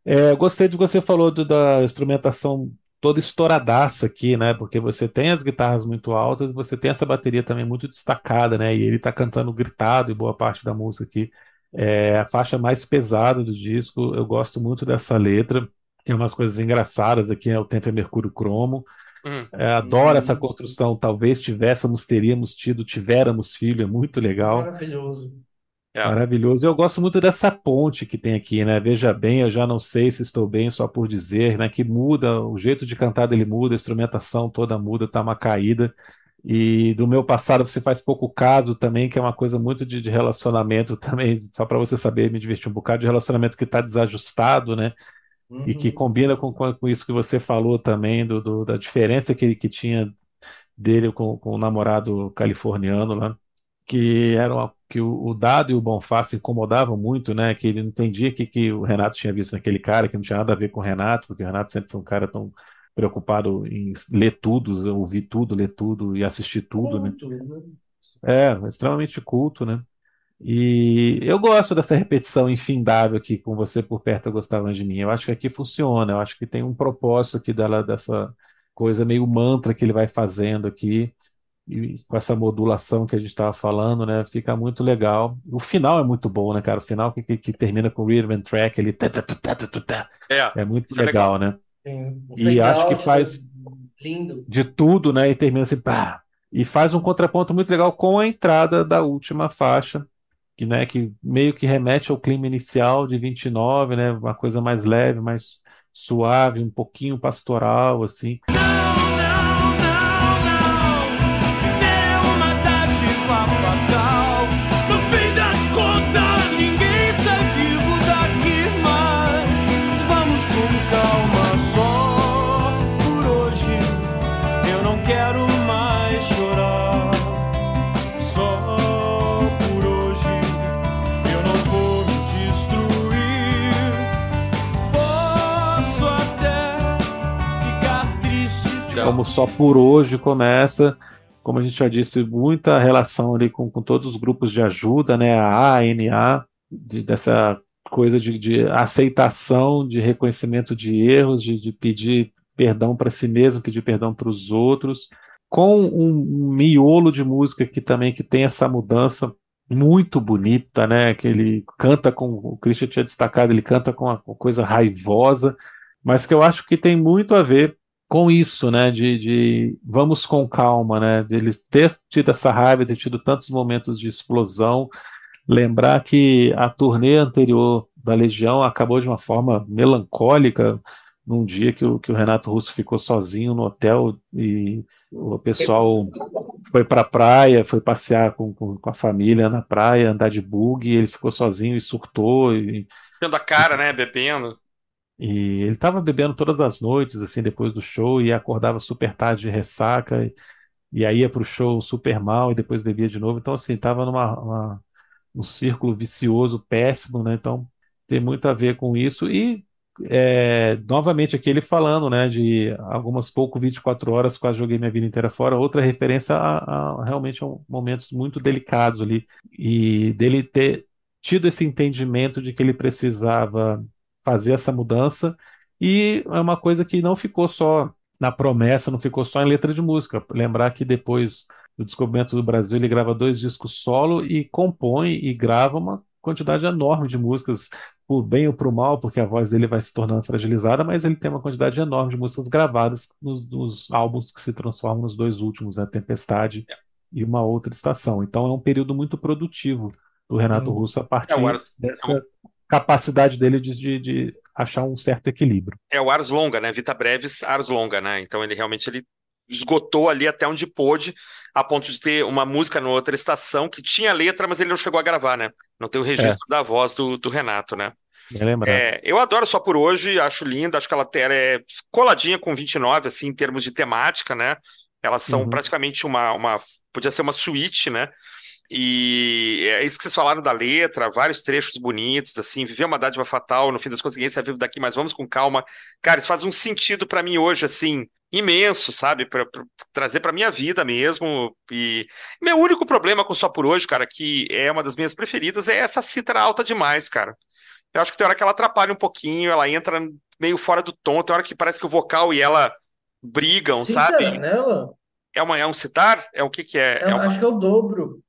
É, gostei de você falou do, da instrumentação toda estouradaça aqui, né? Porque você tem as guitarras muito altas, você tem essa bateria também muito destacada, né? E ele tá cantando gritado em boa parte da música aqui. É a faixa mais pesada do disco. Eu gosto muito dessa letra. Tem umas coisas engraçadas aqui, né? O tempo é Mercúrio Cromo. Hum. É, adoro essa construção. Talvez tivéssemos, teríamos tido, tivéramos filho. É muito legal. Maravilhoso. É. Maravilhoso. Eu gosto muito dessa ponte que tem aqui, né? Veja bem, eu já não sei se estou bem, só por dizer, né? Que muda, o jeito de cantar dele muda, a instrumentação toda muda, tá uma caída. E do meu passado você faz pouco caso também, que é uma coisa muito de, de relacionamento também, só para você saber, me divertir um bocado de relacionamento que está desajustado, né? E que Uhum. combina com, com, isso que você falou também, do, do- da diferença que, que tinha dele com, com o namorado californiano lá que era uma- que o, o Dado e o Bonfá se incomodavam muito, né? Que ele não entendia que, que o Renato tinha visto naquele cara, que não tinha nada a ver com o Renato, porque o Renato sempre foi um cara tão preocupado em ler tudo, ouvir tudo, ler tudo e assistir tudo, né? Culto, né? É, extremamente culto, né? E eu gosto dessa repetição infindável aqui com você por perto gostava de mim. Eu acho que aqui funciona, eu acho que tem um propósito aqui dela, dessa coisa meio mantra que ele vai fazendo aqui e com essa modulação que a gente estava falando, né? Fica muito legal. O final é muito bom, né, cara? O final que, que, que termina com o rhythm and track, ele tá, tá, tá. É, é muito é legal. legal, né? Sim. E fade acho que faz? Lindo. de tudo, né? E termina assim, pá. E faz um contraponto muito legal com a entrada da última faixa, que, né, que meio que remete ao clima inicial de 29, né? Uma coisa mais leve, mais suave, um pouquinho pastoral, assim. É como só por hoje começa, como a gente já disse, muita relação ali com, com todos os grupos de ajuda, né? A ANA, de, dessa coisa de, de aceitação, de reconhecimento de erros, de, de pedir perdão para si mesmo, pedir perdão para os outros, com um, miolo de música que também que tem essa mudança muito bonita, né? Que ele canta com o Christian tinha destacado, ele canta com uma coisa raivosa, mas que eu acho que tem muito a ver com isso, né, de, de vamos com calma, né, de ter tido essa raiva, ter tido tantos momentos de explosão, lembrar que a turnê anterior da Legião acabou de uma forma melancólica, num dia que o, que o Renato Russo ficou sozinho no hotel e o pessoal foi para a praia, foi passear com, com, com a família na praia, andar de bug, ele ficou sozinho e surtou, e, Tendo a cara, né? Bebendo. E ele estava bebendo todas as noites, assim, depois do show, e acordava super tarde de ressaca, e, e aí ia pro show super mal, e depois bebia de novo. Então, assim, estava numa, uma- um círculo vicioso, péssimo, né? Então, tem muito a ver com isso. E, é, novamente, aqui ele falando, né, de algumas pouco 24 horas, quase joguei minha vida inteira fora, outra referência a, a realmente a momentos muito delicados ali, e dele ter tido esse entendimento de que ele precisava fazer essa mudança, e é uma coisa que não ficou só na promessa, não ficou só em letra de música. Lembrar que depois do descobrimento do Brasil, ele grava dois discos solo e compõe e grava uma quantidade enorme de músicas, por bem ou por mal, porque a voz dele vai se tornando fragilizada, mas ele tem uma quantidade enorme de músicas gravadas nos, nos álbuns que se transformam nos dois últimos, né? Tempestade e Uma Outra Estação. Então é um período muito produtivo do Renato Sim. Russo a É, partir é, dessa o, capacidade dele de, de, de achar um certo equilíbrio. é o Ars Longa, né? Vita Brevis, Ars Longa, né? Então ele realmente ele esgotou ali até onde pôde, a ponto de ter uma música na outra estação que tinha letra, mas ele não chegou a gravar, né? Não tem o registro da voz do, do Renato, né? É, eu adoro Só por Hoje, acho linda, acho que ela é coladinha com 29, assim, em termos de temática, né? Elas são Uhum. praticamente uma, uma. Podia ser uma suíte, né? E é isso que vocês falaram da letra, vários trechos bonitos, assim, viver uma dádiva fatal, no fim das contas ninguém sai vivo daqui, mas vamos com calma. Cara, isso faz um sentido pra mim hoje, assim, imenso, sabe? Pra, pra trazer pra minha vida mesmo. E meu único problema com Só por Hoje, cara, que é uma das minhas preferidas, é essa cítara alta demais, cara. Eu acho que tem hora que ela atrapalha um pouquinho, ela entra meio fora do tom, tem hora que parece que o vocal e ela brigam, Cítara sabe? nela? É uma, é um citar? É o que que é? Eu É uma- acho que é o dobro.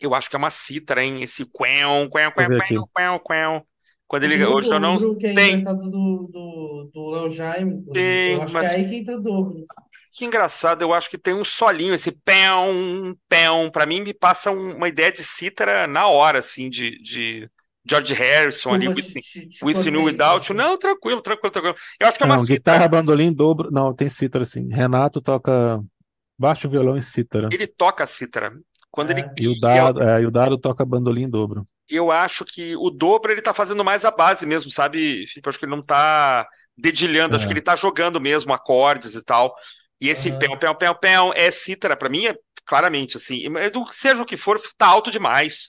Eu acho que é uma cítara, hein? Esse quão, ver aqui. quão, quão, quão. Quando ele, o hoje eu não que é tem, engraçado do, do, do Léo Jaime, inclusive. tem, Eu acho mas que é aí que entra o dobro. Que engraçado, eu acho que tem um solinho, esse pão, pão, para mim me passa uma ideia de cítara na hora, assim, de, de George Harrison ali, with, with You Without You. Não, tranquilo, tranquilo, tranquilo. Eu acho que é uma não, cítara. Guitarra, bandolim, dobro. Não, tem cítara, assim. Renato toca baixo, violão e cítara. Ele toca cítara. Quando é. ele... E o Dado, é, e o Dado toca bandolim em dobro. Eu acho que o dobro ele tá fazendo mais a base mesmo, sabe? Eu acho que ele não tá dedilhando, é. acho que ele tá jogando mesmo acordes e tal. E esse uhum. pão, pão, pão, pão é cítara, para mim é claramente assim. Seja o que for, tá alto demais.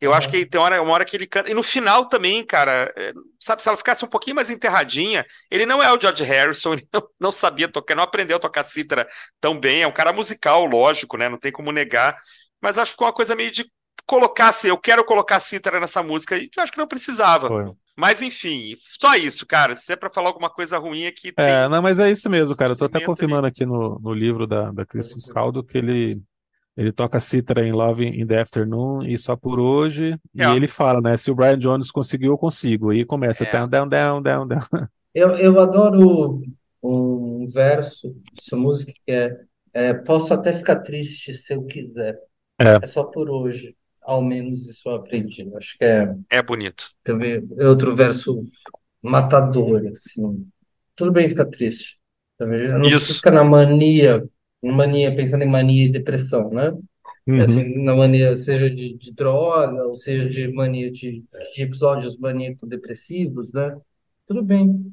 Eu uhum. acho que tem uma hora, uma hora que ele canta. E no final também, cara, é, sabe, se ela ficasse um pouquinho mais enterradinha, ele não é o George Harrison, ele não, não sabia tocar, não aprendeu a tocar cítara tão bem. É um cara musical, lógico, né? Não tem como negar. Mas acho que ficou uma coisa meio de colocar, eu quero colocar cítara nessa música, e eu acho que não precisava. Foi. Mas enfim, só isso, cara. Se é para falar alguma coisa ruim é que. É, não, mas é isso mesmo, cara. Eu tô até confirmando aqui no, no livro da, da Cristo Scaldo que ele, ele toca cítara em Love in the Afternoon e só por hoje. É. E ele fala, né? Se o Brian Jones conseguiu, eu consigo. E começa é. down, down, down, down, down. Eu, eu adoro um verso dessa música que é, é Posso até ficar triste se eu quiser. É, é só por hoje ao menos isso eu aprendi. Acho que é. É bonito. Também é outro verso matador, assim. Tudo bem ficar triste. Tá não isso. fica na mania, mania, pensando em mania e depressão, né? Uhum. Assim, na mania, seja de, de, droga, ou seja de mania de, de episódios maníaco-depressivos, né? Tudo bem.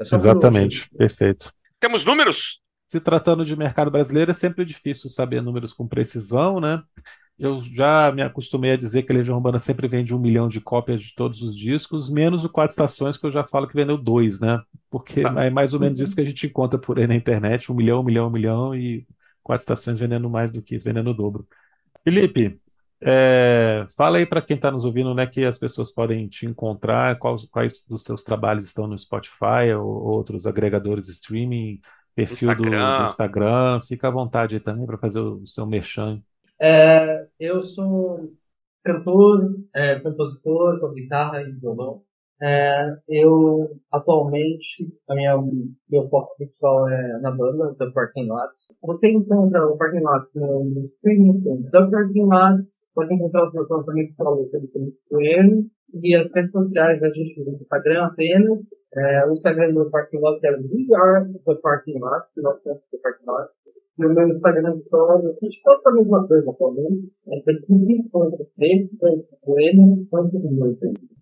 É Exatamente, perfeito. Temos números? Se tratando de mercado brasileiro, é sempre difícil saber números com precisão, né? eu já me acostumei a dizer que a Legião Urbana sempre vende um milhão de cópias de todos os discos, menos o Quatro Estações, que eu já falo que vendeu dois, né? Porque ah. é mais ou menos isso que a gente encontra por aí na internet, um milhão, um milhão, um milhão, e Quatro Estações vendendo mais do que isso, vendendo o dobro. Felipe, é, fala aí para quem está nos ouvindo, né, que as pessoas podem te encontrar, quais, quais dos seus trabalhos estão no Spotify ou outros agregadores de streaming, perfil. Do, do Instagram, fica à vontade aí também para fazer o seu merchan. É, eu sou cantor, é, compositor, com guitarra e violão. É, eu, atualmente, a minha, meu foco principal é na banda, The Parking Lots. Você encontra o Parking Lots no streaming The Parking Lots, pode encontrar os meus lançamentos luta do Felipe Coelho, e as redes sociais a gente no Instagram apenas. É, o Instagram do Parking Lots é Are The Parking Lots, nós temos The Parking Lots no meu Instagram stories, a gente faz a mesma coisa também.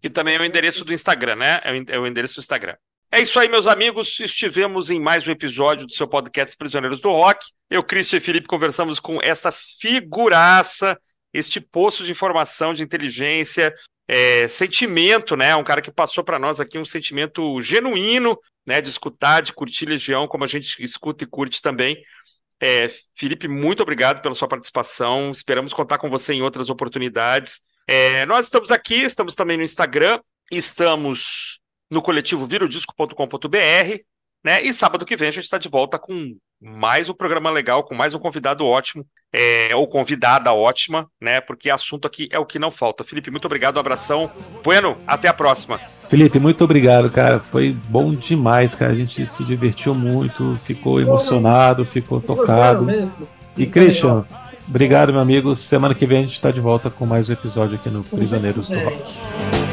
Que também é o endereço do Instagram, né? É o endereço do Instagram. É isso aí, meus amigos. Estivemos em mais um episódio do seu podcast Prisioneiros do Rock. Eu, Cristian e Felipe, conversamos com esta figuraça, este poço de informação, de inteligência, é, sentimento, né? Um cara que passou para nós aqui um sentimento genuíno, né? De escutar, de curtir Legião, como a gente escuta e curte também. É, Felipe, muito obrigado pela sua participação. Esperamos contar com você em outras oportunidades. É, nós estamos aqui, estamos também no Instagram, estamos no coletivo virodisco.com.br, né? E sábado que vem a gente está de volta com mais um programa legal, com mais um convidado ótimo, é, ou convidada ótima, né? Porque assunto aqui é o que não falta. Felipe, muito obrigado, um abração. Bueno, até a próxima. Felipe, muito obrigado, cara. Foi bom demais, cara. A gente se divertiu muito, ficou emocionado, ficou tocado. E Christian, obrigado, meu amigo. Semana que vem a gente está de volta com mais um episódio aqui no Prisioneiros do Rock.